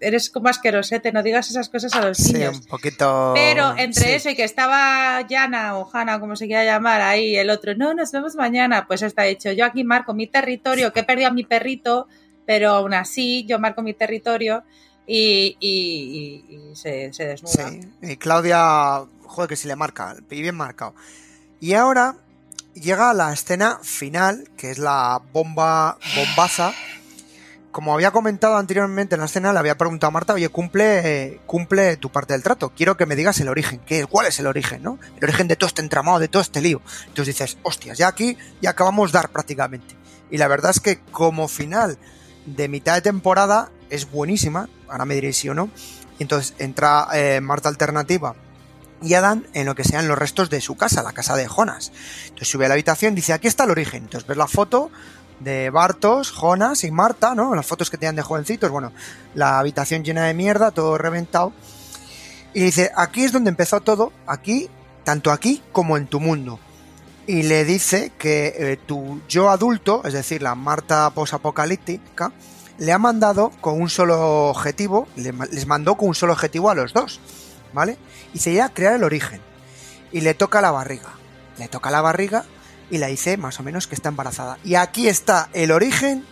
eres como asquerosete, no digas esas cosas a los sí, niños. un poquito. Pero entre sí. eso y que estaba Yana o Hanna, como se quiera llamar, ahí el otro, no, nos vemos mañana, pues está hecho. Yo aquí marco mi territorio, que he perdido a mi perrito, pero aún así yo marco mi territorio y, y, y, y se, se, desnuda. Sí, y Claudia, joder, que si le marca, bien marcado. Y ahora llega la escena final, que es la bomba, bombaza como había comentado anteriormente en la escena, le había preguntado a Marta, oye, cumple, cumple tu parte del trato. Quiero que me digas el origen. ¿Qué, ¿Cuál es el origen, no? El origen de todo este entramado, de todo este lío. Entonces dices, hostias, ya aquí ya acabamos dar prácticamente. Y la verdad es que como final de mitad de temporada es buenísima. Ahora me diréis sí o no. Y entonces entra eh, Marta Alternativa y Adán en lo que sean los restos de su casa, la casa de Jonas. Entonces sube a la habitación dice, aquí está el origen. Entonces ves la foto de Bartos, Jonas y Marta, ¿no? Las fotos que tenían de jovencitos, bueno, la habitación llena de mierda, todo reventado. Y dice, aquí es donde empezó todo, aquí, tanto aquí como en tu mundo. Y le dice que eh, tu yo adulto, es decir, la Marta posapocalíptica, le ha mandado con un solo objetivo, le, les mandó con un solo objetivo a los dos, ¿vale? Y se iba a crear el origen. Y le toca la barriga. Le toca la barriga y la dice más o menos que está embarazada. Y aquí está el origen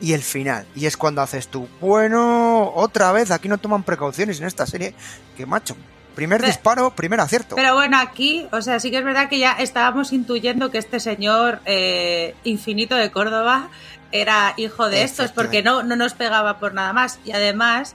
y el final. Y es cuando haces tú, bueno, otra vez, aquí no toman precauciones en esta serie. Que macho, primer pero, disparo, primer acierto. Pero bueno, aquí, o sea, sí que es verdad que ya estábamos intuyendo que este señor eh, infinito de Córdoba era hijo de estos, porque no, no nos pegaba por nada más. Y además,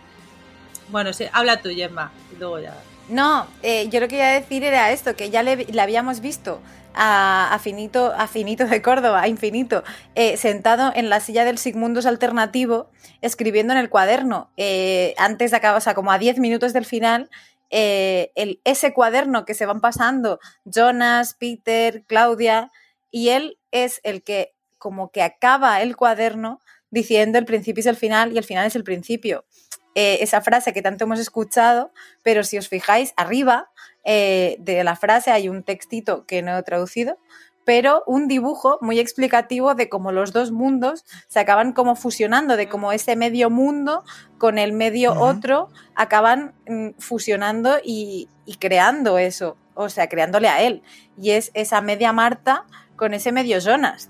bueno, sí, habla tú, Gemma, y luego ya. No, eh, yo lo que iba a decir era esto, que ya le, le habíamos visto a, Finito, a Finito de Córdoba, a Infinito, eh, sentado en la silla del Sigmundus alternativo, escribiendo en el cuaderno, eh, antes de acabar, o sea, como a 10 minutos del final, eh, el, ese cuaderno que se van pasando, Jonas, Peter, Claudia, y él es el que como que acaba el cuaderno diciendo el principio es el final y el final es el principio. Esa frase que tanto hemos escuchado, pero si os fijáis, arriba eh, de la frase hay un textito que no he traducido, pero un dibujo muy explicativo de cómo los dos mundos se acaban como fusionando, de cómo ese medio mundo con el medio uh -huh. otro acaban mm, fusionando y, y, creando eso, o sea, creándole a él. Y es esa media Marta con ese medio Jonas.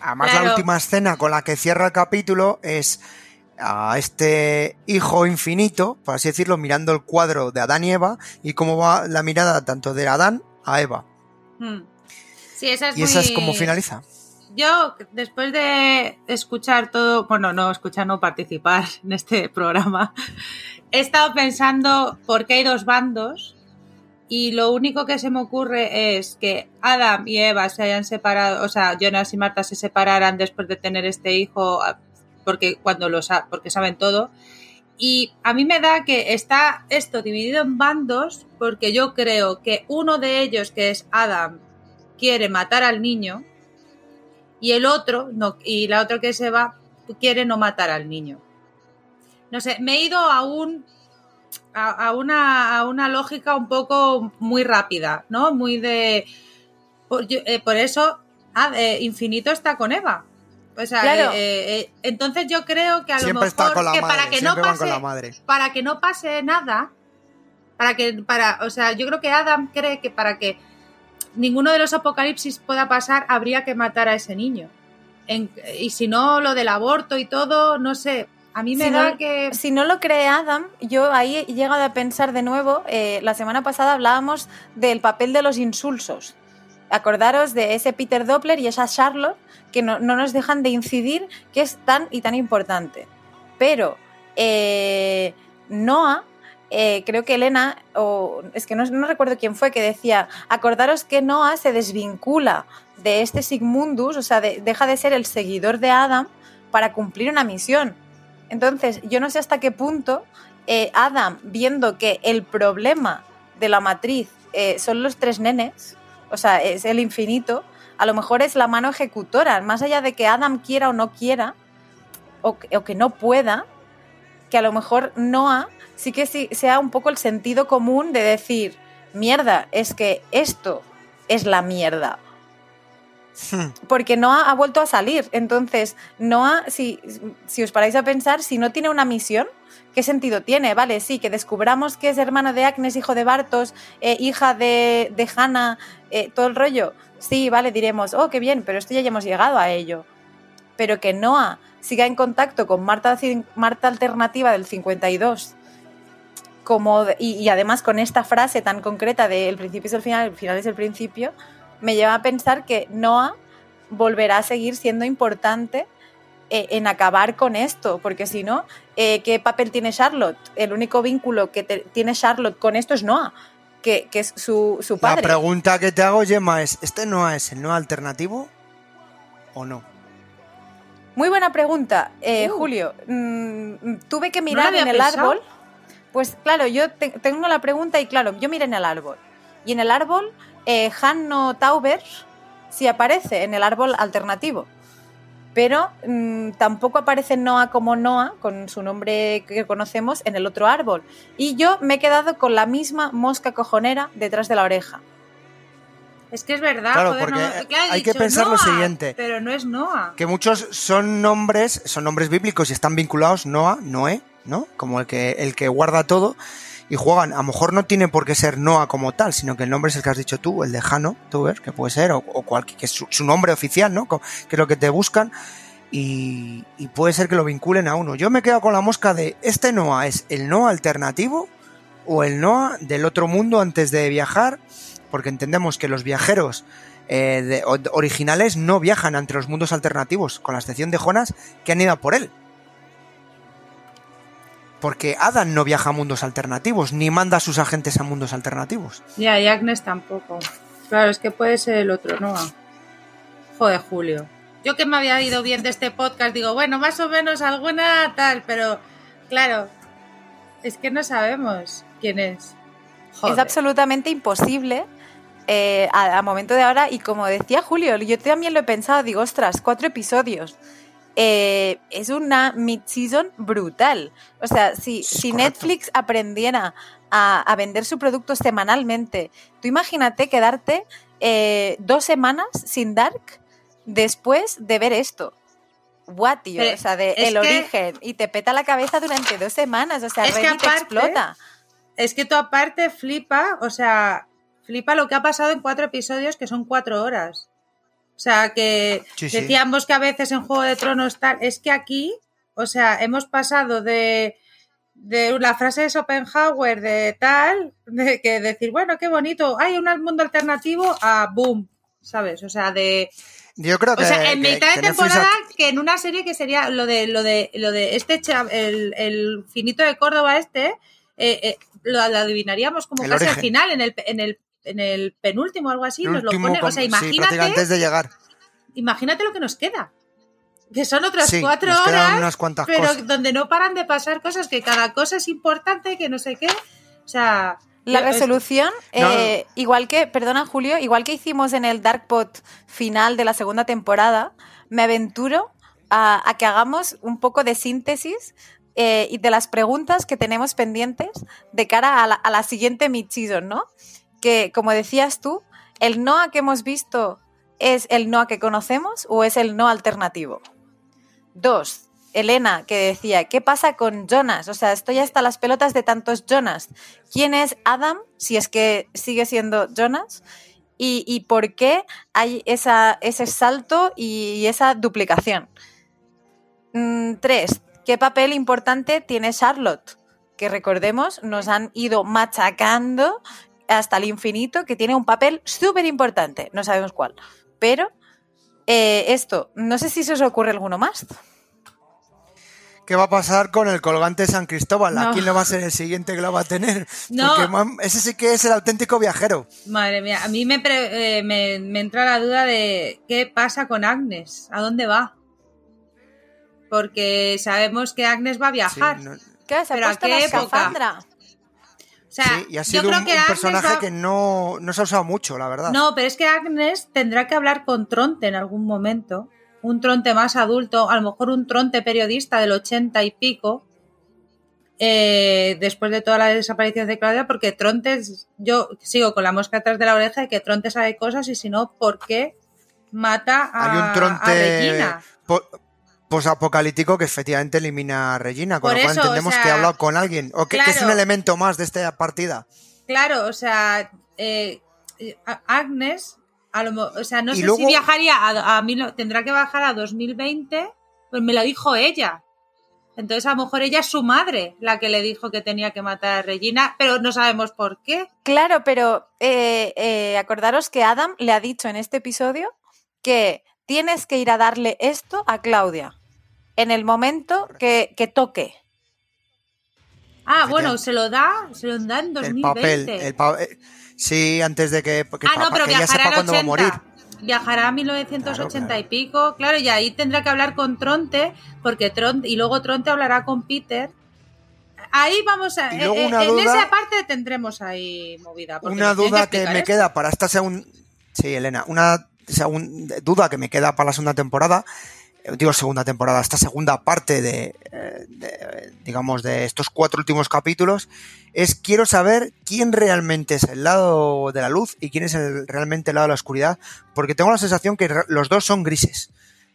Además, claro. la última escena con la que cierra el capítulo es a este hijo infinito, por así decirlo, mirando el cuadro de Adán y Eva y cómo va la mirada tanto de Adán a Eva. Hmm. Sí, esa es y muy... esa es como finaliza. Yo, después de escuchar todo, bueno, no escuchar, no participar en este programa, he estado pensando por qué hay dos bandos y lo único que se me ocurre es que Adam y Eva se hayan separado, o sea, Jonas y Marta se separaran después de tener este hijo porque cuando lo porque saben todo. Y a mí me da que está esto dividido en bandos porque yo creo que uno de ellos, que es Adam, quiere matar al niño y el otro, no, y la otra que se va, quiere no matar al niño. No sé, me he ido a un a, una, a una lógica un poco muy rápida, ¿no? Muy de... Por, eh, eso ah, eh, Infinito está con Eva. O sea, claro. eh, eh, entonces yo creo que a siempre lo mejor con la que madre, para que no pase madre. para que no pase nada, para que para, o sea, yo creo que Adam cree que para que ninguno de los apocalipsis pueda pasar habría que matar a ese niño. En, y si no lo del aborto y todo, no sé, a mí me si da no, que... Si no lo cree Adam, yo ahí he llegado a pensar de nuevo, eh, la semana pasada hablábamos del papel de los insulsos. Acordaros de ese Peter Doppler y esa Charlotte que no, no nos dejan de incidir que es tan y tan importante. Pero eh, Noah, eh, creo que Elena, o es que no, no, recuerdo quién fue, que decía, acordaros que Noah se desvincula de este Sigmundus, o sea, de, deja de ser el seguidor de Adam para cumplir una misión. Entonces, yo no sé hasta qué punto eh, Adam, viendo que el problema de la matriz son los tres nenes, o sea, es el infinito, a lo mejor es la mano ejecutora, más allá de que Adam quiera o no quiera, o, que- o que no pueda, que a lo mejor Noah sí que sí, sea un poco el sentido común de decir, mierda, es que esto es la mierda. Porque Noah ha vuelto a salir. Entonces, Noah, si, si os paráis a pensar, si no tiene una misión, ¿qué sentido tiene? Vale, sí, que descubramos que es hermano de Agnes, hijo de Bartos, eh, hija de, de Hannah, eh, todo el rollo. Sí, vale, diremos, oh, qué bien, pero esto ya hemos llegado a ello. Pero que Noah siga en contacto con Marta, Marta Alternativa del 52, como, y, y además con esta frase tan concreta de el principio es el final, el final es el principio, me lleva a pensar que Noah volverá a seguir siendo importante eh, en acabar con esto, porque si no, eh, ¿qué papel tiene Charlotte? El único vínculo que te- tiene Charlotte con esto es Noah, que, que es su, su La padre. pregunta que te hago, Gemma, es: ¿este no es el no alternativo o no? Muy buena pregunta, eh, Uh. Julio. Mm, tuve que mirar en el pensado. árbol. Pues claro, yo te- tengo la pregunta y claro, yo miré en el árbol. Y en el árbol, eh, Hanno Tauber sí aparece en el árbol alternativo. Pero mm, tampoco aparece Noah como Noah, con su nombre que conocemos, en el otro árbol. Y yo me he quedado con la misma mosca cojonera detrás de la oreja. Es que es verdad, Claro, joder, porque no- claro, he hay que pensar lo siguiente. Pero no es Noah. Que muchos son nombres, son nombres bíblicos y están vinculados Noah, Noé, ¿no? Como el que, el que guarda todo y juegan. A lo mejor no tiene por qué ser Noah como tal, sino que el nombre es el que has dicho tú, el de Jano, tú ves, que puede ser, o, cualquier, que es su, nombre oficial, ¿no? Que es lo que te buscan. Y, puede ser que lo vinculen a uno. Yo me quedo con la mosca de, ¿este Noah es el Noah alternativo o el Noah del otro mundo antes de viajar? Porque entendemos que los viajeros eh, de- originales no viajan entre los mundos alternativos, con la excepción de Jonas, que han ido a por él. Porque Adam no viaja a mundos alternativos, ni manda a sus agentes a mundos alternativos. Ya, y Agnes tampoco. Claro, es que puede ser el otro Noah. Joder, Julio. Yo que me había ido bien de este podcast, digo, bueno, más o menos alguna tal, pero claro, es que no sabemos quién es. Joder. Es absolutamente imposible eh, a, a momento de ahora. Y como decía Julio, yo también lo he pensado, digo, ostras, cuatro episodios. Eh, es una mid-season brutal. O sea, si, si. Netflix aprendiera a, a vender su producto semanalmente, tú imagínate quedarte eh, dos semanas sin Dark después de ver esto. What, tío? Pero o sea, de el que- origen. Y te peta la cabeza durante dos semanas. O sea, Es que Reddit aparte- explota. Es que tú aparte flipa, o sea, flipa lo que ha pasado en cuatro episodios que son cuatro horas. O sea, que Sí, sí. decíamos que a veces en Juego de Tronos tal, es que aquí, o sea, hemos pasado de, de la frase de Schopenhauer de tal, de que decir, bueno, qué bonito, hay un mundo alternativo a boom, ¿sabes? O sea, de Yo creo que. o sea, en que- mitad de temporada que en una serie que sería lo de lo de lo de este el, el finito de Córdoba este eh, eh, lo, lo adivinaríamos como El casi al final en el en el en el penúltimo o algo así el nos lo último pone o sea sí, imagínate antes de llegar. imagínate lo que nos queda que son otras Sí, cuatro nos horas unas cuantas pero cosas. donde no paran de pasar cosas que cada cosa es importante que no sé qué o sea La resolución, No. eh, igual que, perdona Julio, igual que hicimos en el Dark Pot final de la segunda temporada, me aventuro a, a que hagamos un poco de síntesis eh, y de las preguntas que tenemos pendientes de cara a la, a la siguiente mid-season, ¿no? Que, como decías tú, el Noah que hemos visto es el Noah que conocemos o es el no alternativo. Dos, Elena, que decía, ¿qué pasa con Jonas? O sea, estoy hasta las pelotas de tantos Jonas. ¿Quién es Adam, si es que sigue siendo Jonas? ¿Y, y por qué hay esa, ese salto y esa duplicación? Mm, tres, ¿qué papel importante tiene Charlotte? Que recordemos, nos han ido machacando hasta el infinito, que tiene un papel súper importante. No sabemos cuál. Pero eh, esto, no sé si se os ocurre alguno más. ¿Qué va a pasar con el colgante de San Cristóbal? ¿A No. quién le va a ser el siguiente que lo va a tener? No. Porque ese sí que es el auténtico viajero. Madre mía, a mí me, pre- eh, me, me entra la duda de qué pasa con Agnes, a dónde va. porque sabemos que Agnes va a Sí, viajar. no- ¿Qué? Se ha ¿Pero a qué la escafandra. Sea, sí, y ha yo sido creo un, que un Agnes personaje va- que no, no se ha usado mucho, la verdad. No, pero es que Agnes tendrá que hablar con Tronte en algún momento. Un Tronte más adulto, a lo mejor un Tronte periodista del ochenta y pico. eh, después de toda la desaparición de Claudia, porque Tronte, es- yo sigo con la mosca atrás de la oreja de que Tronte sabe cosas y si no, ¿por qué mata a, Hay un a tronte Regina? po- posapocalíptico que efectivamente elimina a Regina, con Por lo cual eso, o entendemos sea, que ha hablado con alguien, o que, que es un elemento más de esta partida. Claro, o sea, eh, Agnes, a lo, o sea, no Y sé luego- si viajaría a, a mil- tendrá que bajar a 2020, pues me lo dijo ella. Entonces a lo mejor ella es su madre la que le dijo que tenía que matar a Regina, pero no sabemos por qué. Claro, pero eh, eh, acordaros que Adam le ha dicho en este episodio que tienes que ir a darle esto a Claudia en el momento que, que toque. Ah, bueno, se lo da, se lo da en 2020. El papel, el pa- eh, sí, antes de que, que ah, no, pero que ella viajará sepa al cuándo va a 80. morir. Viajará a 1980 Claro, claro. y pico, claro, y ahí tendrá que hablar con Tronte, porque Tronte, y luego Tronte hablará con Peter. Ahí vamos a. Y luego eh, una en duda- esa parte tendremos ahí movida. Una duda que, me esto. queda para esta segunda... Sí, Elena, una segun- duda que me queda para la segunda temporada, eh, digo segunda temporada, esta segunda parte de, eh, de, digamos, de estos cuatro últimos capítulos, es quiero saber quién realmente es el lado de la luz y quién es el, realmente el lado de la oscuridad, porque tengo la sensación que los dos son grises.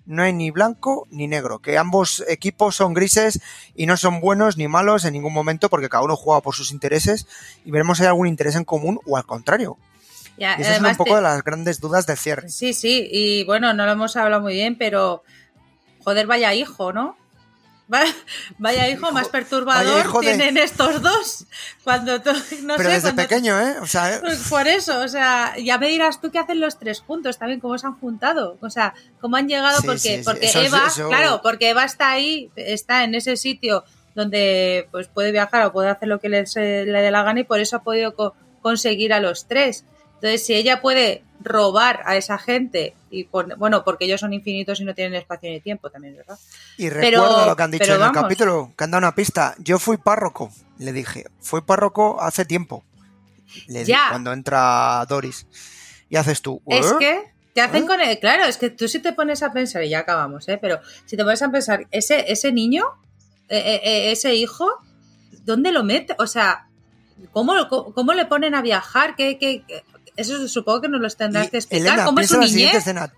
No hay ni blanco ni negro, que ambos equipos son grises y no son buenos ni malos en ningún momento porque cada uno juega por sus intereses y veremos si hay algún interés en común o al contrario. Ya, Y esas son un poco te- de las grandes dudas del cierre. Sí, sí, y bueno, no lo hemos hablado muy bien, pero. Joder, vaya hijo, ¿no? Va- Vaya hijo, más perturbador de- tienen estos dos. Cuando to- no Pero sé, desde cuando- pequeño, ¿eh? O sea, eh, Pues por eso, o sea, ya me dirás tú qué hacen los tres juntos también, cómo se han juntado, o sea, cómo han llegado, Sí, porque, sí, sí, porque eso es- Eva, eso- claro, porque Eva está ahí, está en ese sitio donde pues puede viajar o puede hacer lo que le, se- le dé la gana y por eso ha podido co- conseguir a los tres. Entonces, si ella puede robar a esa gente y pon- bueno, porque ellos son infinitos y no tienen espacio ni tiempo, también, ¿verdad? y Pero- recuerdo lo que han dicho en el capítulo, que han dado una pista. Yo fui párroco, le dije. Fui párroco hace tiempo. Le di- Ya. cuando entra Doris. Y haces tú. Es ¿eh? que te hacen ¿Eh? con el, claro, es que tú si te pones a pensar, y ya acabamos, ¿eh? pero si te pones a pensar, ese, ese niño, eh, eh, eh, ese hijo, ¿dónde lo mete? O sea, ¿cómo, cómo, cómo le ponen a viajar? ¿Qué, qué, qué? Eso supongo que nos lo tendrás Y, que explicar. Elena, ¿Cómo es su la siguiente niñez? escena.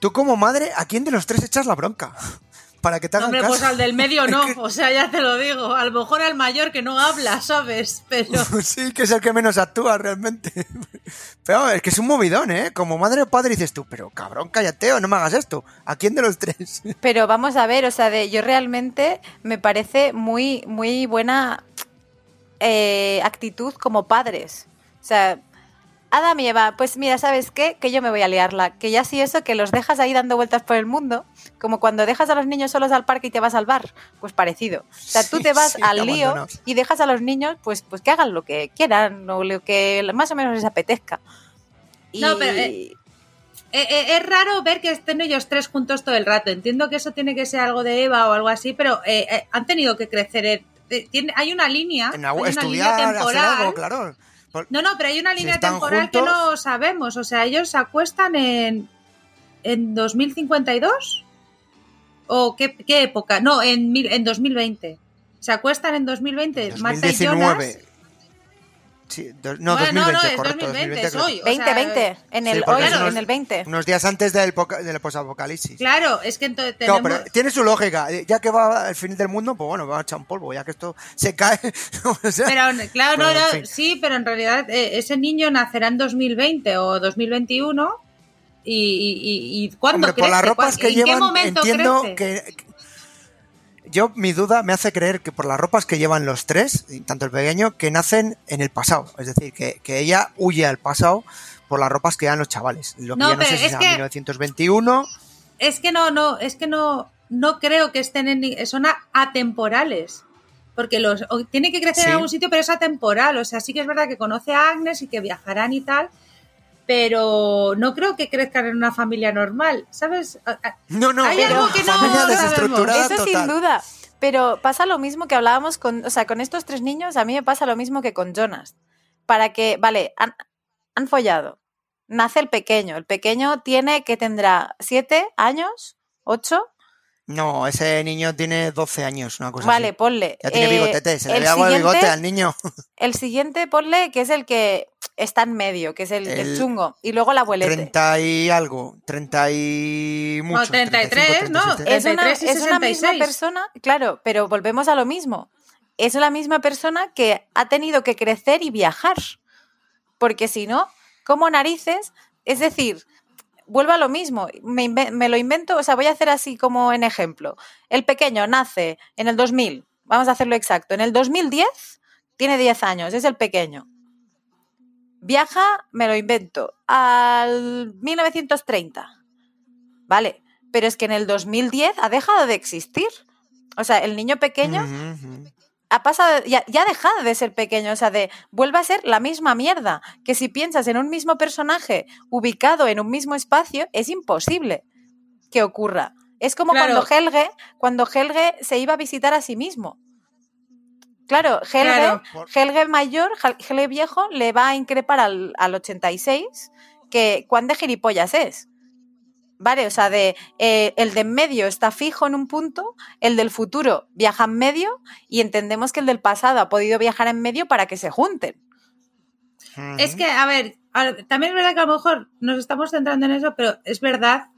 Tú como madre, ¿a quién de los tres echas la bronca? Para que te hagan Hombre, caso. pues al del medio no, o sea, ya te lo digo. A lo mejor al mayor que no habla, ¿sabes? Pero Sí, que es el que menos actúa realmente. Pero es que es un movidón, ¿eh? Como madre o padre dices tú, pero cabrón, cállate o no me hagas esto. ¿A quién de los tres? Pero vamos a ver, o sea, de, yo realmente me parece muy, muy buena eh, actitud como padres. O sea, Adam y Eva, pues mira, ¿sabes qué? Que yo me voy a liarla. Que ya sí eso, que los dejas ahí dando vueltas por el mundo, como cuando dejas a los niños solos al parque y te vas al bar. Pues parecido. O sea, tú te vas sí, al lío y dejas a los niños, pues, pues que hagan lo que quieran o lo que más o menos les apetezca. Y... No, pero, eh, Eh, eh, es raro ver que estén ellos tres juntos todo el rato. Entiendo que eso tiene que ser algo de Eva o algo así, pero eh, eh, han tenido que crecer. en- eh, tiene, hay una línea, En hay una estudiar, línea hacer temporal. algo, claro. No, no, pero hay una línea temporal que no sabemos. O sea, ellos se acuestan en, en 2052 o qué, qué época? No, en, mil- en 2020. Se acuestan en 2020. Marta y Jonas. 2019. Sí, do- no, Bueno, no, 2020, no, es correcto. 2020, es creo. hoy. o 20, sea, 20, en Sí, el porque hoy, es unos- en el 20. Unos días antes del, del posapocalipsis. Claro, es que entonces No, tenemos... pero tiene su lógica. Ya que va el fin del mundo, pues bueno, va a echar un polvo, ya que esto se cae. o sea, Pero, claro, no, Pero, en no, fin. sí, pero en realidad eh, ese niño nacerá en 2020 o 2021 y, y, y, y ¿cuándo Hombre, por las crece? ropas ¿Cuán- que ¿En llevan, qué momento entiendo crece? que- Yo, mi duda me hace creer que por las ropas que llevan los tres, tanto el pequeño, que nacen en el pasado. Es decir, que, que ella huye al pasado por las ropas que llevan los chavales. Lo que No, ya no sé si es que- 1921. Es que no, no, es que no, no creo que estén en... Son a- atemporales. Porque los tiene que crecer Sí. en algún sitio, pero es atemporal. O sea, sí que es verdad que conoce a Agnes y que viajarán y tal. Pero no creo que crezcan en una familia normal, ¿sabes? No, no, Hay pero algo que no desestructurada Eso sin duda. Pero pasa lo mismo que hablábamos con, o sea, con estos tres niños, a mí me pasa lo mismo que con Jonas. Para que, vale, han, han follado. Nace el pequeño. El pequeño tiene que tendrá siete años, ocho. No, ese niño tiene 12 años, una cosa vale, así. ponle. Ya tiene eh, bigotete, se le el agua de bigote al niño. El siguiente, ponle, que es el que está en medio, que es el, el El chungo. Y luego el abuelete. 30 y algo, 30 y muchos. 33, 35, ¿no? 37. es una, 33 y es una misma 66. persona, claro, pero volvemos a lo mismo. Es la misma persona que ha tenido que crecer y viajar. Porque si no, ¿cómo narices? Es decir, vuelvo a lo mismo. Me, me lo invento, o sea, voy a hacer así como en ejemplo. El pequeño nace en el 2000, vamos a hacerlo exacto. En el 2010 tiene 10 años, es el pequeño. Viaja, me lo invento, al 1930. Vale, pero es que en el 2010 ha dejado de existir. O sea, el niño pequeño. Ha pasado, ya, ya ha dejado de ser pequeño, o sea, de vuelve a ser la misma mierda. Que si piensas en un mismo personaje ubicado en un mismo espacio, es imposible que ocurra. Es como Claro. cuando Helge, cuando Helge se iba a visitar a sí mismo. Claro, Helge, Claro. Helge mayor, Hel- Helge viejo, le va a increpar al, al 86 que cuán de gilipollas es. Vale, o sea, de eh, el de en medio está fijo en un punto, el del futuro viaja en medio y entendemos que el del pasado ha podido viajar en medio para que se junten. Es que, a ver, también es verdad que a lo mejor nos estamos centrando en eso, pero es verdad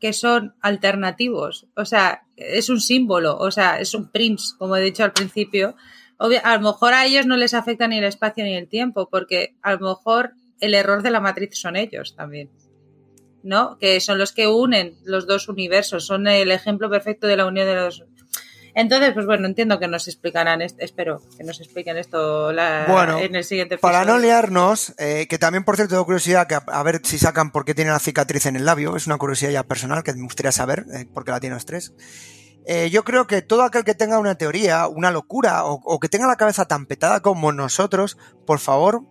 que son alternativos. O sea, es un símbolo, o sea, es un prince, como he dicho al principio. A lo mejor a ellos no les afecta ni el espacio ni el tiempo, porque a lo mejor el error de la matriz son ellos también. ¿No? Que son los que unen los dos universos, son el ejemplo perfecto de la unión de los. Entonces, pues bueno, entiendo que nos explicarán, espero que nos expliquen esto la- Bueno, en el siguiente Para no episodio. liarnos, eh, que también, por cierto, tengo curiosidad, que a, a ver si sacan por qué tiene la cicatriz en el labio. Es una curiosidad ya personal que me gustaría saber eh, por qué la tiene los tres. Eh, yo creo que todo aquel que tenga una teoría, una locura, o, o que tenga la cabeza tan petada como nosotros, por favor,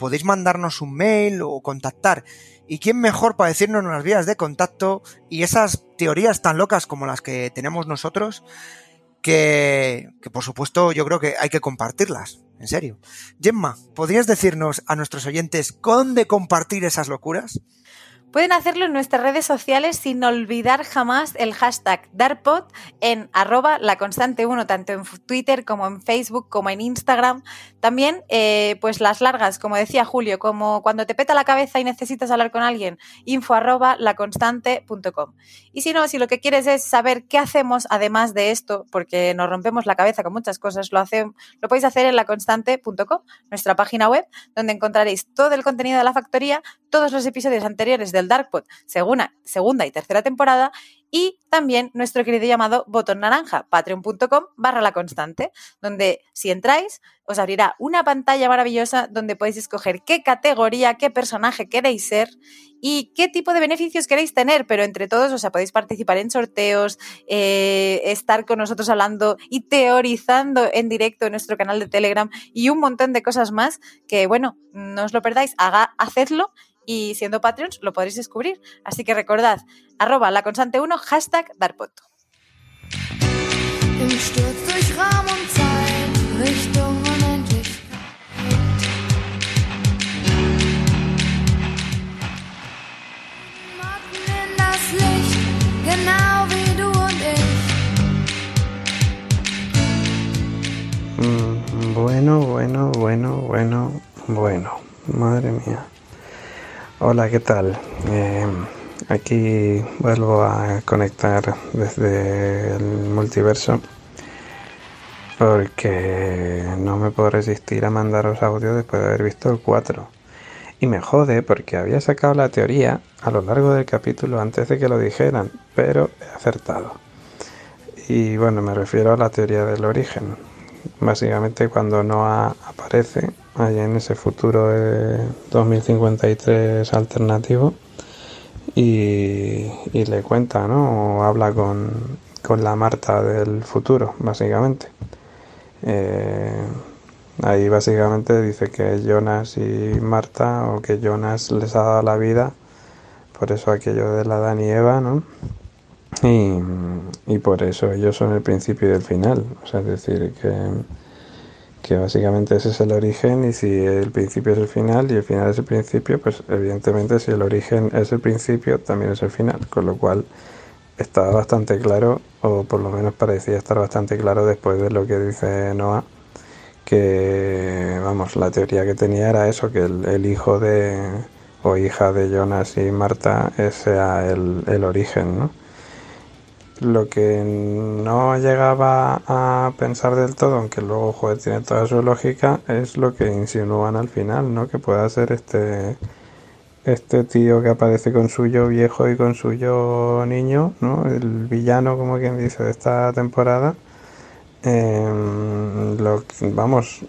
podéis mandarnos un mail o contactar. ¿Y quién mejor para decirnos las vías de contacto y esas teorías tan locas como las que tenemos nosotros? Que, que por supuesto yo creo que hay que compartirlas, en serio. Gemma, ¿podrías decirnos a nuestros oyentes dónde compartir esas locuras? Pueden hacerlo en nuestras redes sociales sin olvidar jamás el hashtag DARPOD en arroba la constante 1, tanto en Twitter como en Facebook como en Instagram. También, eh, pues las largas, como decía Julio, como cuando te peta la cabeza y necesitas hablar con alguien, info arroba laconstante.com. Y si no, si lo que quieres es saber qué hacemos además de esto, porque nos rompemos la cabeza con muchas cosas, lo, hace, lo podéis hacer en laconstante.com, nuestra página web, donde encontraréis todo el contenido de la factoría, todos los episodios anteriores del Darkpod, segunda, segunda y tercera temporada, y también nuestro querido llamado botón naranja, patreon.com barra la constante, donde si entráis os abrirá una pantalla maravillosa donde podéis escoger qué categoría, qué personaje queréis ser y qué tipo de beneficios queréis tener, pero entre todos, o sea, podéis participar en sorteos, eh, estar con nosotros hablando y teorizando en directo en nuestro canal de Telegram y un montón de cosas más que, bueno, no os lo perdáis, haga, hacedlo y siendo Patreons lo podréis descubrir. Así que recordad, arroba la constante 1, hashtag genau wie du und ich. Mm, Bueno, bueno, bueno, bueno, bueno. Madre mía. Hola, ¿qué tal? Eh, aquí vuelvo a conectar desde el multiverso porque no me puedo resistir a mandaros audio después de haber visto el 4. Y me jode porque había sacado la teoría a lo largo del capítulo antes de que lo dijeran, pero he acertado. Y bueno, me refiero a la teoría del origen. Básicamente cuando Noah aparece allá en ese futuro de 2053 alternativo y, y le cuenta, ¿no? O habla con, con la Marta del futuro, básicamente. Eh, Ahí básicamente dice que Jonas y Marta, o que Jonas les ha dado la vida, por eso aquello de la Dan y Eva, ¿no? Y, y por eso ellos son el principio y el final. O sea, es decir, que, que básicamente ese es el origen y si el principio es el final y el final es el principio, pues evidentemente si el origen es el principio, también es el final. Con lo cual estaba bastante claro, o por lo menos parecía estar bastante claro después de lo que dice Noah que, vamos, la teoría que tenía era eso, que el, hijo de, o hija de Jonas y Marta sea el, el origen, ¿no? Lo que no llegaba a pensar del todo, aunque luego joder, tiene toda su lógica, es lo que insinúan al final, ¿no? Que pueda ser este este tío que aparece con suyo viejo y con suyo niño, ¿no? El villano, como quien dice, de esta temporada Em, lo, vamos,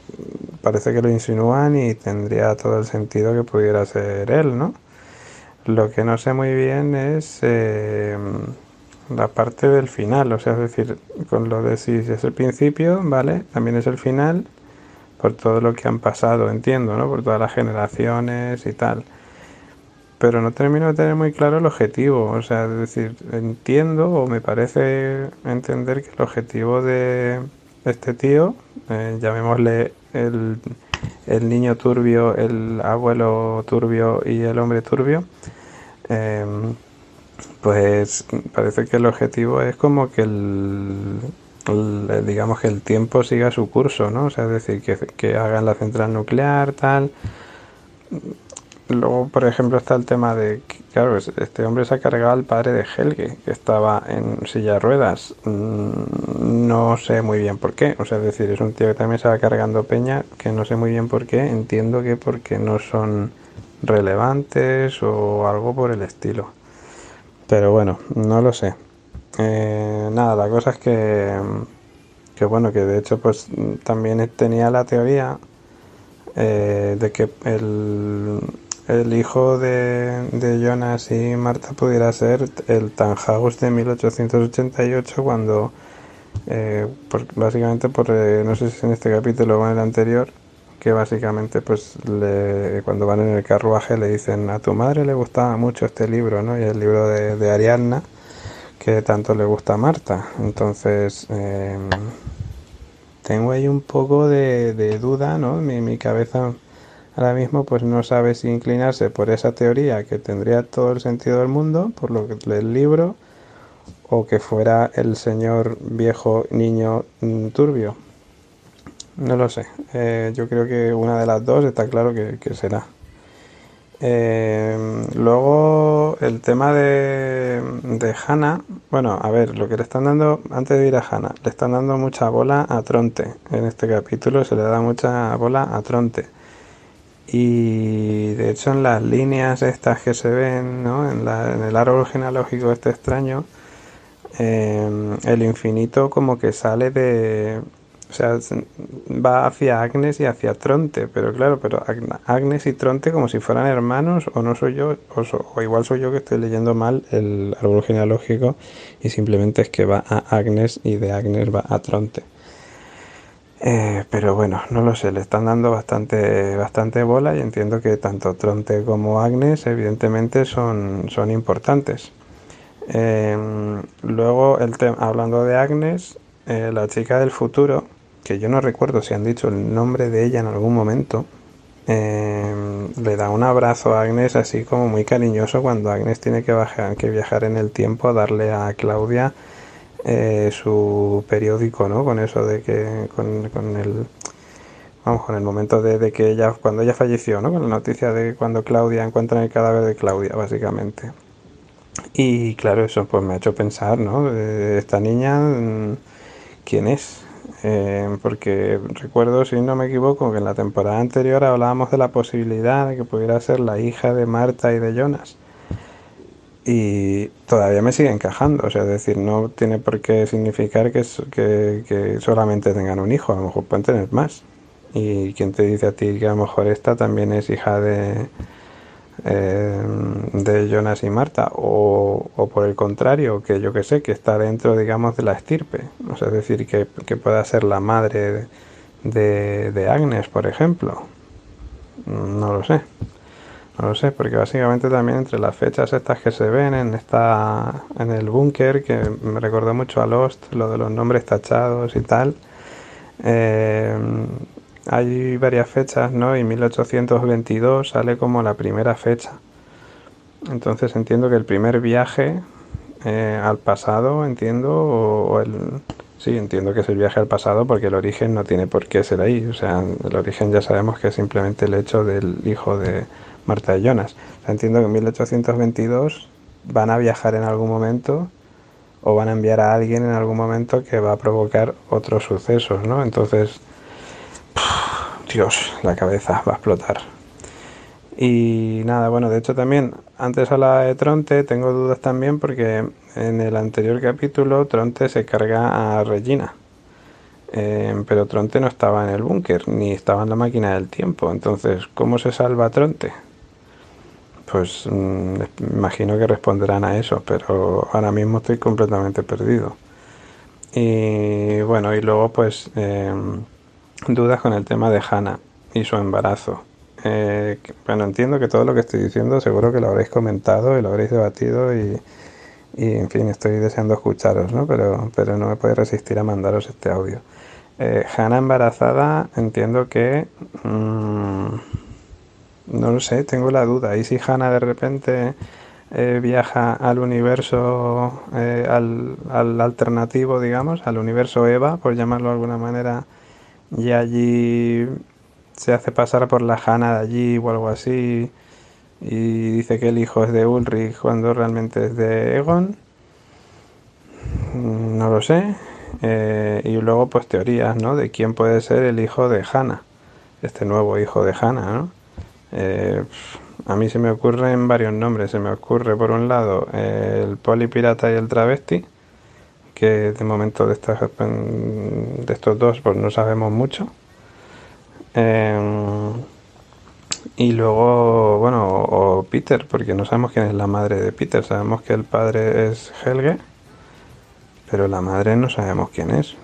parece que lo insinúan y tendría todo el sentido que pudiera ser él, ¿no? Lo que no sé muy bien es em, la parte del final, o sea, es decir, con lo de si es el principio, ¿vale? También es el final, por todo lo que han pasado, entiendo, ¿no? Por todas las generaciones y tal pero no termino de tener muy claro el objetivo. O sea, es decir, entiendo o me parece entender que el objetivo de este tío, eh, llamémosle el, el, niño turbio, el abuelo turbio y el hombre turbio, em, pues parece que el objetivo es como que el, digamos que el tiempo siga su curso, ¿no? O sea, es decir, que, que hagan la central nuclear, tal Luego, por ejemplo, está el tema de claro, este hombre se ha cargado al padre de Helge, que estaba en silla de ruedas. Mm, no sé muy bien por qué. O sea, es decir, es un tío que también va cargando peña, que no sé muy bien por qué. Entiendo que porque no son relevantes o algo por el estilo. Pero bueno, no lo sé. Eh, nada, la cosa es que, que bueno, que de hecho pues también tenía la teoría eh, de que el el hijo de, de, Jonas y Marta pudiera ser el Tanhaus de 1888 cuando eh, básicamente por eh, no sé si en este capítulo o en el anterior que básicamente pues le, cuando van en el carruaje le dicen a tu madre le gustaba mucho este libro ¿no? y el libro de, de Ariadna que tanto le gusta a Marta entonces em, tengo ahí un poco de, duda ¿no? mi, mi cabeza ahora mismo pues no sabe si inclinarse por esa teoría que tendría todo el sentido del mundo, por lo que el libro, o que fuera el señor viejo niño mm, turbio. No lo sé. Eh, yo creo que una de las dos está claro que, será. Eh, luego el tema de, de Hannah, bueno, a ver, lo que le están dando, antes de ir a Hannah, le están dando mucha bola a Tronte. En este capítulo se le da mucha bola a Tronte. Y de hecho en las líneas estas que se ven, ¿no? en el árbol genealógico este extraño, eh, el infinito como que sale de... O sea, va hacia Agnes y hacia Tronte, pero claro, pero Agnes y Tronte como si fueran hermanos, o no soy yo, o, igual soy yo que estoy leyendo mal el árbol genealógico y simplemente es que va a Agnes y de Agnes va a Tronte. Eh, pero bueno, no lo sé, le están dando bastante, bastante bola y entiendo que tanto Tronte como Agnes evidentemente son, son importantes. Em, luego, el hablando de Agnes, eh, la chica del futuro, que yo no recuerdo si han dicho el nombre de ella en algún momento, em, le da un abrazo a Agnes así como muy cariñoso cuando Agnes tiene que, bajar, que viajar en el tiempo a darle a Claudia eh, su periódico, ¿no? Con eso de que, con, con el, vamos, con el momento de, que ella, cuando ella falleció, ¿no? Con la noticia de cuando Claudia encuentra el cadáver de Claudia, básicamente. Y claro, eso pues me ha hecho pensar, ¿no? esta niña, mm, ¿quién es? Eh, porque recuerdo, si no me equivoco, que en la temporada anterior hablábamos de la posibilidad de que pudiera ser la hija de Marta y de Jonas y todavía me sigue encajando, o sea, es decir, no tiene por qué significar que, que, solamente tengan un hijo, a lo mejor pueden tener más. Y quién te dice a ti que a lo mejor esta también es hija de, eh, de Jonas y Marta, o, o, por el contrario, que yo que sé, que está dentro, digamos, de la estirpe, o sea, es decir, que, que pueda ser la madre de, de Agnes, por ejemplo. No lo sé. No lo sé, porque básicamente también entre las fechas estas que se ven en esta en el búnker, que me recordó mucho a Lost, lo de los nombres tachados y tal. eh, hay varias fechas, ¿no? Y 1822 sale como la primera fecha. Entonces entiendo que el primer viaje eh, al pasado, entiendo, o, el... Sí, entiendo que es el viaje al pasado porque el origen no tiene por qué ser ahí. O sea, el origen ya sabemos que es simplemente el hecho del hijo de Marta de Jonas. O sea, entiendo que en 1822 van a viajar en algún momento o van a enviar a alguien en algún momento que va a provocar otros sucesos, ¿no? Entonces, Dios, la cabeza va a explotar. Y nada, bueno, de hecho también, antes hablaba de Tronte, tengo dudas también porque en el anterior capítulo Tronte se carga a Regina. Eh, pero Tronte no estaba en el búnker, ni estaba en la máquina del tiempo. Entonces, ¿cómo se salva Tronte? Pues mm, imagino que responderán a eso, pero ahora mismo estoy completamente perdido. Y bueno, y luego pues eh, dudas con el tema de Hannah y su embarazo. Eh, bueno, entiendo que todo lo que estoy diciendo seguro que lo habréis comentado y lo habréis debatido y, y, en fin, estoy deseando escucharos, ¿no? Pero, pero no me puedo resistir a mandaros este audio. Eh, Hannah embarazada, entiendo que... mm, no lo sé, tengo la duda. ¿Y si Hannah de repente eh, viaja al universo, eh, al, al alternativo, digamos, al universo Eva, por llamarlo de alguna manera, y allí se hace pasar por la Hannah de allí o algo así, y dice que el hijo es de Ulrich cuando realmente es de Egon? Mm, No lo sé. Eh, y luego, pues teorías, ¿no? De quién puede ser el hijo de Hannah, este nuevo hijo de Hannah, ¿no? Eh, a mí se me ocurren varios nombres. Se me ocurre, por un lado, el polipirata y el travesti, que de momento de, estas, de estos dos pues no sabemos mucho. Eh, y luego, bueno, o, Peter, porque no sabemos quién es la madre de Peter. Sabemos que el padre es Helge, pero la madre no sabemos quién es.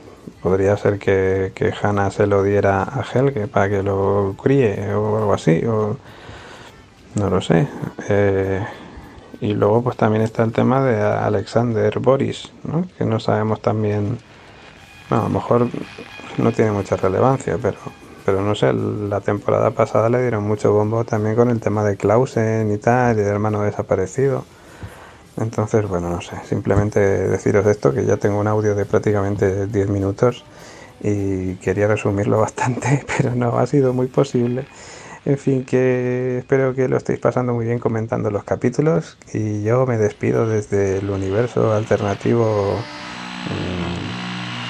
Podría ser que, que Hannah se lo diera a Helge para que lo críe o algo así, o no lo sé. Eh, y luego pues también está el tema de Alexander Boris, ¿no? que no sabemos también, bueno, a lo mejor no tiene mucha relevancia, pero, pero no sé, la temporada pasada le dieron mucho bombo también con el tema de Clausen y tal, y de hermano desaparecido. Entonces, bueno, no sé, simplemente deciros esto, que ya tengo un audio de prácticamente 10 minutos y quería resumirlo bastante, pero no ha sido muy posible. En fin, que espero que lo estéis pasando muy bien comentando los capítulos y yo me despido desde el universo alternativo. mmm,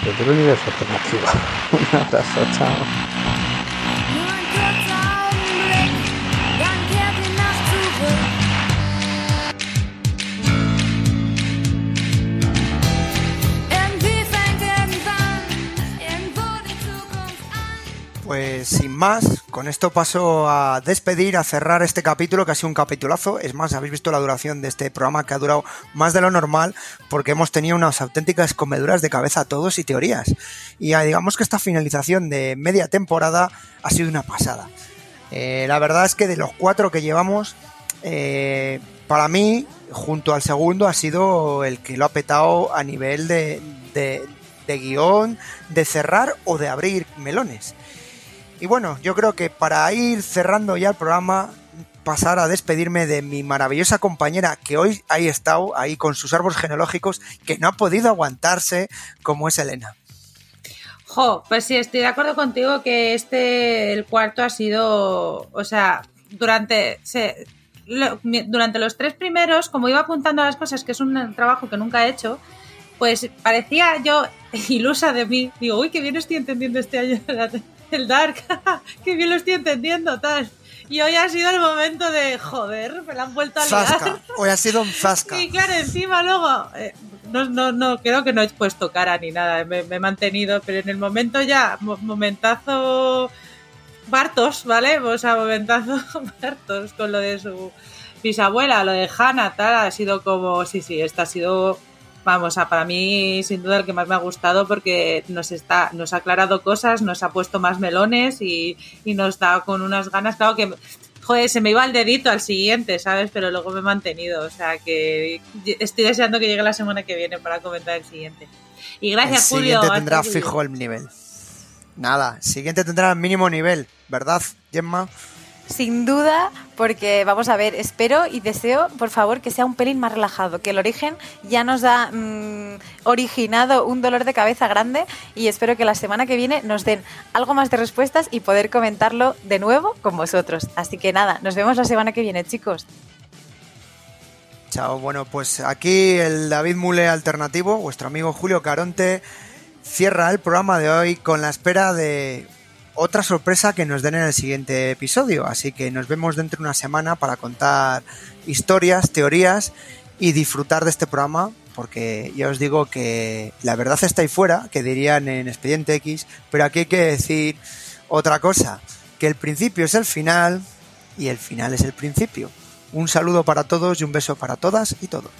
desde el universo alternativo. Un abrazo, chao. Pues sin más, con esto paso a despedir, a cerrar este capítulo, que ha sido un capitulazo. Es más, habéis visto la duración de este programa que ha durado más de lo normal, porque hemos tenido unas auténticas comeduras de cabeza todos y teorías. Y ah, digamos que esta finalización de media temporada ha sido una pasada. Eh, la verdad es que de los cuatro que llevamos, eh, para mí, junto al segundo, ha sido el que lo ha petado a nivel de guion, de cerrar o de abrir melones. Y bueno, yo creo que para ir cerrando ya el programa, pasar a despedirme de mi maravillosa compañera que hoy ha estado ahí con sus árboles genealógicos, que no ha podido aguantarse, como es Elena. Jo, pues sí, estoy de acuerdo contigo que este, el cuarto ha sido, o sea, durante, durante los tres primeros, como iba apuntando a las cosas, que es un trabajo que nunca he hecho, pues parecía yo ilusa de mí. Digo, uy, qué bien estoy entendiendo este año el Dark, qué bien lo estoy entendiendo, tal. Y hoy ha sido el momento de, joder, me la han vuelto a liar. Zasca, hoy ha sido un zasca. Y claro, encima luego, eh, no, no, no, creo que no he puesto cara ni nada, me, me he mantenido, pero en el momento ya, mo- momentazo Bartos, ¿vale? O sea, momentazo Bartos con lo de su bisabuela, lo de Hannah, tal, ha sido como, sí, sí, esta ha sido vamos, a para mí sin duda el que más me ha gustado porque nos está, nos ha aclarado cosas, nos ha puesto más melones y, y nos da con unas ganas, claro que joder, se me iba el dedito al siguiente, ¿sabes? Pero luego me he mantenido, o sea que estoy deseando que llegue la semana que viene para comentar el siguiente. Y gracias, el Julio. siguiente tendrá Julio. fijo el nivel. Nada, el siguiente tendrá el mínimo nivel, ¿verdad, Gemma? Sin duda, porque vamos a ver, espero y deseo, por favor, que sea un pelín más relajado, que el origen ya nos ha mm, originado un dolor de cabeza grande y espero que la semana que viene nos den algo más de respuestas y poder comentarlo de nuevo con vosotros. Así que nada, nos vemos la semana que viene, chicos. Chao, bueno, pues aquí el David Mule alternativo, vuestro amigo Julio Caronte, cierra el programa de hoy con la espera de otra sorpresa que nos den en el siguiente episodio. Así que nos vemos dentro de una semana para contar historias, teorías y disfrutar de este programa. Porque ya os digo que la verdad está ahí fuera, que dirían en Expediente X, pero aquí hay que decir otra cosa, que el principio es el final y el final es el principio. Un saludo para todos y un beso para todas y todos.